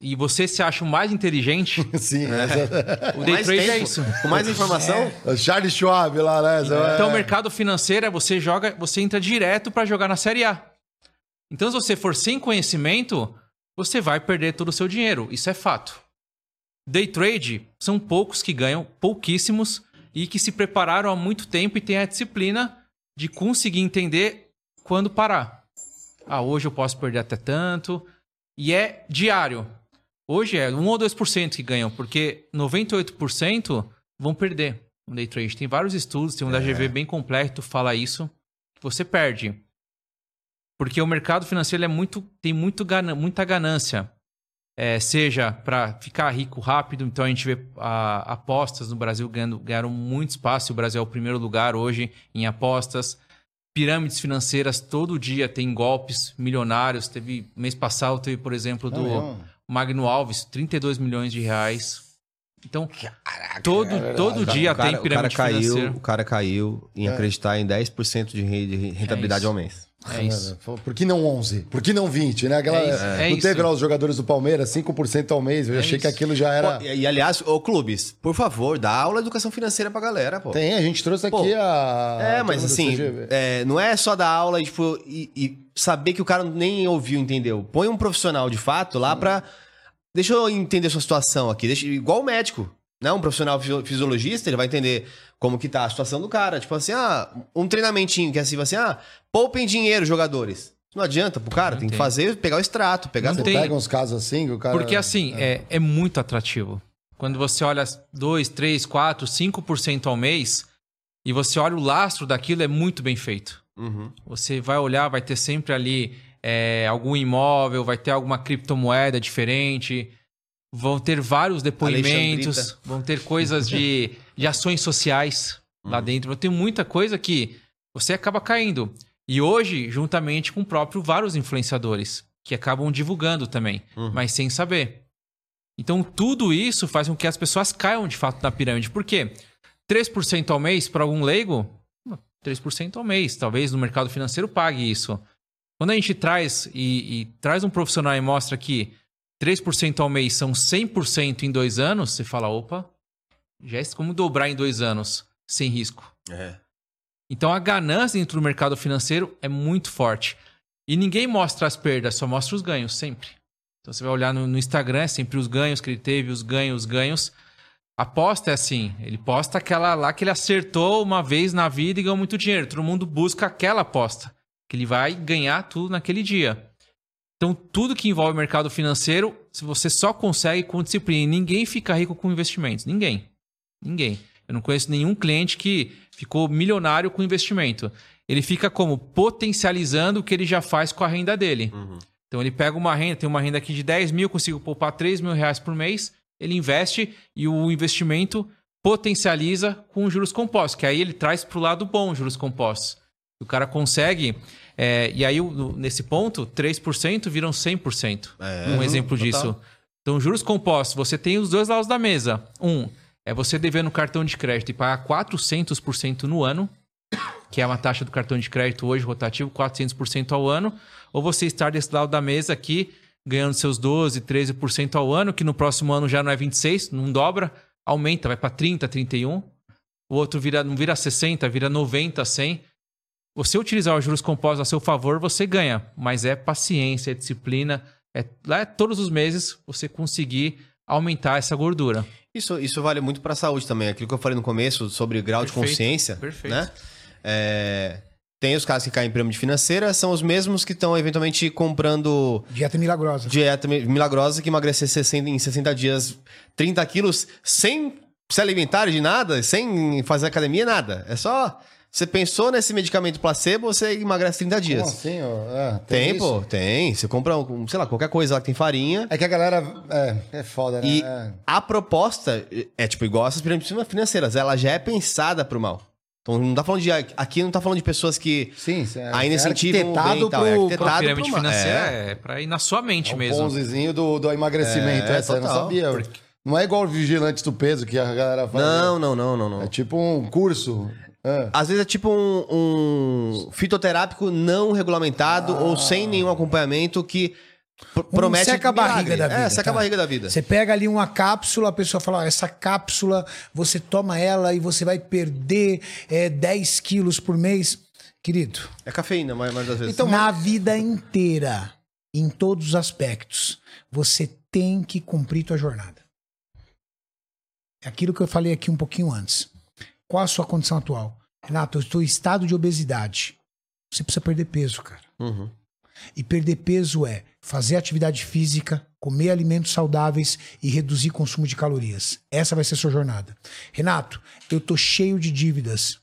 E você se acha o mais inteligente? <laughs> Sim, exato. O day trade é isso. Com mais informação. O Charles Schwab lá, né? Então, o É. mercado financeiro é você joga, você entra direto para jogar na Série A. Então, se você for sem conhecimento, você vai perder todo o seu dinheiro. Isso é fato. Day trade são poucos que ganham, pouquíssimos, e que se prepararam há muito tempo e têm a disciplina de conseguir entender quando parar. Ah, hoje eu posso perder até tanto. E é diário. Hoje é 1 ou 2% que ganham, porque 98% vão perder no day trade. Tem vários estudos, tem um da GV bem completo, fala isso, que você perde. Porque o mercado financeiro é muito, tem muito muita ganância. É, seja para ficar rico rápido, então a gente vê a- apostas no Brasil ganhando, ganharam muito espaço. O Brasil é o primeiro lugar hoje em apostas. Pirâmides financeiras, todo dia tem golpes milionários. Teve mês passado, teve, por exemplo, do mesmo? Magno Alves, 32 milhões de reais. Então, todo, todo dia o cara, tem o cara pirâmide caiu, financeira. o cara caiu em acreditar em 10% de re- de rentabilidade isso. ao mês. É isso. Por que não 11? Por que não 20, né? Aquela, É isso, é não isso. teve lá os jogadores do Palmeiras, 5% ao mês. Eu É achei que isso. aquilo já era... Pô, e, e, aliás, ô clubes, por favor, dá aula de educação financeira pra galera, pô. Tem, a gente trouxe aqui Pô, a... É, mas assim, é, não é só dar aula e, tipo, e, e saber que o cara nem ouviu, entendeu? Põe um profissional de fato lá pra. Deixa eu entender sua situação aqui. Deixa, igual o médico. Né? Um profissional fisi- fisiologista, ele vai entender como que tá a situação do cara. Tipo assim, ah, um treinamentinho que é assim, assim, ah, poupem dinheiro, jogadores. Não adianta pro cara, Não tem que fazer, pegar o extrato, pegar... Não Você tem- pega uns casos assim que o cara. Porque assim, é, é muito atrativo. Quando você olha 2, 3, 4, 5% ao mês e você olha o lastro daquilo, é muito bem feito. Uhum. Você vai olhar, vai ter sempre ali é, algum imóvel, vai ter alguma criptomoeda diferente, vão ter vários depoimentos, vão ter coisas de, de ações sociais lá dentro. Tem muita coisa que você acaba caindo. E hoje, juntamente com o próprio vários influenciadores, que acabam divulgando também, mas sem saber. Então, tudo isso faz com que as pessoas caiam de fato na pirâmide. Por quê? 3% ao mês para algum leigo, 3% ao mês. Talvez no mercado financeiro pague isso. Quando a gente traz e, e traz um profissional e mostra que 3% ao mês são 100% em dois anos, você fala, opa, já é como dobrar em dois anos, sem risco. É. Então a ganância dentro do mercado financeiro é muito forte. E ninguém mostra as perdas, só mostra os ganhos, sempre. Então você vai olhar no, no Instagram, é sempre os ganhos que ele teve, os ganhos, os ganhos. Aposta é assim, ele posta aquela lá que ele acertou uma vez na vida e ganhou muito dinheiro. Todo mundo busca aquela aposta, que ele vai ganhar tudo naquele dia. Então tudo que envolve mercado financeiro, se você só consegue com disciplina. Ninguém fica rico com investimentos, ninguém. Ninguém. Eu não conheço nenhum cliente que ficou milionário com investimento. Ele fica como? Potencializando o que ele já faz com a renda dele. Então ele pega uma renda, tem uma renda aqui de 10 mil, consigo poupar 3 mil reais por mês, ele investe e o investimento potencializa com juros compostos, que aí ele traz para o lado bom juros compostos. O cara consegue, é, e aí nesse ponto, 3% viram 100%. É, um exemplo total. disso. Então, juros compostos, você tem os dois lados da mesa. Um, é você dever no cartão de crédito e pagar 400% no ano, que é uma taxa do cartão de crédito hoje rotativo, 400% ao ano, ou você estar desse lado da mesa aqui, ganhando seus 12, 13% ao ano, que no próximo ano já não é 26, não dobra, aumenta, vai para 30, 31. O outro vira, não vira 60, vira 90, 100. Você utilizar os juros compostos a seu favor, você ganha, mas é paciência, é disciplina, é lá é todos os meses você conseguir aumentar essa gordura. Isso, isso vale muito pra saúde também. Aquilo que eu falei no começo sobre grau de Perfeito, consciência. perfeito. Né? É, tem os caras que caem em pirâmide financeira, são os mesmos que estão eventualmente comprando Dieta milagrosa. dieta mi- milagrosa que emagrecer 60, em 60 dias 30 quilos sem se alimentar de nada, sem fazer academia, nada. É só. Você pensou nesse medicamento placebo, você emagrece 30 dias. Como assim, ó? É, Tem, isso? pô, tem. Você compra, um, sei lá, qualquer coisa lá que tem farinha. É que a galera. É, é foda, né? E É. a proposta é tipo igual essas pirâmides financeiras, ela já é pensada pro mal. Então não tá falando de aqui não tá falando de pessoas que Sim, sim, é- ainda é incentivam o bem arquitetado e tal, é pro- arquitetado A pro pirâmide mal. financeira É. é, pra ir na sua mente É o mesmo. ponzizinho do, do emagrecimento. É, essa eu não total. sabia. Não é igual o vigilante do peso que a galera faz. Não, não, não, não, não. É tipo um curso. É. Às vezes é tipo um, um fitoterápico não regulamentado ou sem nenhum acompanhamento que pr- promete seca a barriga da vida, É, seca tá? a barriga da vida. Você pega ali uma cápsula, a pessoa fala: ó, essa cápsula, você toma ela e você vai perder é, 10 quilos por mês. Querido, É cafeína, mas das vezes. Então, na vida inteira, em todos os aspectos, você tem que cumprir tua jornada. É aquilo que eu falei aqui um pouquinho antes. Qual a sua condição atual? Renato, eu estou em estado de obesidade. Você precisa perder peso, cara. Uhum. E perder peso é fazer atividade física, comer alimentos saudáveis e reduzir consumo de calorias. Essa vai ser a sua jornada. Renato, eu tô cheio de dívidas.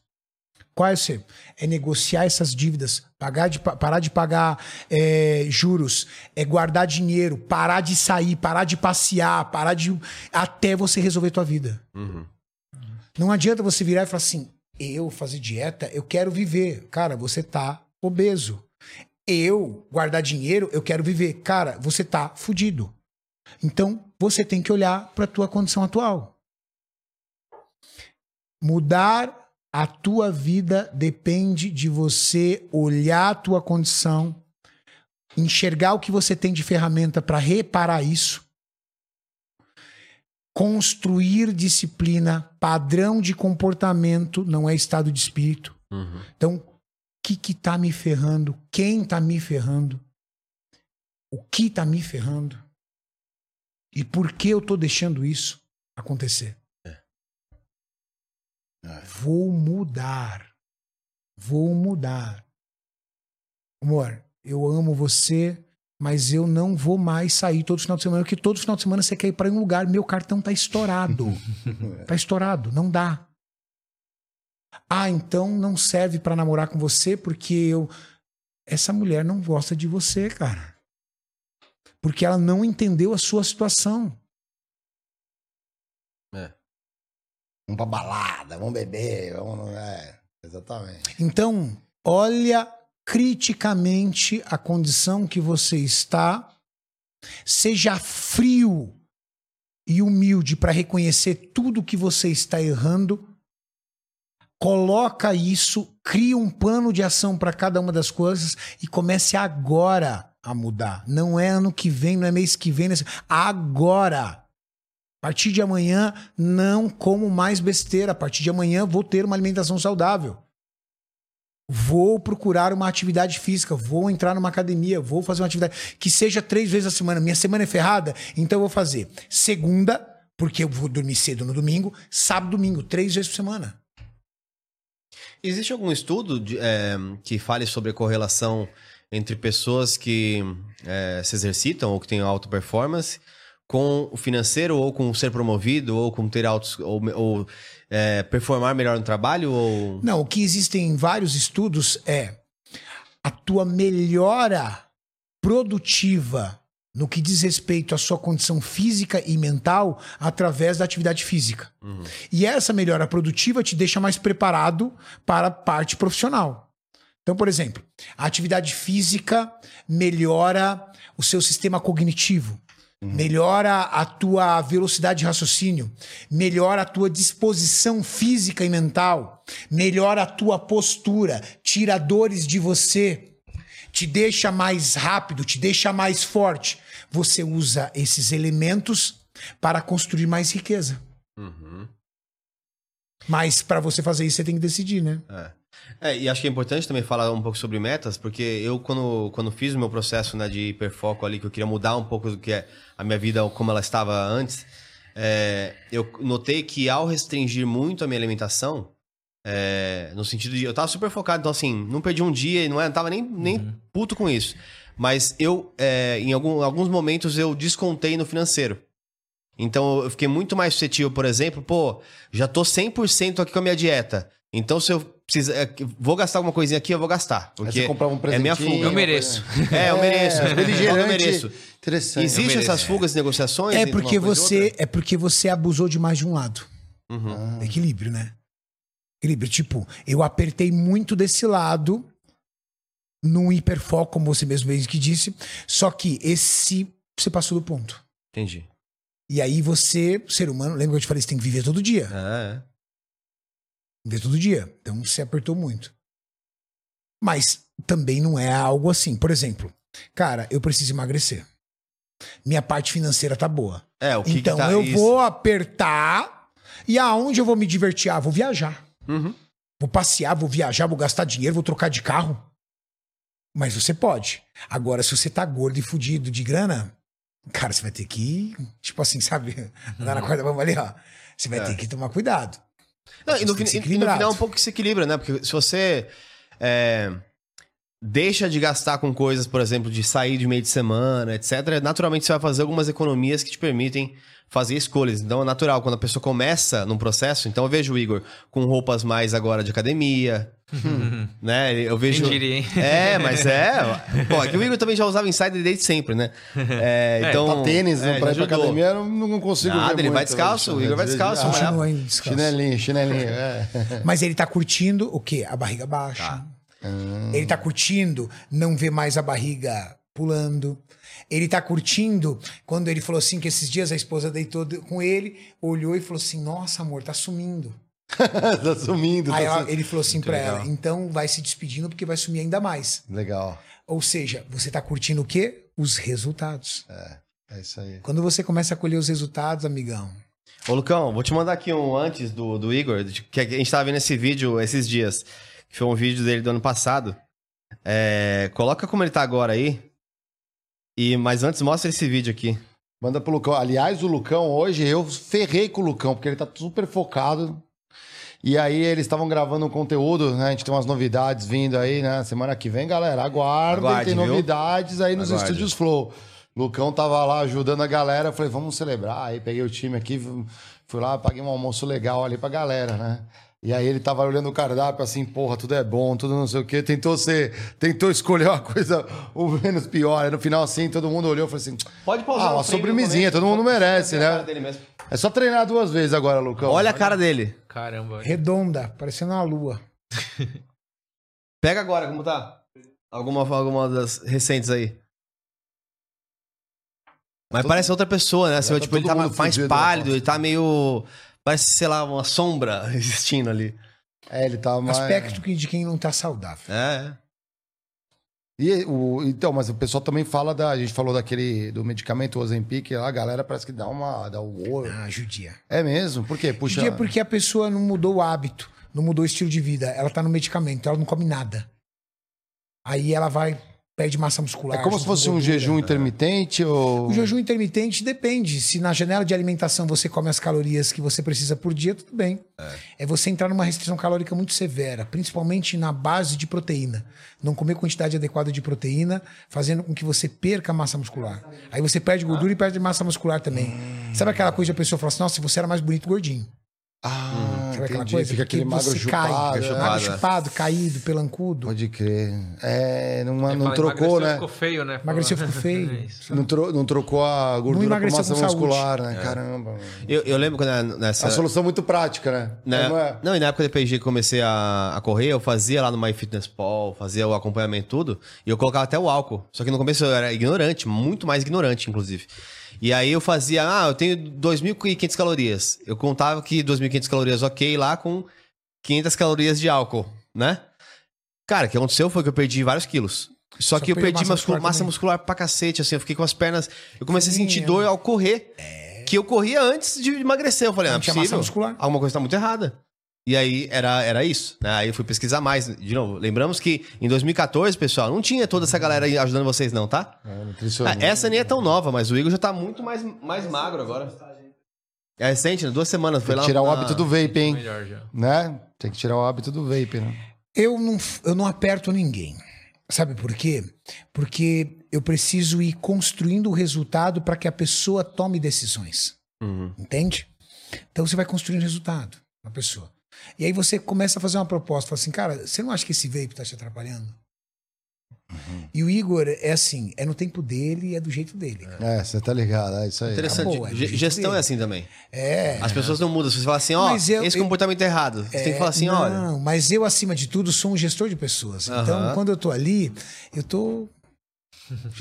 Qual é o seu? É negociar essas dívidas, pagar de, pa- parar de pagar é, juros, é guardar dinheiro, parar de sair, parar de passear, parar de. até você resolver tua vida. Não adianta você virar e falar assim: eu fazer dieta, eu quero viver. Cara, você tá obeso. Eu guardar dinheiro, eu quero viver. Cara, você tá fudido. Então, você tem que olhar para tua condição atual. Mudar a tua vida depende de você olhar a tua condição, enxergar o que você tem de ferramenta para reparar isso, construir disciplina, padrão de comportamento, não é estado de espírito. Uhum. Então, o que que tá me ferrando? Quem tá me ferrando? O que tá me ferrando? E por que eu tô deixando isso acontecer? É. Vou mudar. Vou mudar. Amor, eu amo você, mas eu não vou mais sair todo final de semana, porque todo final de semana você quer ir para um lugar, meu cartão tá estourado. <laughs> tá estourado, não dá. Ah, então não serve para namorar com você porque eu essa mulher não gosta de você, cara. Porque ela não entendeu a sua situação. Vamos pra balada, vamos beber, vamos. É, exatamente. Então, olha criticamente a condição que você está, seja frio e humilde para reconhecer tudo que você está errando. Coloca isso, cria um plano de ação para cada uma das coisas e comece agora a mudar. Não é ano que vem, não é mês que vem, é... agora. A partir de amanhã, não como mais besteira. A partir de amanhã, vou ter uma alimentação saudável. Vou procurar uma atividade física, vou entrar numa academia, vou fazer uma atividade que seja três vezes a semana. Minha semana é ferrada, então eu vou fazer segunda, porque eu vou dormir cedo no domingo, sábado, domingo, três vezes por semana. Existe algum estudo de, é, que fale sobre a correlação entre pessoas que é, se exercitam ou que têm alta performance com o financeiro ou com ser promovido ou com ter altos ou, ou é, performar melhor no trabalho ou não o que existem vários estudos é a tua melhora produtiva no que diz respeito à sua condição física e mental através da atividade física. Uhum. E essa melhora produtiva te deixa mais preparado para a parte profissional. Então, por exemplo, a atividade física melhora o seu sistema cognitivo, Uhum. Melhora a tua velocidade de raciocínio, melhora a tua disposição física e mental, melhora a tua postura, tira dores de você, te deixa mais rápido, te deixa mais forte. Você usa esses elementos para construir mais riqueza. Uhum. Mas para você fazer isso, você tem que decidir, né? É. É, e acho que é importante também falar um pouco sobre metas, porque eu, quando, quando fiz o meu processo né, de hiperfoco ali, que eu queria mudar um pouco do que é a minha vida como ela estava antes, é, eu notei que ao restringir muito a minha alimentação, é, no sentido de. Eu tava super focado, então assim, não perdi um dia, é, não tava nem, nem uhum. puto com isso. Mas eu, é, em algum, alguns momentos, eu descontei no financeiro. Então eu fiquei muito mais suscetível, por exemplo, pô, já tô 100% aqui com a minha dieta. Então se eu precisa, é, vou gastar alguma coisinha aqui, eu vou gastar. Porque um é minha fuga. Eu mereço. É, eu mereço. É, eu mereço. <laughs> Interessante. Existem essas fugas e negociações? É porque você é porque você abusou de mais de um lado. Uhum. Equilíbrio, né? Equilíbrio. Tipo, eu apertei muito desse lado num hiperfoco, como você mesmo mesmo que disse. Só que esse você passou do ponto. Entendi. E aí você, ser humano, lembra que eu te falei, você tem que viver todo dia. Ah, é vê todo dia. Então você apertou muito. Mas também não é algo assim. Por exemplo, cara, eu preciso emagrecer. Minha parte financeira tá boa. É, o que Então que tá eu isso? vou apertar. E aonde eu vou me divertir? Ah, vou viajar. Uhum. Vou passear, vou viajar, vou gastar dinheiro, vou trocar de carro. Mas você pode. Agora, se você tá gordo e fudido de grana, cara, você vai ter que, tipo assim, sabe? <laughs> Andar na corda, vamos ali, ó. Você vai é. ter que tomar cuidado. Não, e, no, e, no, final é um pouco que se equilibra, né? Porque se você é, deixa de gastar com coisas, por exemplo, de sair de meio de semana, etc., naturalmente você vai fazer algumas economias que te permitem fazer escolhas. Então é natural, quando a pessoa começa num processo, então eu vejo o Igor com roupas mais agora de academia, né? Eu vejo. Quem diria, hein? É, mas é. Pô, é que o Igor também já usava insider desde sempre, né? É, é então. Tá tênis, é, pra ir pra academia, eu não consigo. Nada, ver ele muito, vai descalço, o Igor vai descalço. Ah, continua descalço. Chinelinho, chinelinho. É. Mas ele tá curtindo o quê? A barriga baixa. Tá. Ele tá curtindo não ver mais a barriga pulando. Ele tá curtindo quando ele falou assim que esses dias a esposa deitou com ele, olhou e falou assim: "Nossa, amor, tá sumindo". <laughs> tá sumindo. Aí tá ela, ele falou assim para ela: "Então vai se despedindo porque vai sumir ainda mais". Legal. Ou seja, você tá curtindo o quê? Os resultados. É, é isso aí. Quando você começa a colher os resultados, amigão. Ô, Lucão, vou te mandar aqui um antes do, do Igor, que a gente tava vendo esse vídeo esses dias, que foi um vídeo dele do ano passado. É, coloca como ele tá agora aí. E, mas antes, mostra esse vídeo aqui. Manda pro Lucão. Aliás, o Lucão hoje, eu ferrei com o Lucão, porque ele tá super focado. E aí eles estavam gravando um conteúdo, né? A gente tem umas novidades vindo aí, né? Semana que vem, galera, aguardem, Aguarde, tem viu? novidades aí nos Aguarde. estúdios Flow. Lucão tava lá ajudando a galera, eu falei, vamos celebrar. Aí peguei o time aqui, fui lá, paguei um almoço legal ali pra galera, né? E aí ele tava olhando o cardápio assim, porra, tudo é bom, tudo não sei o quê. Tentou ser, tentou escolher uma <laughs> coisa o menos pior. Aí no final, assim, todo mundo olhou e falou assim: Pode pausar Ah, uma sobremesinha, todo mundo merece, né? É só treinar duas vezes agora, Lucão. Olha a cara dele. Caramba. Redonda, parecendo uma lua. <laughs> Pega agora, como tá? Alguma, alguma das recentes aí. Mas parece outra pessoa, né? Tá tipo, ele tá mais fudido na pálido, ele tá meio. Parece, sei lá, uma sombra <laughs> existindo ali. É, ele tá mais. Aspecto que- de quem não tá saudável. É. E o, então, mas o pessoal também fala da. A gente falou daquele do medicamento Ozempic, lá a galera parece que dá uma. dá o ouro. Ah, judia. É mesmo? Por quê? Puxa. Judia porque a pessoa não mudou o hábito, não mudou o estilo de vida. Ela tá no medicamento, ela não come nada. Aí ela vai, perde massa muscular. É como se fosse um gordura. jejum intermitente ou. O jejum intermitente depende. Se na janela de alimentação você come as calorias que você precisa por dia, tudo bem. É, você entrar numa restrição calórica muito severa, principalmente na base de proteína. Não comer quantidade adequada de proteína, fazendo com que você perca massa muscular. Aí você perde gordura e perde massa muscular também. Sabe aquela coisa de a pessoa fala assim: nossa, você era mais bonito gordinho. Ah, Sabe aquela entendi. coisa? Fica aquele que magro você chupado. cai, né? chupado, magro é. chupado, caído, pelancudo. Pode crer. É, não, É, não trocou, emagreceu, né? Ficou feio, né? Emagreceu, ficou feio. <laughs> É isso. Não, tro- não trocou a gordura emagreceu massa com muscular, É. né? Caramba. Eu, eu lembro quando era nessa. A solução muito prática, né? né? Não é? Não, e na época do PG que comecei a, a correr, eu fazia lá no MyFitnessPal, fazia o acompanhamento tudo, e eu colocava até o álcool. Só que no começo eu era ignorante, muito mais ignorante, inclusive. E aí eu fazia, ah, eu tenho 2.500 calorias. Eu contava que 2.500 calorias ok lá com 500 calorias de álcool, né? Cara, o que aconteceu foi que eu perdi vários quilos. Só, Só que eu perdi massa muscular massa muscular pra cacete, assim, eu fiquei com as pernas. Eu comecei Sim, a sentir é. dor ao correr. Que eu corria antes de emagrecer. Eu falei, não, Não é possível. muscular. Alguma coisa tá muito errada. E aí era, era isso, né? Aí eu fui pesquisar mais. De novo, lembramos que em 2014, pessoal, não tinha toda essa galera aí ajudando vocês, não, tá? É, Ah, essa nem é tão nova, mas o Igor já tá muito mais, mais magro agora. É recente, né? Duas semanas. Foi Tem lá que tirar o hábito do vape, hein? Melhor já. Né? Tem que tirar o hábito do vape, né? Eu não, eu não aperto ninguém. Sabe por quê? Porque eu preciso ir construindo o resultado para que a pessoa tome decisões. Uhum. Entende? Então você vai construindo resultado na pessoa. E aí você começa a fazer uma proposta. Fala assim, cara, você não acha que esse vape tá te atrapalhando? E o Igor é assim, é no tempo dele e é do jeito dele. É, você tá ligado, é isso aí. Interessante. Acabou, é Gestão dele. é assim também. É. As pessoas não mudam. Se você fala assim, ó, eu- esse eu- comportamento é errado. Você tem que falar assim, não, olha. mas eu, acima de tudo, sou um gestor de pessoas. Então, Aham. quando eu tô ali, eu tô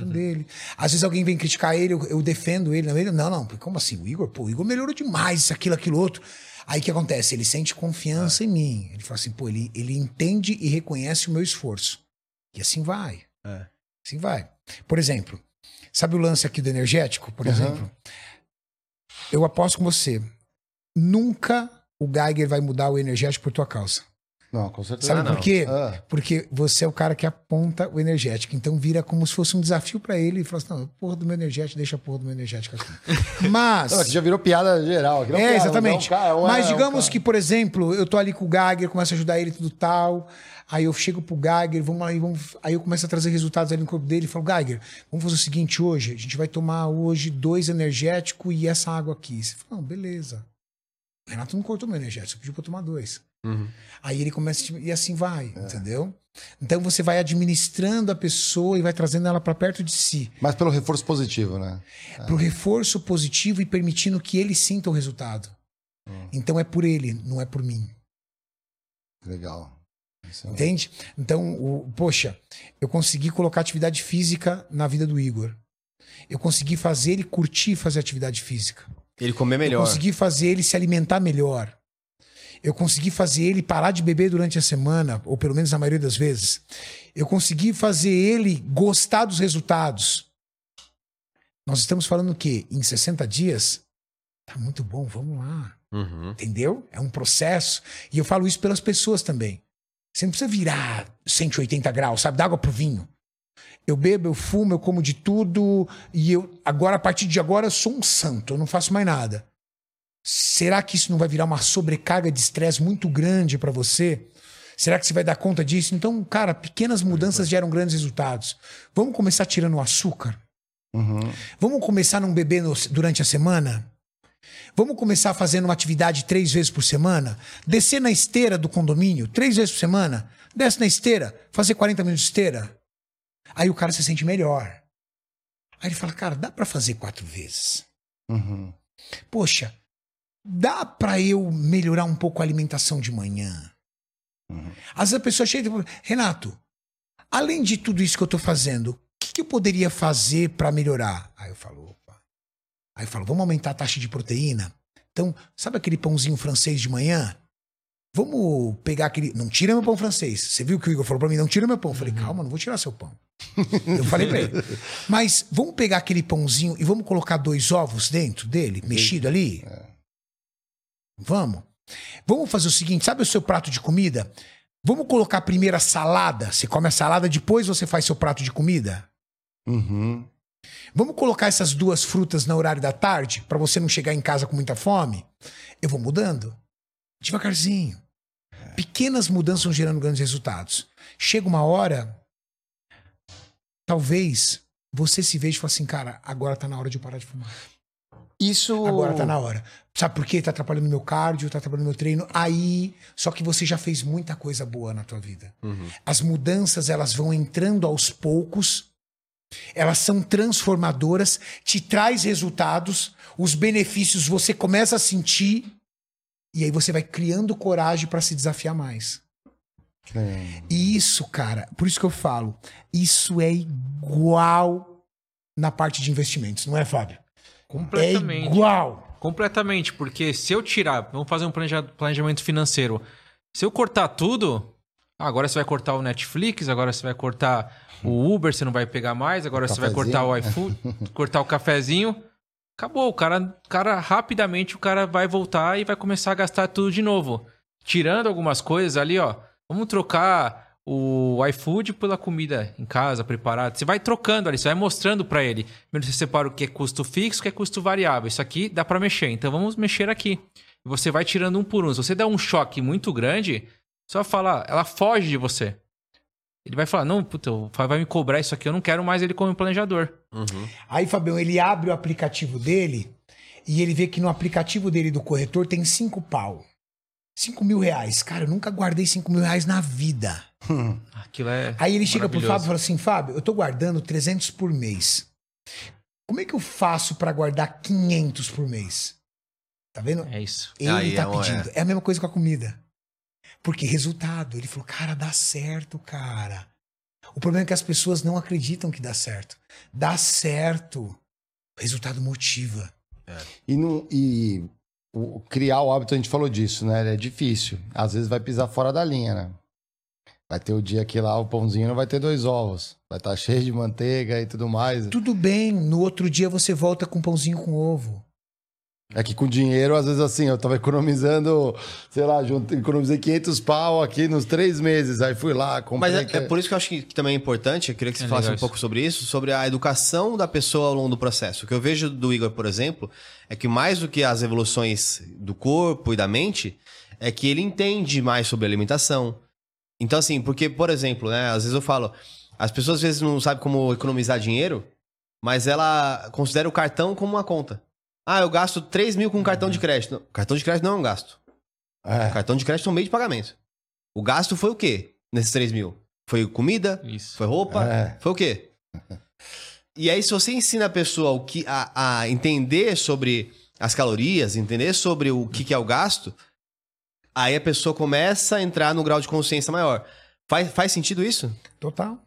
dele. Às vezes alguém vem criticar ele, eu, eu defendo ele. Não, ele, não, não, como assim? O Igor, pô, o Igor melhorou demais, isso, aquilo, aquilo, outro. Aí o que acontece? Ele sente confiança em mim. Ele fala assim, pô, ele, ele entende e reconhece o meu esforço. E assim vai. É. Assim vai. Por exemplo, sabe o lance aqui do energético, por Aham. exemplo? Eu aposto com você. Nunca o Geiger vai mudar o energético por tua causa. Não, com certeza. Sabe não. por quê? Ah. Porque você é o cara que aponta o energético. Então vira como se fosse um desafio pra ele e fala assim: não, porra do meu energético, deixa a porra do meu energético aqui. <laughs> Mas. Não, aqui já virou piada geral. É, piada, exatamente. cara, um é- Mas é um digamos que, por exemplo, eu tô ali com o Geiger, começo a ajudar ele tudo tal. Aí eu chego pro Geiger, vamos lá, vamos... aí eu começo a trazer resultados ali no corpo dele e falo, Geiger, vamos fazer o seguinte hoje, a gente vai tomar hoje dois energéticos e essa água aqui. Você fala, não, beleza. O Renato não cortou meu energético, pediu pra eu tomar dois. Uhum. Aí ele começa, a te- e assim vai, entendeu? Então você vai administrando a pessoa e vai trazendo ela pra perto de si. Mas pelo reforço positivo, né? Pro reforço positivo e permitindo que ele sinta o resultado. Então é por ele, não é por mim. Legal. É- Entende? Então, o, poxa, eu consegui colocar atividade física na vida do Igor. Eu consegui fazer ele curtir fazer atividade física. Ele comer Eu melhor. consegui fazer ele se alimentar melhor. Eu consegui fazer ele parar de beber durante a semana, ou pelo menos na maioria das vezes. Eu consegui fazer ele gostar dos resultados. Nós estamos falando o quê? Em 60 dias? Tá muito bom, vamos lá. Uhum. Entendeu? É um processo. E eu falo isso pelas pessoas também. Você não precisa virar 180 graus, sabe? Da água pro vinho. Eu bebo, eu fumo, eu como de tudo. E eu, agora, a partir de agora, eu sou um santo. Eu não faço mais nada. Será que isso não vai virar uma sobrecarga de estresse muito grande para você? Será que você vai dar conta disso? Então, cara, pequenas mudanças geram grandes resultados. Vamos começar tirando o açúcar? Uhum. Vamos começar não beber no- durante a semana? Vamos começar fazendo uma atividade três vezes por semana? Descer na esteira do condomínio três vezes por semana? Desce na esteira, fazer 40 minutos de esteira. Aí o cara se sente melhor. Aí ele fala, cara, dá pra fazer quatro vezes. Uhum. Poxa, dá pra eu melhorar um pouco a alimentação de manhã? Às vezes a pessoa chega e fala, Renato, além de tudo isso que eu tô fazendo, o que, que eu poderia fazer pra melhorar? Aí eu falo, opa. Aí eu falo, vamos aumentar a taxa de proteína? Então, sabe aquele pãozinho francês de manhã? Vamos pegar aquele. Não tira meu pão francês. Você viu que o Igor falou pra mim, não tira meu pão. Eu falei, calma, não vou tirar seu pão. Eu falei pra ele. <laughs> Mas vamos pegar aquele pãozinho e vamos colocar dois ovos dentro dele, mexido ali? Vamos. Vamos fazer o seguinte: sabe o seu prato de comida? Vamos colocar primeiro a salada. Você come a salada, depois você faz seu prato de comida? Uhum. Vamos colocar essas duas frutas no horário da tarde, pra você não chegar em casa com muita fome? Eu vou mudando. Devagarzinho. Pequenas mudanças vão gerando grandes resultados. Chega uma hora, talvez você se veja e fale assim, cara, agora tá na hora de eu parar de fumar. Isso. Agora tá na hora. Sabe por quê? Tá atrapalhando meu cardio, tá atrapalhando meu treino. Aí, só que você já fez muita coisa boa na tua vida. As mudanças, elas vão entrando aos poucos. Elas são transformadoras, te traz resultados, os benefícios você começa a sentir e aí você vai criando coragem para se desafiar mais. É. E isso, cara, por isso que eu falo, isso é igual na parte de investimentos, não é, Fábio? Completamente. É igual. Completamente, porque se eu tirar, vamos fazer um planeja- planejamento financeiro. Se eu cortar tudo, agora você vai cortar o Netflix, agora você vai cortar o Uber, você não vai pegar mais, agora você vai cortar o iFood, <laughs> cortar o cafezinho. Acabou, o cara, cara rapidamente o cara vai voltar e vai começar a gastar tudo de novo. Tirando algumas coisas ali, ó. Vamos trocar o iFood pela comida em casa, preparada. Você vai trocando ali, você vai mostrando pra ele. Primeiro você separa o que é custo fixo, o que é custo variável. Isso aqui dá pra mexer, então vamos mexer aqui. Você vai tirando um por um. Se você der um choque muito grande, só falar, ela foge de você. Ele vai falar, não, puta, o Fábio vai me cobrar isso aqui, eu não quero mais ele como planejador. Aí, Fabião, ele abre o aplicativo dele e ele vê que no aplicativo dele do corretor tem cinco pau. Cinco mil reais. Cara, eu nunca guardei cinco mil reais na vida. <laughs> Aquilo é. Aí ele chega pro. Fábio e fala assim: Fábio, eu tô guardando 300 por mês. Como é que eu faço pra guardar 500 por mês? Tá vendo? É isso. Ele Aí tá é pedindo. É a mesma coisa com a comida. Porque resultado. Ele falou, cara, dá certo, cara. O problema é que as pessoas não acreditam que dá certo. Dá certo. O resultado motiva. E, não, e o- criar o hábito, a gente falou disso, né? É difícil. Às vezes vai pisar fora da linha, né? Vai ter o dia que lá o pãozinho não vai ter dois ovos. Vai estar <laughs> cheio de manteiga e tudo mais. Tudo bem, no outro dia você volta com pãozinho com ovo. É que com dinheiro, às vezes assim, eu tava economizando, sei lá, junto, economizei 500 pau aqui nos três meses. Aí fui lá, comprei. Mas é, é por isso que eu acho que, que também é importante, eu queria que você É falasse um pouco sobre isso, sobre a educação da pessoa ao longo do processo. O que eu vejo do Igor, por exemplo, é que mais do que as evoluções do corpo e da mente, é que ele entende mais sobre alimentação. Então, assim, porque, por exemplo, né, às vezes eu falo, as pessoas às vezes não sabem como economizar dinheiro, mas ela considera o cartão como uma conta. Ah, eu gasto 3 mil com cartão de crédito. Não, cartão de crédito não é um gasto. É. Cartão de crédito é um meio de pagamento. O gasto foi o quê nesses 3 mil? Foi comida? Isso. Foi roupa? É. Foi o quê? <laughs> E aí, se você ensina a pessoa o que, a, a entender sobre as calorias, entender sobre o que, que é o gasto, aí a pessoa começa a entrar no grau de consciência maior. Faz, faz sentido isso? Total.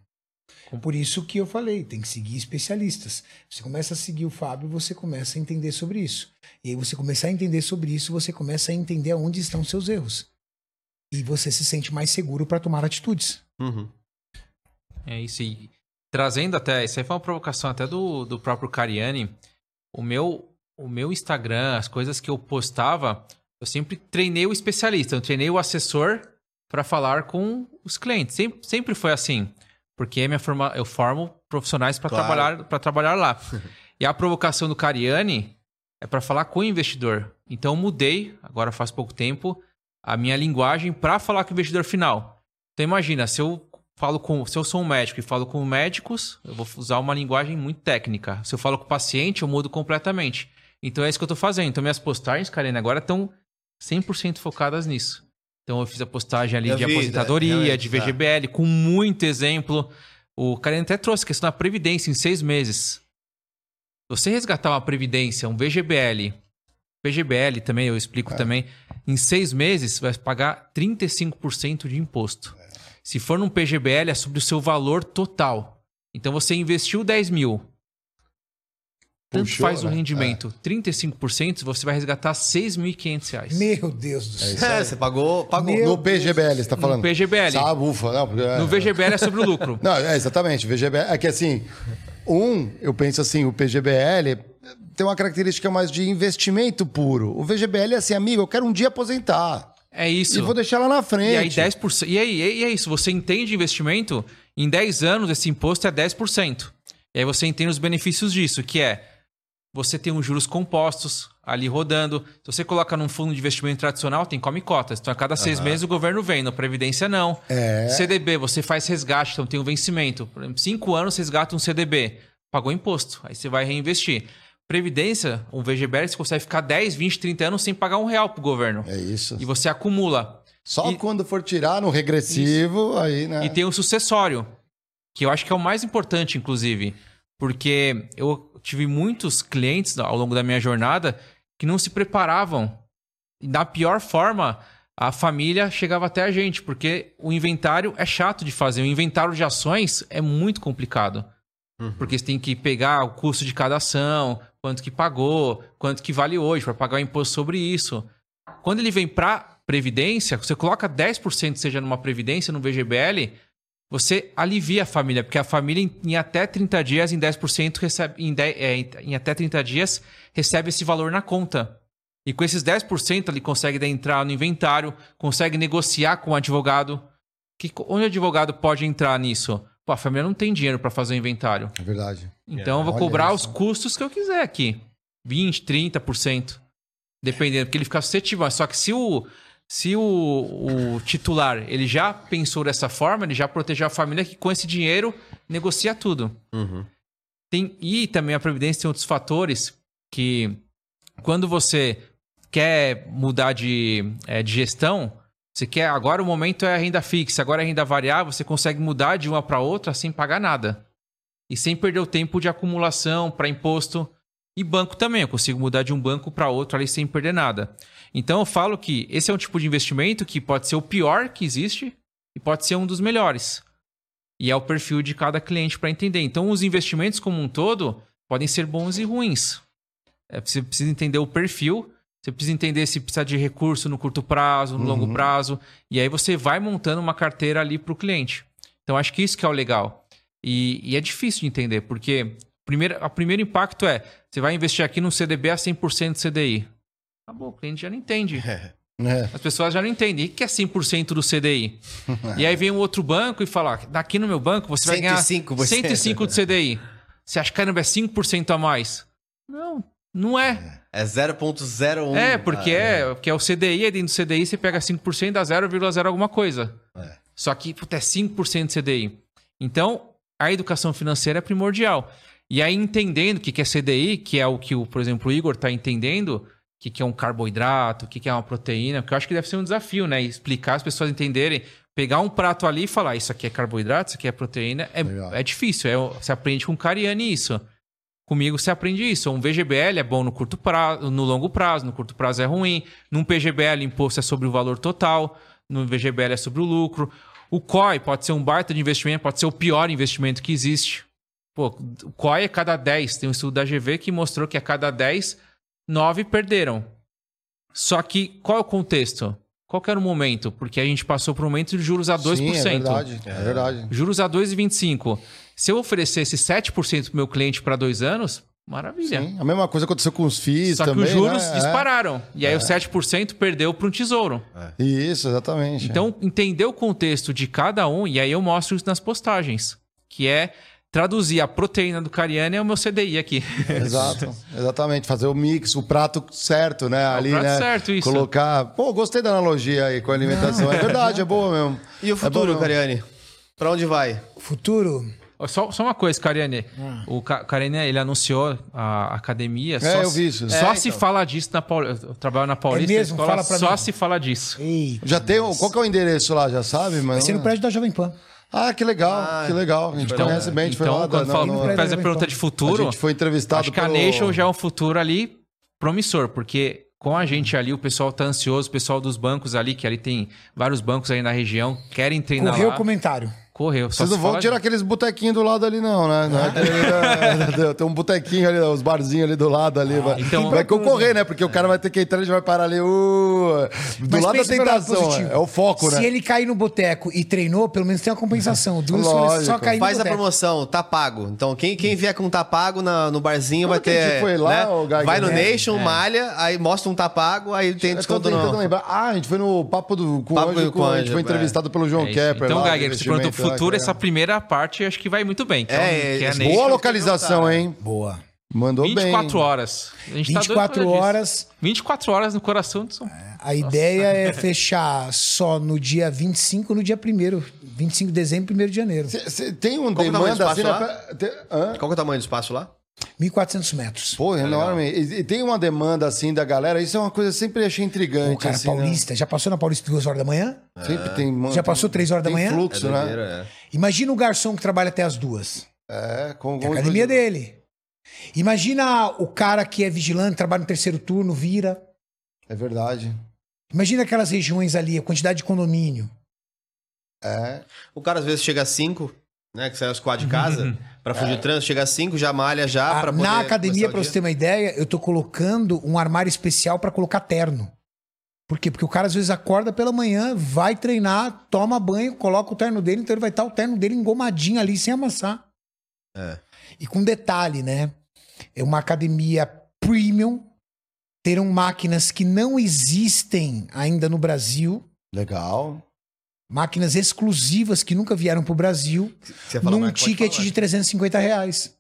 Por isso que eu falei, tem que seguir especialistas. Você começa a seguir o Fábio, você começa a entender sobre isso. E aí você começar a entender sobre isso, você começa a entender onde estão seus erros. E você se sente mais seguro para tomar atitudes. Uhum. É isso. E trazendo até, isso aí foi uma provocação até do, do próprio Cariani. O meu, o meu Instagram, as coisas que eu postava, eu sempre treinei o especialista, eu treinei o assessor para falar com os clientes. Sempre, sempre foi assim. Porque minha forma, eu formo profissionais para Claro. trabalhar, para trabalhar lá. <laughs> e a provocação do Cariani é para falar com o investidor. Então eu mudei, agora faz pouco tempo, a minha linguagem para falar com o investidor final. Então imagina, se eu falo com, se eu sou um médico e falo com médicos, eu vou usar uma linguagem muito técnica. Se eu falo com o paciente, eu mudo completamente. Então é isso que eu estou fazendo. Então minhas postagens, Karina, agora estão 100% focadas nisso. Então eu fiz a postagem ali de aposentadoria, realmente, de tá. VGBL, com muito exemplo. O Karina até trouxe a questão da previdência em seis meses. Você resgatar uma previdência, um VGBL, VGBL também, eu explico também, em seis meses você vai pagar 35% de imposto. Se for num PGBL, é sobre o seu valor total. Então você investiu 10 mil. Tanto Puxou, faz o né? rendimento. 35%, você vai resgatar 6.500 reais. Meu Deus do céu. É, você pagou, pagou. Meu No PGBL, você tá falando? PGBL. Sabe, ufa, não. porque- No VGBL é sobre o lucro. <laughs> Não, é exatamente. VGBL. É que assim, um, eu penso assim, o PGBL tem uma característica mais de investimento puro. O VGBL é assim, amigo, eu quero um dia aposentar. É isso. E vou deixar lá na E aí frente. 10%. E aí, e é isso. Você entende investimento, em 10 anos esse imposto é 10%. E aí você entende os benefícios disso, que é você tem os juros compostos ali rodando. Se você coloca num fundo de investimento tradicional, tem come cotas. Então, a cada seis meses o governo vem. Na Previdência, não. É. CDB, você faz resgate, então tem um vencimento. Por exemplo, cinco anos você resgata um CDB. Pagou imposto. Aí você vai reinvestir. Previdência, um VGBL, você consegue ficar 10, 20, 30 anos sem pagar um real pro governo. É isso. E você acumula. Só e- quando for tirar no regressivo, aí, né? E tem o sucessório, que eu acho que é o mais importante, inclusive. Porque eu tive muitos clientes ao longo da minha jornada que não se preparavam. E da pior forma, a família chegava até a gente, porque o inventário é chato de fazer. O inventário de ações é muito complicado. Porque você tem que pegar o custo de cada ação, quanto que pagou, quanto que vale hoje, para pagar o imposto sobre isso. Quando ele vem para previdência, você coloca 10%, seja numa previdência, no VGBL, você alivia a família, porque a família em, em até 30 dias, em 10%, recebe, em, 10 é, em- em até 30 dias, recebe esse valor na conta. E com esses 10% ele consegue entrar no inventário, consegue negociar com o advogado. Que, onde o advogado pode entrar nisso? Pô, a família não tem dinheiro para fazer o inventário. É verdade. Então eu vou Olha cobrar isso. os custos que eu quiser aqui. 20, 30%. Dependendo, porque ele fica suscetível. Só que se o, se o, o titular ele já pensou dessa forma, ele já protegeu a família que com esse dinheiro negocia tudo. Uhum. Tem, e também a Previdência tem outros fatores que, quando você quer mudar de, eh, de gestão, você quer. Agora o momento é a renda fixa, agora é a renda variável, você consegue mudar de uma para outra sem pagar nada. E sem perder o tempo de acumulação para imposto. E banco também, eu consigo mudar de um banco para outro ali sem perder nada. Então eu falo que esse é um tipo de investimento que pode ser o pior que existe e pode ser um dos melhores. E é o perfil de cada cliente para entender. Então, os investimentos como um todo podem ser bons e ruins. É, você precisa entender o perfil, você precisa entender se precisa de recurso no curto prazo, no longo prazo. E aí você vai montando uma carteira ali para o cliente. Então, acho que isso que é o legal. E, e é difícil de entender, porque primeiro, o primeiro impacto é: você vai investir aqui num CDB a 100% CDI. Acabou, o cliente já não entende. <laughs> É. As pessoas já não entendem. O que é 100% do CDI? <laughs> e aí vem um outro banco e fala: "Ah, daqui no meu banco você vai ganhar 105%. 105 do CDI. Você acha que caramba, é 5% a mais? Não, não é. É 0.01. É, porque Ah, é, porque é o CDI, aí dentro do CDI você pega 5% dá 0,0 alguma coisa. É. Só que puta, é 5% de CDI. Então, a educação financeira é primordial. E aí, entendendo o que que é CDI, que é o que, o, por exemplo, o Igor está entendendo, o que que é um carboidrato, o que que é uma proteína, que eu acho que deve ser um desafio, né? Explicar as pessoas entenderem, pegar um prato ali e falar, isso aqui é carboidrato, isso aqui é proteína, é, Legal. é difícil. É, você aprende com o Cariani isso. Comigo você aprende isso. Um VGBL é bom no curto prazo, no longo prazo, no curto prazo é ruim. Num PGBL, imposto é sobre o valor total. No VGBL é sobre o lucro. O COI pode ser um baita de investimento, pode ser o pior investimento que existe. Pô, o COI é cada 10. Tem um estudo da GV que mostrou que a cada 10, 9 perderam. Só que qual é o contexto? Qual que era o momento? Porque a gente passou por um momento de juros a 2%. Sim, é verdade. É verdade. Juros a 2,25. Se eu oferecesse 7% pro meu cliente para dois anos, maravilha. Sim. A mesma coisa aconteceu com os FIIs Só também. que os juros né? É. dispararam. E aí o 7% perdeu para um tesouro. Isso, exatamente. Então, entender o contexto de cada um, e aí eu mostro isso nas postagens. Que é traduzir a proteína do Cariani é o meu CDI aqui. <laughs> Exato, <laughs> exatamente. Fazer o mix, o prato certo, né? Ali, prato né? certo, isso. Colocar. Pô, gostei da analogia aí com a alimentação. É verdade, é boa mesmo. <laughs> E o É futuro, bom mesmo. Cariani? Pra onde vai? Futuro, Só, só uma coisa, Cariani. Ah. O Ca- Cariani, ele anunciou a academia. É, só eu vi isso. Só É, se então. fala disso na Paulista. Eu trabalho na Paulista. É mesmo? escola, Fala pra só mim. se fala disso. ei, Já tem. o- Qual que é o endereço lá? Já sabe, mano? vai ser no prédio da Jovem Pan. Ah, que legal, Ah, que legal. A gente então- conhece bem, a gente foi Então, lá. quando da- fala, no- faz a pergunta de a futuro, gente foi entrevistado acho que a pelo- Nation já é um futuro ali promissor, porque com a gente ali, o pessoal tá ansioso, o pessoal dos bancos ali, que ali tem vários bancos aí na região, querem treinar Correu lá. o comentário. Correu. Vocês se não vão tirar aqueles botequinhos do lado ali, não, né? Não é aquele- é, <laughs> tem um botequinho ali, os barzinhos ali do lado ali. vai, então- vai concorrer, né? Porque o cara vai ter que entrar e vai parar ali. Uh, do Mas lado da tentação. É o foco, Se né? ele cair no boteco e treinou, pelo menos tem uma compensação. <laughs> Duas Lógico. só cair no Faz a boteco. promoção, tá pago. Então, quem, quem vier com tá pago na- no barzinho Quando vai a ter. gente foi lá, né? Geiger? Vai no É. Nation, malha, aí mostra um tá pago, aí tem Eu tô desconto tentando no. lembrar. Ah, a gente foi no Papo do com Papo o Anjo, com o a gente foi é. entrevistado pelo João É isso. Kepper. Então, Geiger, você perguntou futuro, essa primeira parte acho que vai muito bem. Que É, que a esse- Nation. Boa localização, hein? Boa. Mandou 24 bem. horas. A gente tá doido 24 por causa disso. horas. 24 horas no coração de São Paulo. A ideia é <laughs> fechar só no dia 25 no dia 1 25 de dezembro e 1 de janeiro. Cê- cê tem um Qual que é o tamanho do demanda assim, espaço né? pra- tem- hã? Qual que é o tamanho do espaço lá? 1.400 metros. Pô, é enorme. E, e tem uma demanda assim da galera. Isso é uma coisa que eu sempre achei intrigante. O cara assim, né? paulista, já passou na Paulista duas horas da manhã? Sempre tem. mano, Já passou três horas da tem manhã? fluxo, né? doideira, é. Imagina o garçom que trabalha até as duas. É, com, É a com- academia dele. Imagina o cara que é vigilante, trabalha no terceiro turno, vira. É verdade. Imagina aquelas regiões ali, a quantidade de condomínio. É. O cara às vezes chega às 5, né? Que sai às 4 de casa, pra fugir do trânsito, chega às 5, já malha já Ah, pra poder. na academia, pra você ter uma ideia, eu tô colocando um armário especial pra colocar terno. Por quê? Porque o cara às vezes acorda pela manhã, vai treinar, toma banho, coloca o terno dele, então ele vai estar o terno dele engomadinho ali sem amassar. É. E com detalhe, né? É uma academia premium, terão máquinas que não existem ainda no Brasil, Legal. Máquinas exclusivas que nunca vieram pro Brasil, Você fala num ticket falar. de 350 reais.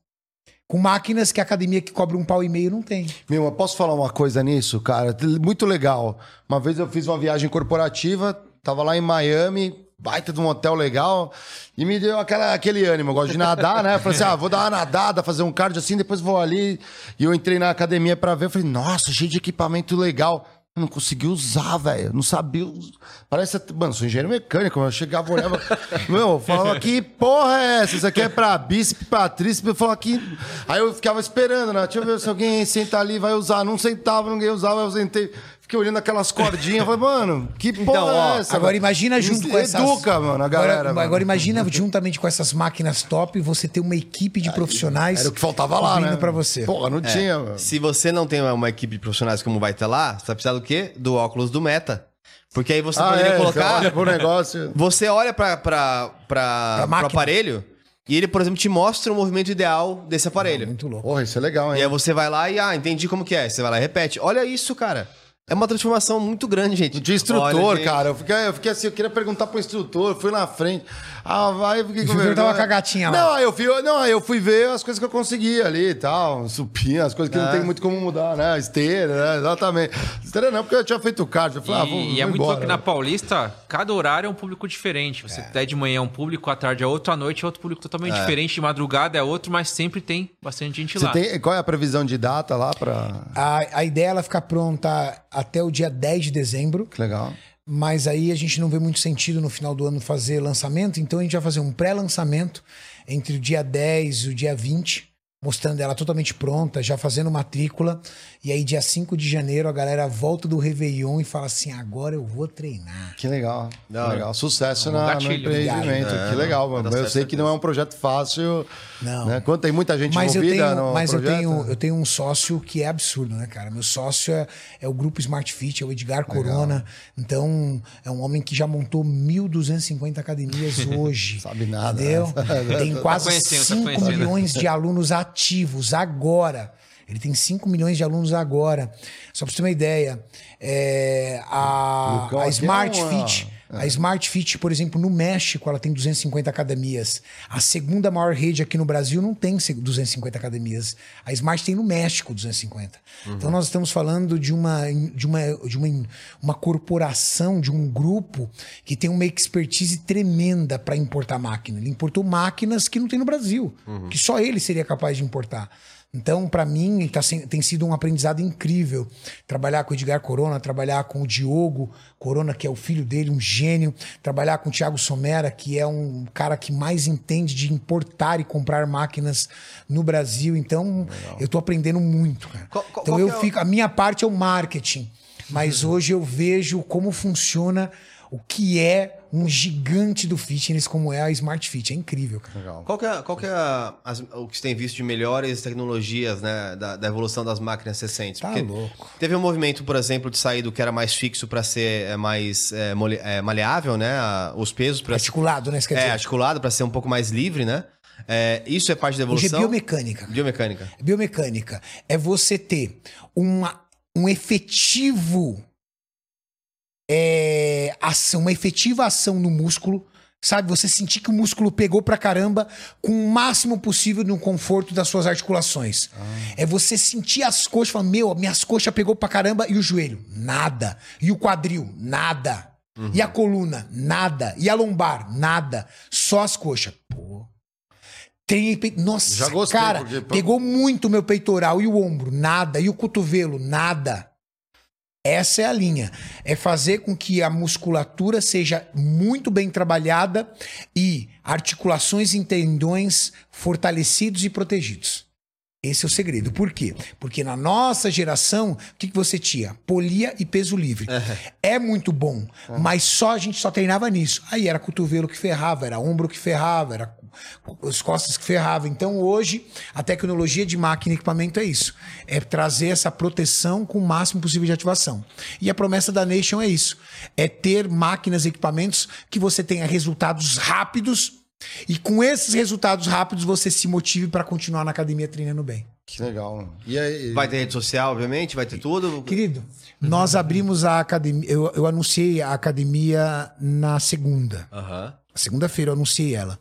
Com máquinas que a academia que cobra um pau e meio não tem. Meu, eu posso falar uma coisa nisso, cara? Muito legal. Uma vez eu fiz uma viagem corporativa, tava lá em Miami, baita de um hotel legal, e me deu aquela, aquele ânimo. Eu gosto de nadar, né? Eu falei assim: ah, vou dar uma nadada, fazer um cardio assim, depois vou ali. E eu entrei na academia pra ver. Eu falei, nossa, cheio de equipamento legal. Eu não consegui usar, velho. Não sabia. us- Parece. Mano, sou engenheiro mecânico. Eu chegava, olhava. <laughs> Meu, eu falava, que porra é essa? Isso aqui é pra bíceps, pra tríceps. Eu falava que. Aí eu ficava esperando, né? Deixa eu ver se alguém senta ali vai usar. Não sentava, ninguém usava. Eu sentei. Fiquei olhando aquelas cordinhas. Falei, mano, que porra Então, ó, é essa? Agora imagina junto com essas... Educa, mano, a galera. Agora, mano. agora imagina juntamente com essas máquinas top, você ter uma equipe de profissionais Era o que faltava lá, né? pra você. Porra, não tinha, mano. Se você não tem uma equipe de profissionais como vai ter lá, você vai precisar do quê? Do óculos do Meta. Porque aí você Ah, poderia é, colocar. Você olha pro negócio. <laughs> Você olha pra, pra, pra, pro máquina. aparelho e ele, por exemplo, te mostra o movimento ideal desse aparelho. Muito louco. Porra, isso é legal, E hein? aí você vai lá e, ah, entendi como que é. Você vai lá e repete. Olha isso, cara. É uma transformação muito grande, gente. De instrutor, Olha, gente. cara. Eu fiquei, eu fiquei assim, eu queria perguntar pro instrutor, fui na frente. Ah, vai, eu fiquei com vergonha. tava com a gatinha lá. Não, aí eu fui, não, aí eu fui ver as coisas que eu conseguia ali e tal. Supinha, as coisas que não É. tem muito como mudar, né? Esteira, né? Exatamente. Esteira não, porque eu tinha feito cardio. Eu falei, ah, vou, E, e vou é muito embora. louco que na Paulista, cada horário é um público diferente. Você é. de manhã é um público, à tarde é outro, à noite é outro público totalmente diferente, de madrugada é outro, mas sempre tem bastante gente Você lá. tem, qual é a previsão de data lá pra... A, a ideia é ela ficar pronta até o dia 10 de dezembro, Que legal. mas aí a gente não vê muito sentido no final do ano fazer lançamento, então a gente vai fazer um pré-lançamento entre o dia 10 e o dia 20, mostrando ela totalmente pronta, já fazendo matrícula, e aí dia 5 de janeiro a galera volta do Réveillon e fala assim, agora eu vou treinar. Que legal. Hora. legal. Sucesso É um na, no gatilho. empreendimento. É, que legal, vai mano. Eu certo, sei que não é um projeto fácil. Não. Né? Quando tem muita gente Mas eu envolvida tenho, no mas eu projeto. tenho, eu tenho um sócio que é absurdo, né, cara? Meu sócio é, é o grupo Smart Fit, é o Edgar Corona. Então, é um homem que já montou 1.250 academias <laughs> hoje. Sabe nada, Entendeu? <laughs> Tem quase tá 5 conhecendo. milhões de alunos ativos agora. Ele tem 5 milhões de alunos agora. Só pra você ter uma ideia, é, a, Lucão a aqui Smart é uma- Fit. A Smart Fit, por exemplo, no México, ela tem 250 academias. A segunda maior rede aqui no Brasil não tem 250 academias. A Smart tem no México 250. Então nós estamos falando de uma, de uma, de uma, uma corporação, de um grupo que tem uma expertise tremenda para importar máquina. Ele importou máquinas que não tem no Brasil, que só ele seria capaz de importar. Então, para mim, tá, tem sido um aprendizado incrível. Trabalhar com o Edgar Corona, trabalhar com o Diogo Corona, que é o filho dele, um gênio. Trabalhar com o Thiago Somera, que é um cara que mais entende de importar e comprar máquinas no Brasil. Então, eu tô aprendendo muito, cara. Qual- qual- então, qual eu é o- fico. A minha parte é o marketing. Mas hoje eu vejo como funciona o que é um gigante do fitness, como é a Smart Fit. É incrível, cara. Legal. Qual que é, qual que é a- as- o que você tem visto de melhores tecnologias, né? Da, da evolução das máquinas recentes? Tá louco. Teve um movimento, por exemplo, de sair do que era mais fixo para ser é, mais é, mole- é, maleável, né? a- os pesos para Articulado, né? Quer é, articulado para ser um pouco mais livre, né? É, isso é parte da hoje é evolução. biomecânica. Biomecânica. Biomecânica é você ter uma, um efetivo é, ação, uma efetiva ação no músculo, sabe? Você sentir que o músculo pegou pra caramba com o máximo possível no conforto das suas articulações. É você sentir as coxas, falar, meu, minhas coxas pegou pra caramba e o joelho, nada. E o quadril, nada. E a coluna, nada. E a lombar, nada. Só as coxas. Pô. Tem, nossa, gostei, cara, porque- pegou muito o meu peitoral e o ombro, nada. E o cotovelo, nada. Essa é a linha. É fazer com que a musculatura seja muito bem trabalhada e articulações e tendões fortalecidos e protegidos. Esse é o segredo. Por quê? Porque na nossa geração, o que, que você tinha? Polia e peso livre. É muito bom, mas só a gente só treinava nisso. Aí era cotovelo que ferrava, era ombro que ferrava, era as costas que ferravam. Então hoje, a tecnologia de máquina e equipamento é isso. É trazer essa proteção com o máximo possível de ativação. E a promessa da Nation é isso. É ter máquinas e equipamentos que você tenha resultados rápidos e com esses resultados rápidos você se motive para continuar na academia treinando bem. Que legal. E aí, Vai ter rede social, obviamente, vai ter tudo. Querido, nós abrimos a academia. Eu, eu anunciei a academia na segunda. Aham. Segunda-feira eu anunciei ela.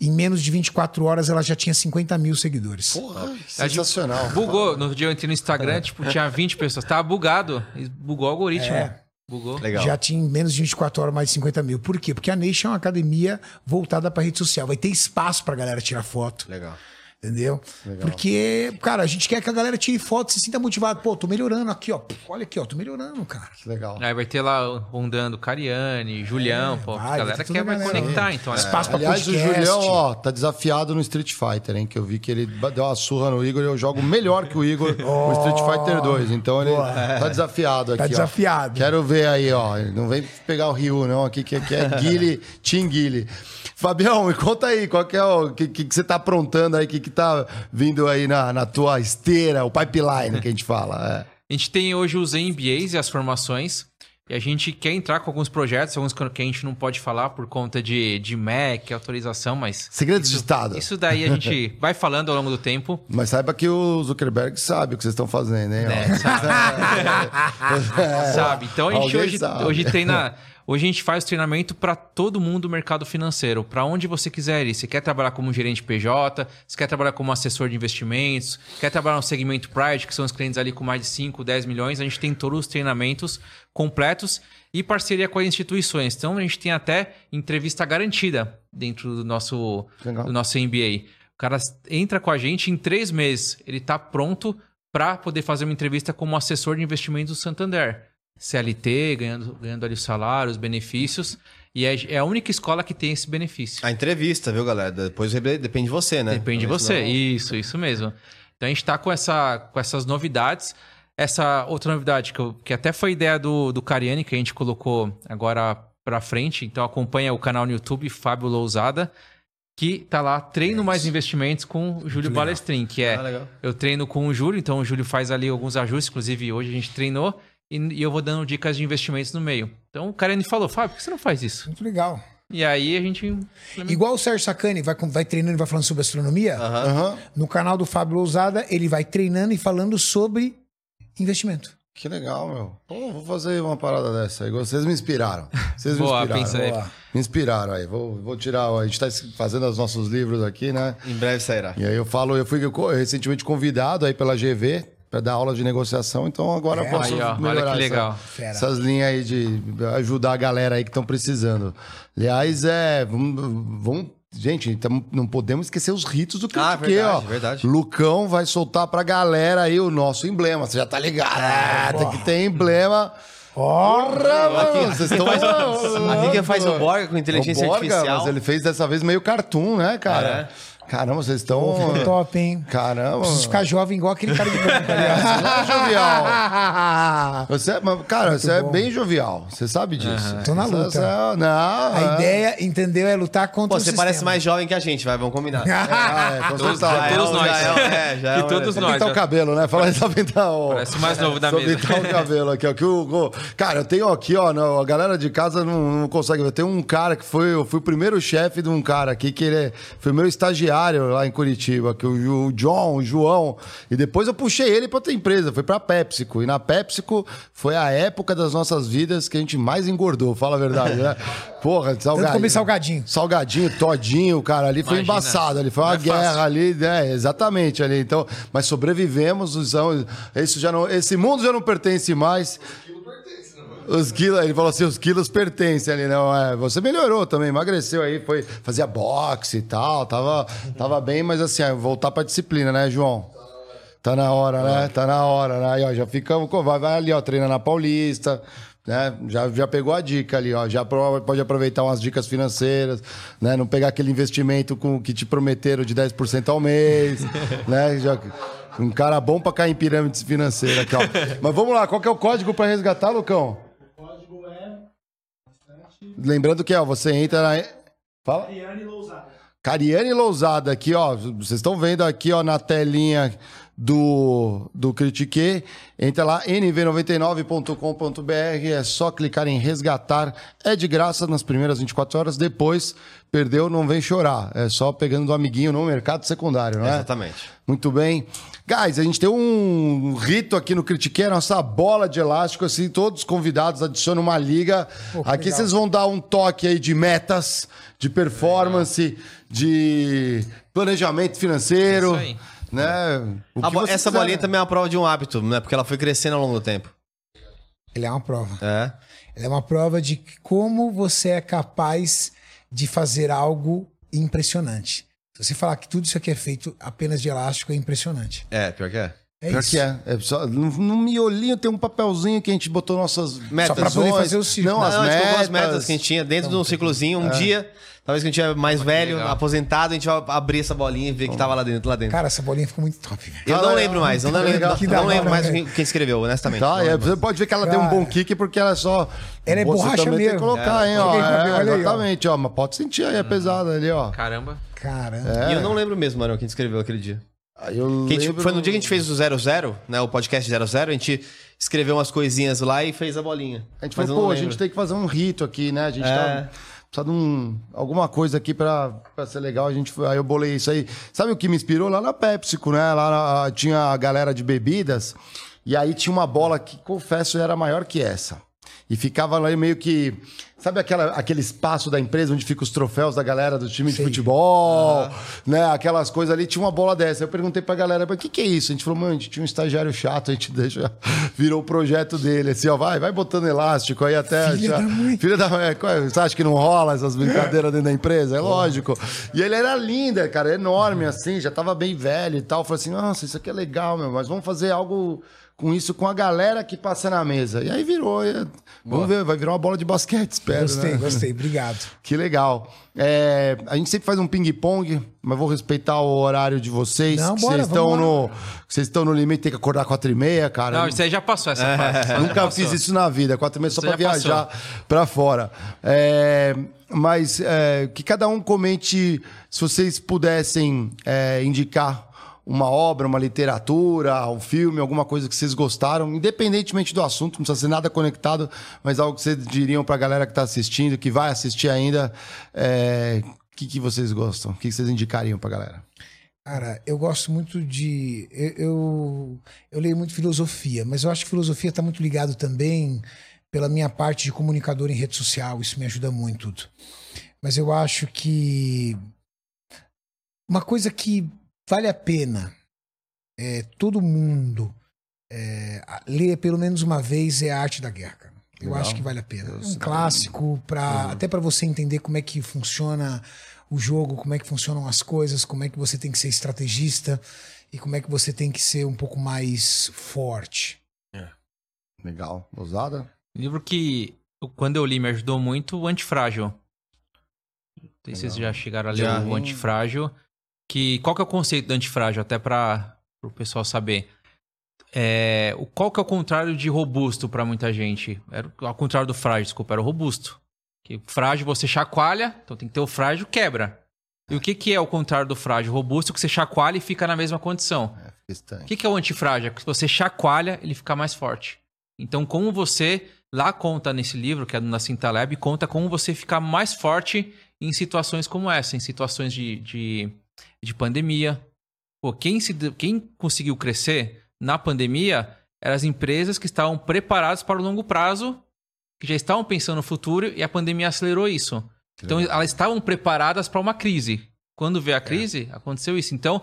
Em menos de 24 horas ela já tinha 50 mil seguidores. porra, sensacional. Bugou. No dia eu entrei no Instagram, tipo, tinha 20 pessoas. Tava bugado. Bugou o algoritmo. É. Bugou. Legal. Já tinha em menos de 24 horas mais de 50 mil. Por quê? Porque a Nation é uma academia voltada para rede social. Vai ter espaço pra galera tirar foto. Legal. Entendeu? Porque, cara, a gente quer que a galera tire foto, se sinta motivado. Pô, tô melhorando aqui, ó. Olha aqui, ó, tô melhorando, cara. Que legal. Aí vai ter lá rondando Cariane, Julião, pô. vai, a galera quer vai galera. conectar, então. né? Espaço pra Aliás, podcast. o Julião, ó, tá desafiado no Street Fighter, hein? Que eu vi que ele deu uma surra no Igor e eu jogo melhor que o Igor <laughs> no Street Fighter 2. Então ele tá desafiado aqui, Tá ó. desafiado. Quero ver aí, ó. Não vem pegar o Ryu, não. Aqui que, que é Guile, <laughs> Team Guile. Fabião, me conta aí, qual que é o que, que, que você tá aprontando aí, o que, que tá vindo aí na, na tua esteira, o pipeline que a gente fala. É. A gente tem hoje os MBAs e as formações. E a gente quer entrar com alguns projetos, alguns que a gente não pode falar por conta de, de MEC, autorização, mas. Segredos de Estado. Isso daí a gente <laughs> vai falando ao longo do tempo. Mas saiba que o Zuckerberg sabe o que vocês estão fazendo, hein? né, sabe? <laughs> Sabe? Então a gente Alguém hoje, sabe. hoje treina. Hoje a gente faz treinamento para todo mundo do mercado financeiro, para onde você quiser ir. Você quer trabalhar como gerente PJ, você quer trabalhar como assessor de investimentos, quer trabalhar no segmento Pride, que são os clientes ali com mais de 5, 10 milhões, a gente tem todos os treinamentos completos e parceria com as instituições. Então a gente tem até entrevista garantida dentro do nosso, Legal. do nosso MBA. O cara entra com a gente em três meses, ele está pronto para poder fazer uma entrevista como assessor de investimentos do Santander. CLT, ganhando, ganhando ali o salário, os benefícios. E é, é a única escola que tem esse benefício. A entrevista, viu, galera? Depois depende de você, né? Depende de você. senão- Isso, isso mesmo. Então a gente está com, essa, com essas novidades. Essa outra novidade, que, eu- que até foi ideia do, do Cariani, que a gente colocou agora pra frente. Então acompanha o canal no YouTube, Fábio Lousada, que tá lá, treino mais investimentos com o Júlio Balestrin, que é Ah, eu treino com o Júlio, então o Júlio faz ali alguns ajustes, inclusive hoje a gente treinou, e, e eu vou dando dicas de investimentos no meio. Então o Cariani falou, Fábio, por que você não faz isso? Muito legal. E aí a gente. Igual o Sérgio Sacani vai, vai treinando e vai falando sobre astronomia, Aham. no canal do Fábio Lousada, ele vai treinando e falando sobre investimento. Que legal, meu. Pô, vou fazer uma parada dessa aí. Vocês me inspiraram. Vocês me Boa, inspiraram. pensa aí. Boa. Me inspiraram aí. Vou, vou tirar. A gente tá fazendo os nossos livros aqui, né? Em breve sairá. E aí eu falo, eu fui recentemente convidado aí pela GV para dar aula de negociação, então agora É, eu posso aí, ó, olha melhorar que legal. essa- essas linhas aí de ajudar a galera aí que estão precisando. Aliás, é, vamos, vamos- gente, tamo- não podemos esquecer os ritos do Ah, Critique, verdade, ó. verdade. Lucão vai soltar pra galera aí o nosso emblema, você já tá ligado? Ah, tem que ter emblema. Porra, mano, vocês estão... Aqui que faz o Borga com inteligência O Borga, artificial. Mas ele fez dessa vez meio cartoon, né, cara? Caramba, vocês estão... Ficou top, hein? Caramba. Preciso ficar jovem igual aquele cara de branco ali, <laughs> é jovial. <laughs> Você é, cara, você é bem jovial. Você sabe disso. Tô na Você- luta. você é- não, A é. ideia, entendeu? É lutar contra Pô, o você sistema. parece mais jovem que a gente, vai, vamos combinar. Ah, <laughs> é, com Todos- já todos nós. Já é, é, já é E todos nós. pintar o cabelo, né? Fala aí, só pintar o... Parece o mais novo da mesa. pintar o cabelo aqui, ó. Que o, cara, eu tenho aqui, ó, não, a galera de casa não, não consegue ver. Tem um cara que foi, eu fui o primeiro chefe de um cara aqui, que ele é- foi meu estagiário lá em Curitiba, que o, o John, o João. E depois eu puxei ele pra outra empresa, foi pra PepsiCo. E na PepsiCo foi a época das nossas vidas que a gente mais engordou, fala a verdade, né? <laughs> Porra, salgadinho. comer salgadinho. Salgadinho, todinho, cara, ali foi Imagina. embaçado, ali foi uma é fácil. guerra ali, né? Exatamente ali. Então, mas sobrevivemos, usamos, isso já não, esse mundo já não pertence mais. Os quilos, ele falou assim, os quilos pertencem ali, não é? Você melhorou também, emagreceu aí, foi fazia boxe e tal, tava, tava bem, mas assim, voltar pra disciplina, né, João? Tá na hora, né? Tá na hora, né? Aí, ó, já ficamos, vai, vai ali, ó, treina na Paulista, né? Já, já pegou a dica ali, ó, já pode aproveitar umas dicas financeiras, né? Não pegar aquele investimento com que te prometeram de 10% ao mês, <laughs> né? Já, um cara bom pra cair em pirâmides financeiras aqui, ó. Mas vamos lá, qual que é o código pra resgatar, Lucão? Lembrando que, ó, você entra na... Fala. Cariane Lousada aqui, ó. Vocês estão vendo aqui, ó, na telinha do, do Critique. Entra lá, nv99.com.br. É só clicar em resgatar. É de graça nas primeiras 24 horas. Depois, perdeu, não vem chorar. É só pegando do amiguinho no mercado secundário, não é? Exatamente. Muito bem. Guys, a gente tem um rito aqui no Critique, a nossa bola de elástico, assim, todos os convidados adicionam uma liga. Que aqui legal. vocês vão dar um toque aí de metas, de performance, de planejamento financeiro, Isso aí. Né? Bo- essa quiserem. bolinha também é uma prova de um hábito, né? Porque ela foi crescendo ao longo do tempo. Ele é uma prova. É. Ela é uma prova de como você é capaz de fazer algo impressionante. Se você falar que tudo isso aqui é feito apenas de elástico, é impressionante. É, pior que é. É Pior isso. que é. é só, no, no miolinho tem um papelzinho que a gente botou nossas Metas. Só pra poder fazer o círculo. Não, Não, as a gente metas. colocou as metas que a gente tinha dentro de um ciclozinho. Um dia, talvez que a gente tiver mais velho, legal. aposentado, a gente vai abrir essa bolinha e ver o que tava lá dentro. Lá dentro. Cara, essa bolinha ficou muito top, velho. eu não lembro mais, eu não lembro, não lembro hora, mais velho. quem, escreveu, honestamente. Tá, Não é, lembro. você pode ver que ela tem um bom kick porque ela é só. Ela é Você borracha também tem que mesmo. colocar, É. hein, ó. É, aí, exatamente, ó. Mas pode sentir aí, é pesada ali, ó. Caramba. Caramba. E eu não lembro mesmo, mano, quem escreveu aquele dia. Aí eu Que a gente- lembro- foi no dia que a gente fez o 00, né? O podcast 00, a gente escreveu umas coisinhas lá e fez a bolinha. A gente Mas falou, não pô, a lembro. gente tem que fazer um rito aqui, né? A gente É. tá. Precisa de um, alguma coisa aqui pra, pra ser legal. A gente, foi- aí eu bolei isso aí. Sabe o que me inspirou? Lá na PepsiCo, né? Lá na- tinha a galera de bebidas. E aí tinha uma bola que, confesso, era maior que essa. E ficava lá meio que. Sabe aquela, aquele espaço da empresa onde ficam os troféus da galera do time de futebol, né? Aquelas coisas ali. Tinha uma bola dessa. Eu perguntei pra galera, o que, que é isso? A gente falou, mano, a gente tinha um estagiário chato, a gente deixa. <laughs> Virou o projeto dele, assim, ó, vai, vai botando elástico aí até. Filha já- da mãe. Filha da mãe. qual é? Você acha que não rola essas brincadeiras dentro da empresa? É lógico. E ele era linda, cara, enorme assim, já tava bem velho e tal. Eu Falei assim, nossa, isso aqui é legal, meu, mas vamos fazer algo com isso com a galera que passa na mesa. E aí virou. e- Vamos ver, vai virar uma bola de basquete, espero. Gostei, né? gostei. Obrigado. <laughs> Que legal. É, a gente sempre faz um ping-pong, mas vou respeitar o horário de vocês. Não, que bora, vocês estão no, Vocês estão no limite, tem que acordar quatro e meia, cara. Não, isso aí já passou essa já Nunca passou. fiz isso na vida, quatro e meia só já viajar pra fora. É, mas é, que cada um comente, se vocês pudessem é, indicar uma obra, uma literatura, um filme, alguma coisa que vocês gostaram, independentemente do assunto, não precisa ser nada conectado, mas algo que vocês diriam pra galera que tá assistindo, que vai assistir ainda, é, o que, que vocês gostam? O que, que vocês indicariam pra galera? Cara, eu gosto muito de. Eu, eu, eu leio muito filosofia, mas eu acho que filosofia está muito ligado também pela minha parte de comunicador em rede social. Isso me ajuda muito. Mas eu acho que uma coisa que vale a pena é, todo mundo é, ler pelo menos uma vez é a arte da guerra. Cara. Eu Legal. acho que vale a pena. Eu É um sei. clássico para até para você entender como é que funciona o jogo, como é que funcionam as coisas, como é que você tem que ser estrategista e como é que você tem que ser um pouco mais forte. Legal. Ousada? Livro que, quando eu li, me ajudou muito, o Antifrágil. Não sei se vocês já chegaram a ler Já. o Antifrágil. Que, qual que é o conceito do Antifrágil? Até para o pessoal saber. É, o- qual que é o contrário de robusto para muita gente? Era, o- ao contrário do frágil, desculpa, era o robusto. Que frágil você chacoalha, então tem que ter o frágil, quebra. E o que, que é o contrário do frágil? Robusto que você chacoalha e fica na mesma condição. É, fica. O que, que é o antifrágil? É que se você chacoalha, ele fica mais forte. Então, como você, lá conta nesse livro, que é do Nassim Taleb, conta como você ficar mais forte em situações como essa, em situações de, de, de pandemia. Pô, quem, se, de- quem conseguiu crescer na pandemia eram as empresas que estavam preparadas para o longo prazo, que já estavam pensando no futuro e a pandemia acelerou isso. Então, elas estavam preparadas para uma crise. Quando veio a crise, aconteceu isso. Então,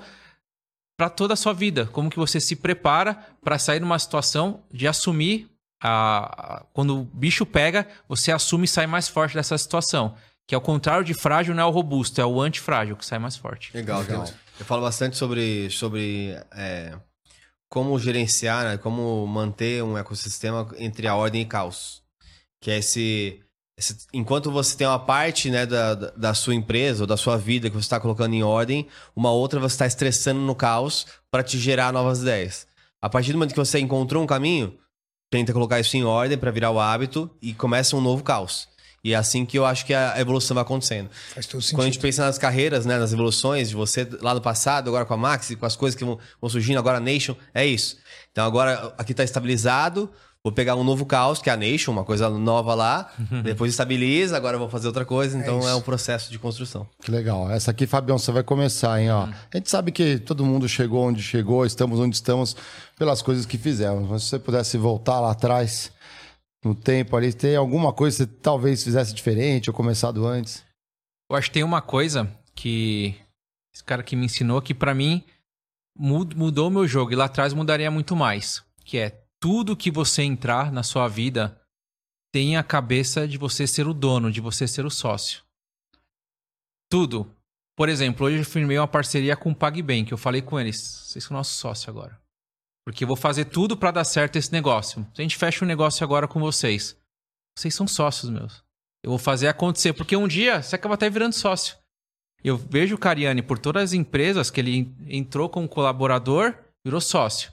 para toda a sua vida, como que você se prepara para sair numa situação de assumir a, a- quando o bicho pega, você assume e sai mais forte dessa situação. Que é o contrário de frágil, não é o robusto, é o antifrágil que sai mais forte. Legal, Legal. Eu, falo bastante sobre, sobre é, como gerenciar, né, como manter um ecossistema entre a ordem e caos. Que é esse. esse- enquanto você tem uma parte né, da, da- da sua empresa ou da sua vida que você está colocando em ordem, uma outra você está estressando no caos para te gerar novas ideias. A partir do momento que você encontrou um caminho, tenta colocar isso em ordem para virar o hábito e começa um novo caos. E é assim que eu acho que a evolução vai acontecendo. Faz todo Quando a gente sentido. pensa nas carreiras, né, nas evoluções de você lá no passado, agora com a Maxi, com as coisas que vão, vão surgindo, agora a Nation, é isso. Então agora aqui tá estabilizado, vou pegar um novo caos, que é a Nation, uma coisa nova lá, <laughs> depois estabiliza, agora eu vou fazer outra coisa, então isso. é, um processo de construção. Que legal. Essa aqui, Fabião, você vai começar, hein? Ó. A gente sabe que todo mundo chegou onde chegou, estamos onde estamos pelas coisas que fizemos. Mas se você pudesse voltar lá atrás, no tempo ali, tem alguma coisa que você talvez fizesse diferente ou começado antes? Eu acho que tem uma coisa que esse cara que me ensinou que pra mim mud- mudou o meu jogo e lá atrás mudaria muito mais, que é tudo que você entrar na sua vida tem a cabeça de você ser o dono, de você ser o sócio. Tudo. Por exemplo, hoje eu firmei uma parceria com o que eu falei com eles, vocês são nosso sócio agora. Porque eu vou fazer tudo pra dar certo esse negócio. Se a gente fecha um negócio agora com vocês, vocês são sócios meus. Eu vou fazer acontecer, porque um dia você acaba até virando sócio. Eu vejo o Cariani por todas as empresas que ele entrou como colaborador, virou sócio.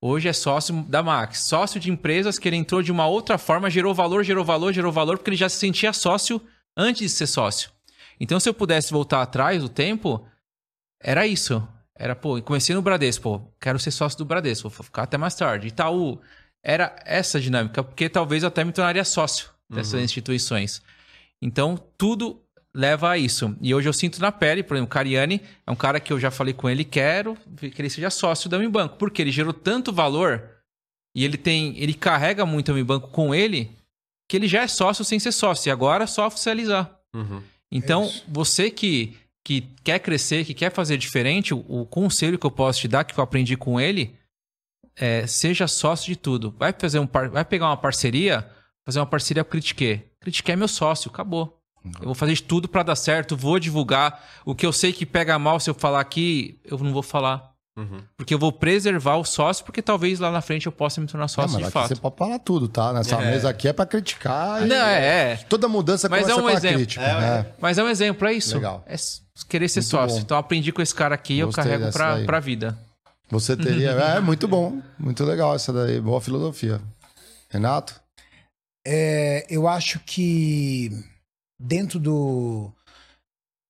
Hoje é sócio da Max. Sócio de empresas que ele entrou de uma outra forma, gerou valor, gerou valor, gerou valor, porque ele já se sentia sócio antes de ser sócio. Então, se eu pudesse voltar atrás do tempo, era isso. Era, pô, comecei no Bradesco, pô, quero ser sócio do Bradesco, vou ficar até mais tarde. Itaú, era essa dinâmica, porque talvez eu até me tornaria sócio dessas instituições. Então, tudo leva a isso. E hoje eu sinto na pele, por exemplo, o Cariani é um cara que eu já falei com ele, quero que ele seja sócio da Mi Banco, porque ele gerou tanto valor e ele tem, ele carrega muito a Mi Banco com ele, que ele já é sócio sem ser sócio, e agora é só oficializar. Então, isso. você que, que quer crescer, que quer fazer diferente, o, o conselho que eu posso te dar, que eu aprendi com ele, é seja sócio de tudo. Vai fazer um par- vai pegar uma parceria, fazer uma parceria com o Critique. Critique é meu sócio, acabou. Eu vou fazer de tudo pra dar certo, vou divulgar. O que eu sei que pega mal se eu falar aqui, eu não vou falar. Porque eu vou preservar o sócio, porque talvez lá na frente eu possa me tornar É, sócio mas de fato. você pode falar tudo, tá? Nessa É. mesa aqui é pra criticar. Não, é, é. Toda mudança Mas é um com a exemplo. crítica. É, né? Mas é um exemplo, é isso. Legal. É querer ser Muito sócio. bom. Então eu aprendi com esse cara aqui e eu carrego pra, pra vida. Você teria. <laughs> é muito bom. Muito legal essa daí. Boa filosofia. Renato? É, eu acho que dentro do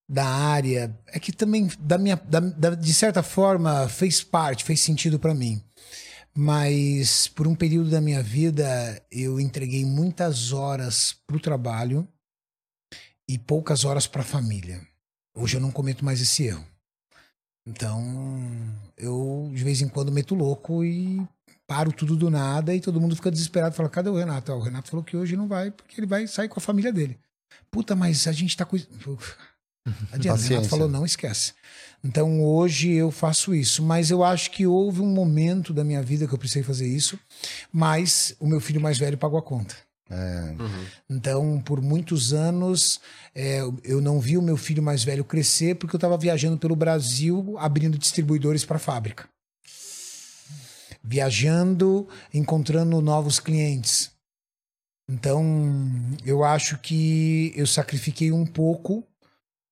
da área é que também da minha da- da- de certa forma fez parte fez sentido para mim mas por um período da minha vida eu entreguei muitas horas pro trabalho e poucas horas para a família hoje eu não cometo mais esse erro Então, eu de vez em quando meto louco e paro tudo do nada e todo mundo fica desesperado. Fala, cadê o Renato? Ah, o Renato falou que hoje não vai porque ele vai sair com a família dele. Puta, mas a gente tá com. Adianta, o Renato falou, não esquece. Então hoje eu faço isso, mas eu acho que houve um momento da minha vida que eu precisei fazer isso, mas o meu filho mais velho pagou a conta. É, Então, por muitos anos, é, eu não vi o meu filho mais velho crescer porque eu estava viajando pelo Brasil abrindo distribuidores para a fábrica. Viajando, encontrando novos clientes. Então, eu acho que eu sacrifiquei um pouco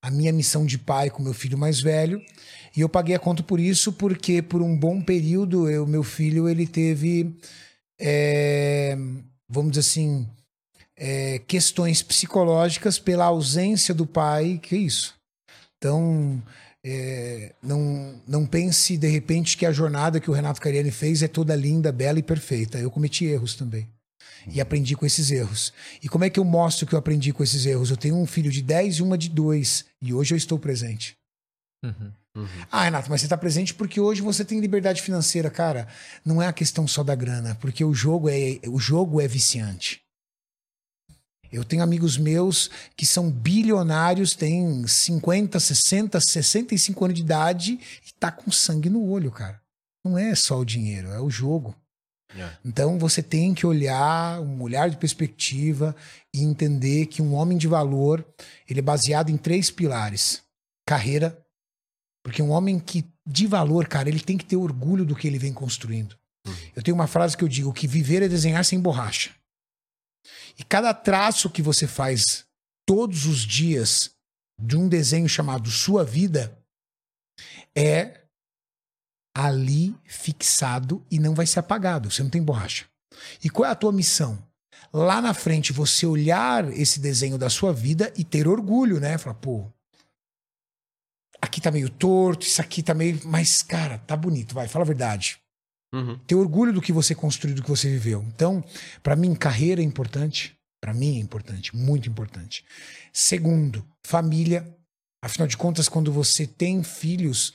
a minha missão de pai com meu filho mais velho. E eu paguei a conta por isso porque por um bom período o meu filho ele teve é, vamos dizer assim é, questões psicológicas pela ausência do pai que é isso. Então é, não não pense de repente que a jornada que o Renato Cariani fez é toda linda bela e perfeita. Eu cometi erros também e aprendi com esses erros. E como é que eu mostro que eu aprendi com esses erros? Eu tenho um filho de 10 e uma de 2. E hoje eu estou presente. Uhum. Ah, Renato, mas você está presente porque hoje você tem liberdade financeira, cara. Não é a questão só da grana, porque o jogo é, o jogo é viciante. Eu tenho amigos meus que são bilionários, têm 50, 60, 65 anos de idade e tá com sangue no olho, cara. Não é só o dinheiro, é o jogo. Então você tem que olhar, um olhar de perspectiva e entender que um homem de valor, ele é baseado em três pilares: carreira, porque um homem que de valor, cara, ele tem que ter orgulho do que ele vem construindo. Eu tenho uma frase que eu digo que viver é desenhar sem borracha. E cada traço que você faz todos os dias de um desenho chamado sua vida é ali fixado e não vai ser apagado. Você não tem borracha. E qual é a tua missão? Lá na frente, você olhar esse desenho da sua vida e ter orgulho, né? Falar, pô, aqui tá meio torto, isso aqui tá meio. Mas, cara, tá bonito, vai, fala a verdade. Uhum. Ter orgulho do que você construiu, do que você viveu. Então, pra mim, carreira é importante. Pra mim é importante, muito importante. Segundo, família. Afinal de contas, quando você tem filhos,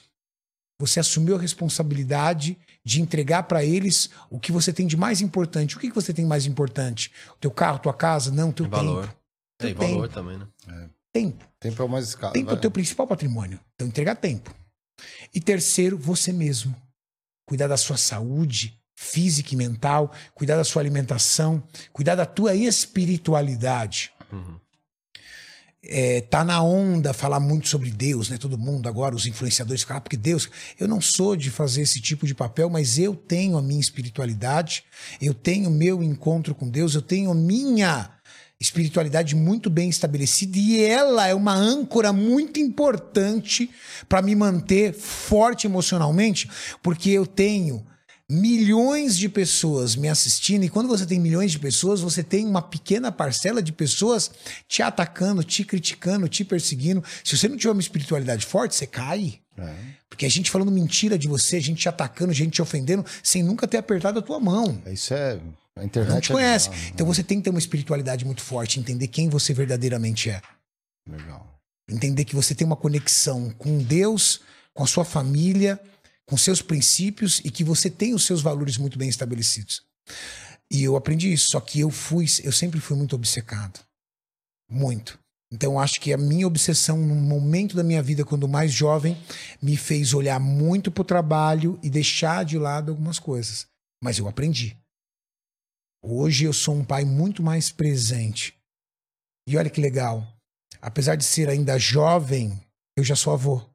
você assumiu a responsabilidade de entregar pra eles o que você tem de mais importante. O que, que você tem mais importante? O teu carro, tua casa? Não, teu Valor. tempo. Tem Teu valor tempo. também, né? Tempo. tempo é o mais escado. Tempo é o teu principal patrimônio. Então, entregar tempo. E terceiro, você mesmo. Cuidar da sua saúde física e mental, cuidar da sua alimentação, cuidar da tua espiritualidade. Uhum. É, tá na onda falar muito sobre Deus, né? Todo mundo agora, os influenciadores falam, ah, porque Deus. Eu não sou de fazer esse tipo de papel, mas eu tenho a minha espiritualidade, eu tenho o meu encontro com Deus, eu tenho a minha espiritualidade muito bem estabelecida e ela é uma âncora muito importante para me manter forte emocionalmente, porque eu tenho milhões de pessoas me assistindo e quando você tem milhões de pessoas, você tem uma pequena parcela de pessoas te atacando, te criticando, te perseguindo. Se você não tiver uma espiritualidade forte, você cai. É. Porque a gente falando mentira de você, a gente te atacando, a gente te ofendendo, sem nunca ter apertado a tua mão. Isso é. A internet Não te é conhece. bizarro, né? Então você tem que ter uma espiritualidade muito forte, entender quem você verdadeiramente é. Legal. Entender que você tem uma conexão com Deus, com a sua família, com seus princípios e que você tem os seus valores muito bem estabelecidos. E eu aprendi isso, só que eu fui, eu sempre fui muito obcecado. Muito. Então acho que a minha obsessão num momento da minha vida quando mais jovem me fez olhar muito pro trabalho e deixar de lado algumas coisas. Mas eu aprendi. Hoje eu sou um pai muito mais presente. E olha que legal. Apesar de ser ainda jovem, eu já sou avô.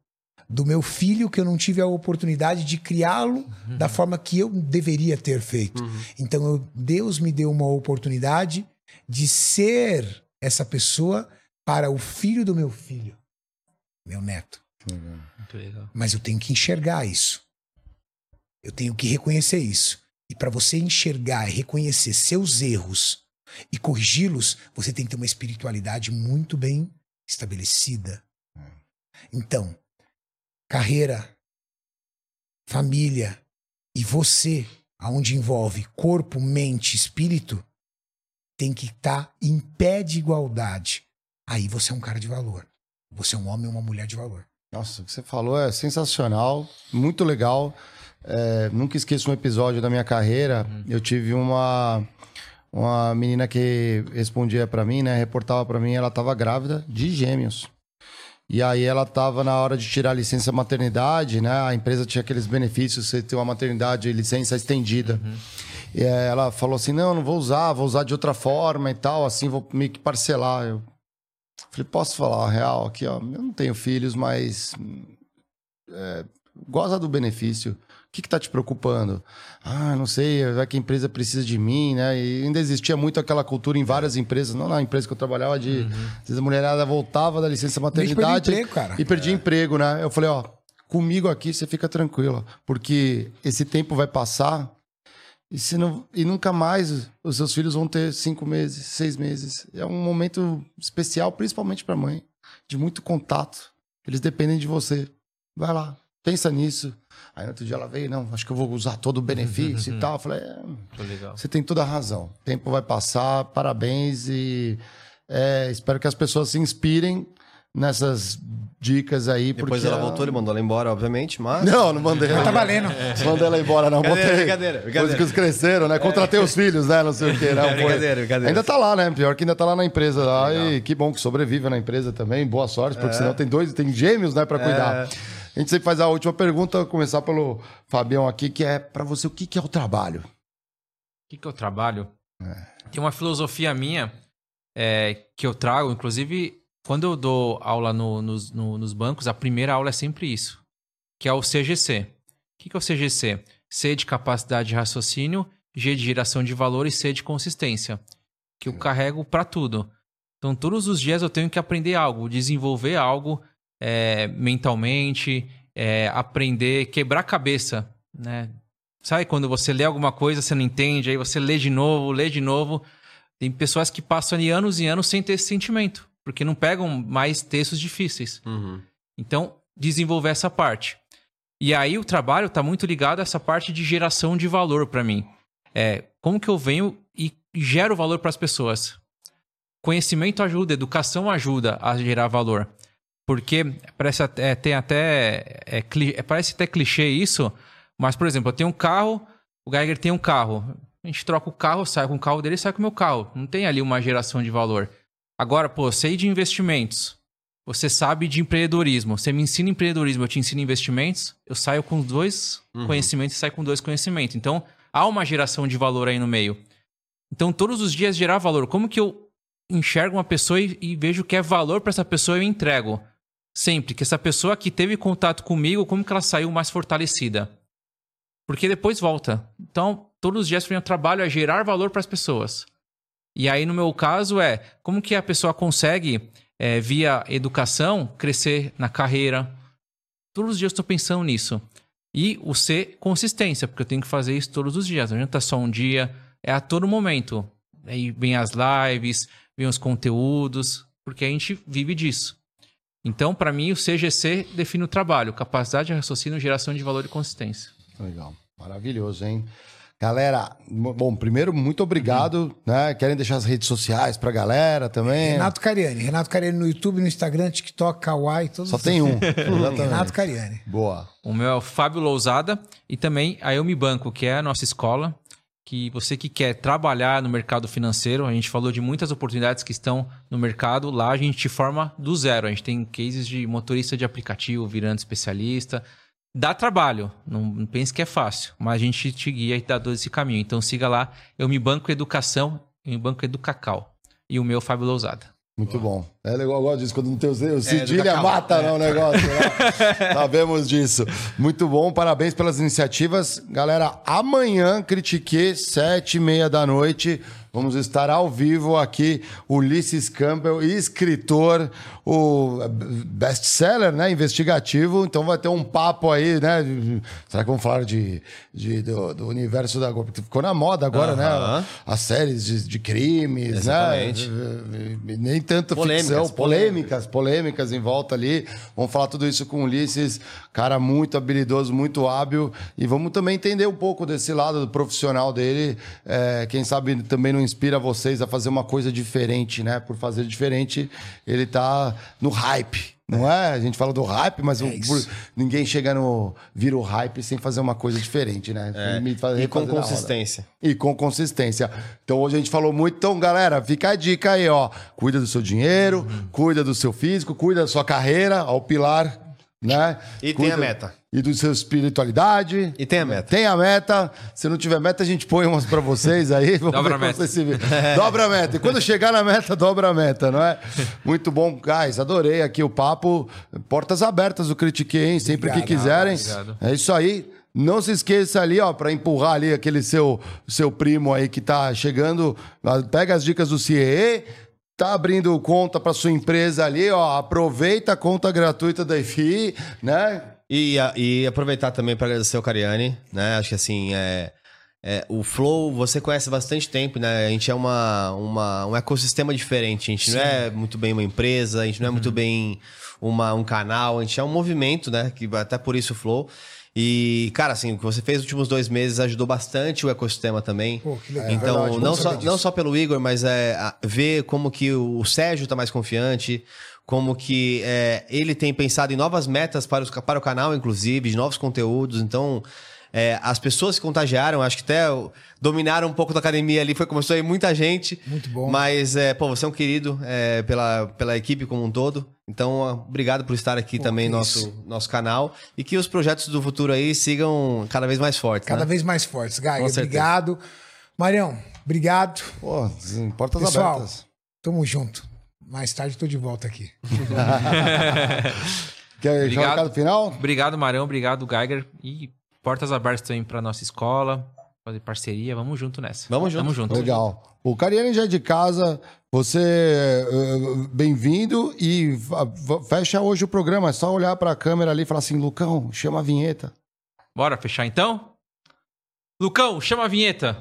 Do meu filho, que eu não tive a oportunidade de criá-lo da forma que eu deveria ter feito. Então, eu- Deus me deu uma oportunidade de ser essa pessoa para o filho do meu filho, meu neto. Legal. Muito legal. Mas eu tenho que enxergar isso. Eu tenho que reconhecer isso. E para você enxergar e reconhecer seus erros e corrigi-los, você tem que ter uma espiritualidade muito bem estabelecida. Então, carreira, família e você, aonde envolve corpo, mente, espírito, tem que estar em pé de igualdade. Aí você é um cara de valor. Você é um homem ou uma mulher de valor. Nossa, o que você falou é sensacional, muito legal. É, nunca esqueço um episódio da minha carreira. Eu tive uma uma menina que respondia pra mim, né, reportava pra mim, ela tava grávida de gêmeos. E aí ela tava na hora de tirar a licença maternidade, né? A empresa tinha aqueles benefícios, você ter uma maternidade, licença estendida. E aí ela falou assim: "Não, não vou usar, vou usar de outra forma e tal, assim vou meio que parcelar". Eu falei: "Posso falar a real aqui, ó? Eu não tenho filhos, mas é, goza do benefício. O que, que tá te preocupando? Ah, não sei, vai que a empresa precisa de mim, né? E ainda existia muito aquela cultura em várias empresas, não na empresa que eu trabalhava, de às vezes a mulherada voltava da licença maternidade emprego, cara. e perdia emprego, né? Eu falei, ó, comigo aqui você fica tranquila, porque esse tempo vai passar e, se não, e nunca mais os seus filhos vão ter cinco meses, seis meses. É um momento especial, principalmente para mãe, de muito contato. Eles dependem de você. Vai lá, pensa nisso. Aí no outro dia ela veio, não, acho que eu vou usar todo o benefício e <laughs> tal. Eu falei, é, você tem toda a razão. O tempo vai passar, parabéns e é, espero que as pessoas se inspirem nessas dicas aí. Depois porque ela voltou, ele mandou ela embora, obviamente, mas. Não, não mandei. Tá valendo. Mandei ela embora, não. Brincadeira, Botei. brincadeira, brincadeira. Coisas que eles cresceram, né? Contratei os filhos, né? Não sei o quê. Não, É, foi. brincadeira, brincadeira. Ainda tá lá, né? Pior que ainda tá lá na empresa lá. E que bom que sobrevive na empresa também. Boa sorte, É. porque senão tem dois, tem gêmeos, né, pra cuidar. A gente sempre faz a última pergunta, vou começar pelo Fabião aqui, que é pra você, o que, que é o trabalho? O que, que eu trabalho? Tem uma filosofia minha é, que eu trago, inclusive, quando eu dou aula no- nos, no- nos bancos, a primeira aula é sempre isso, que é o CGC. O que, que é o CGC? C de capacidade de raciocínio, G de geração de valor e C de consistência, que eu carrego para tudo. Então, todos os dias eu tenho que aprender algo, desenvolver algo é, mentalmente, é, aprender, quebrar a cabeça, né? Sabe quando você lê alguma coisa, você não entende, aí você lê de novo, lê de novo. Tem pessoas que passam ali anos e anos sem ter esse sentimento, porque não pegam mais textos difíceis. Uhum. Então, desenvolver essa parte. E aí o trabalho está muito ligado a essa parte de geração de valor para mim. É, como que eu venho e gero valor para as pessoas? Conhecimento ajuda, educação ajuda a gerar valor. Porque parece até, tem até é, cli- é, parece até clichê isso, mas por exemplo, eu tenho um carro, o Geiger tem um carro. A gente troca o carro, sai com o carro dele, sai com o meu carro. Não tem ali uma geração de valor. Agora, pô, sei de investimentos. Você sabe de empreendedorismo. Você me ensina empreendedorismo, eu te ensino investimentos. Eu saio com dois conhecimentos e saio com dois conhecimentos. Então, há uma geração de valor aí no meio. Então, todos os dias gerar valor. Como que eu enxergo uma pessoa e, e vejo que é valor para essa pessoa e eu entrego? Sempre. Que essa pessoa que teve contato comigo, como que ela saiu mais fortalecida? Porque depois volta. Então, todos os dias o meu trabalho é gerar valor para as pessoas. E aí, no meu caso, é como que a pessoa consegue, é, via educação, crescer na carreira. Todos os dias estou pensando nisso. E o C, consistência, porque eu tenho que fazer isso todos os dias. Não adianta só um dia, é a todo momento. Aí vem as lives, vem os conteúdos, porque a gente vive disso. Então, para mim, o CGC define o trabalho: capacidade de raciocínio, geração de valor e consistência. Legal. Maravilhoso, hein? Galera, bom, primeiro, muito obrigado, né? Querem deixar as redes sociais pra galera também? Renato Cariani. Renato Cariani no YouTube, no Instagram, TikTok, Kawaii, todos Só tem um. <laughs> Renato Cariani. Boa. O meu é o Fábio Lousada e também a Eu Me Banco, que é a nossa escola, que você que quer trabalhar no mercado financeiro, a gente falou de muitas oportunidades que estão no mercado, lá a gente te forma do zero. A gente tem cases de motorista de aplicativo virando especialista. Dá trabalho, não, pense que é fácil, mas a gente te guia e dá todo esse caminho. Então siga lá, Eu Me Banco Educação, Eu Me Banco Educacau. E o meu, Fábio Lousada. Muito bom. É legal, eu gosto disso. Quando não tem o cedilha, cacau. mata né, o negócio. Né? <laughs> Sabemos disso. Muito bom, parabéns pelas iniciativas. Galera, amanhã, Critique, sete e meia da noite, vamos estar ao vivo aqui. Ulisses Campbell, escritor, o best-seller, né? Investigativo. Então vai ter um papo aí, né? Será que vamos falar de, de- do, do universo da... Porque ficou na moda agora, Aham. né? As séries de, de crimes, Exatamente. né? Nem tanta Polêmicas, ficção, polêmicas, polêmicas em volta ali. Vamos falar tudo isso com o Ulisses, cara muito habilidoso, muito hábil. E vamos também entender um pouco desse lado do profissional dele. É, quem sabe também não inspira vocês a fazer uma coisa diferente, né? Por fazer diferente, ele tá no hype. Não é? A gente fala do hype, mas o- É isso. ninguém chega no. vira o hype sem fazer uma coisa diferente, né? É, faz- e com consistência. E com consistência. Então hoje a gente falou muito. Então, galera, fica a dica aí, ó. Cuida do seu dinheiro, cuida do seu físico, cuida da sua carreira, ó, o pilar, né? E tem Cuida- a meta. E do seu espiritualidade. E tem a meta. Tem a meta. Se não tiver meta, a gente põe umas pra vocês aí. <laughs> Vamos Dobra ver a meta. vocês se. Dobra a meta. E quando chegar na meta, dobra a meta, não é? Muito bom, guys. Adorei aqui o papo. Portas abertas do Critiquei, hein? Sempre que Obrigado. quiserem. Obrigado. É isso aí. Não se esqueça ali, ó, para empurrar ali aquele seu, seu primo aí que tá chegando. ah, Pega as dicas do CIE. Tá abrindo conta para sua empresa ali, ó. Aproveita a conta gratuita da FI, né? E, e aproveitar também para agradecer o Cariani, né? Acho que assim, é, é, o Flow você conhece há bastante tempo, né? A gente é uma, uma, um ecossistema diferente. A gente não é muito bem uma empresa, a gente não é muito bem uma, um canal, a gente é um movimento, né? Que até por isso o Flow. E, cara, assim, o que você fez nos últimos dois meses ajudou bastante o ecossistema também. Pô, que legal. Então, verdade, não, só, disso. não só pelo Igor, mas é, ver como que o Sérgio tá mais confiante, como que é, ele tem pensado em novas metas para, os, para o canal, inclusive, de novos conteúdos. Então, é, as pessoas se contagiaram, acho que até dominaram um pouco da academia ali, foi, começou a ir muita gente. Muito bom. Mas, é, pô, você é um querido é, pela, pela equipe como um todo. Então, obrigado por estar aqui também no nosso, nosso canal. E que os projetos do futuro aí sigam cada vez mais fortes. Cada né? vez mais fortes. Gaia, obrigado. Marião, obrigado. Pô, portas Pessoal, abertas. tamo junto. Mais tarde tô de volta aqui. <laughs> Quer Obrigado. recado final? Obrigado, Marão. Obrigado, Geiger. E portas abertas também pra nossa escola. Fazer parceria. Vamos junto nessa. Vamos junto. Tamo junto. Legal. O Cariani já é de casa. Você eh, bem-vindo e fecha hoje o programa. É só olhar para a câmera ali e falar assim: Lucão, chama a vinheta. Bora fechar então? Lucão, chama a vinheta.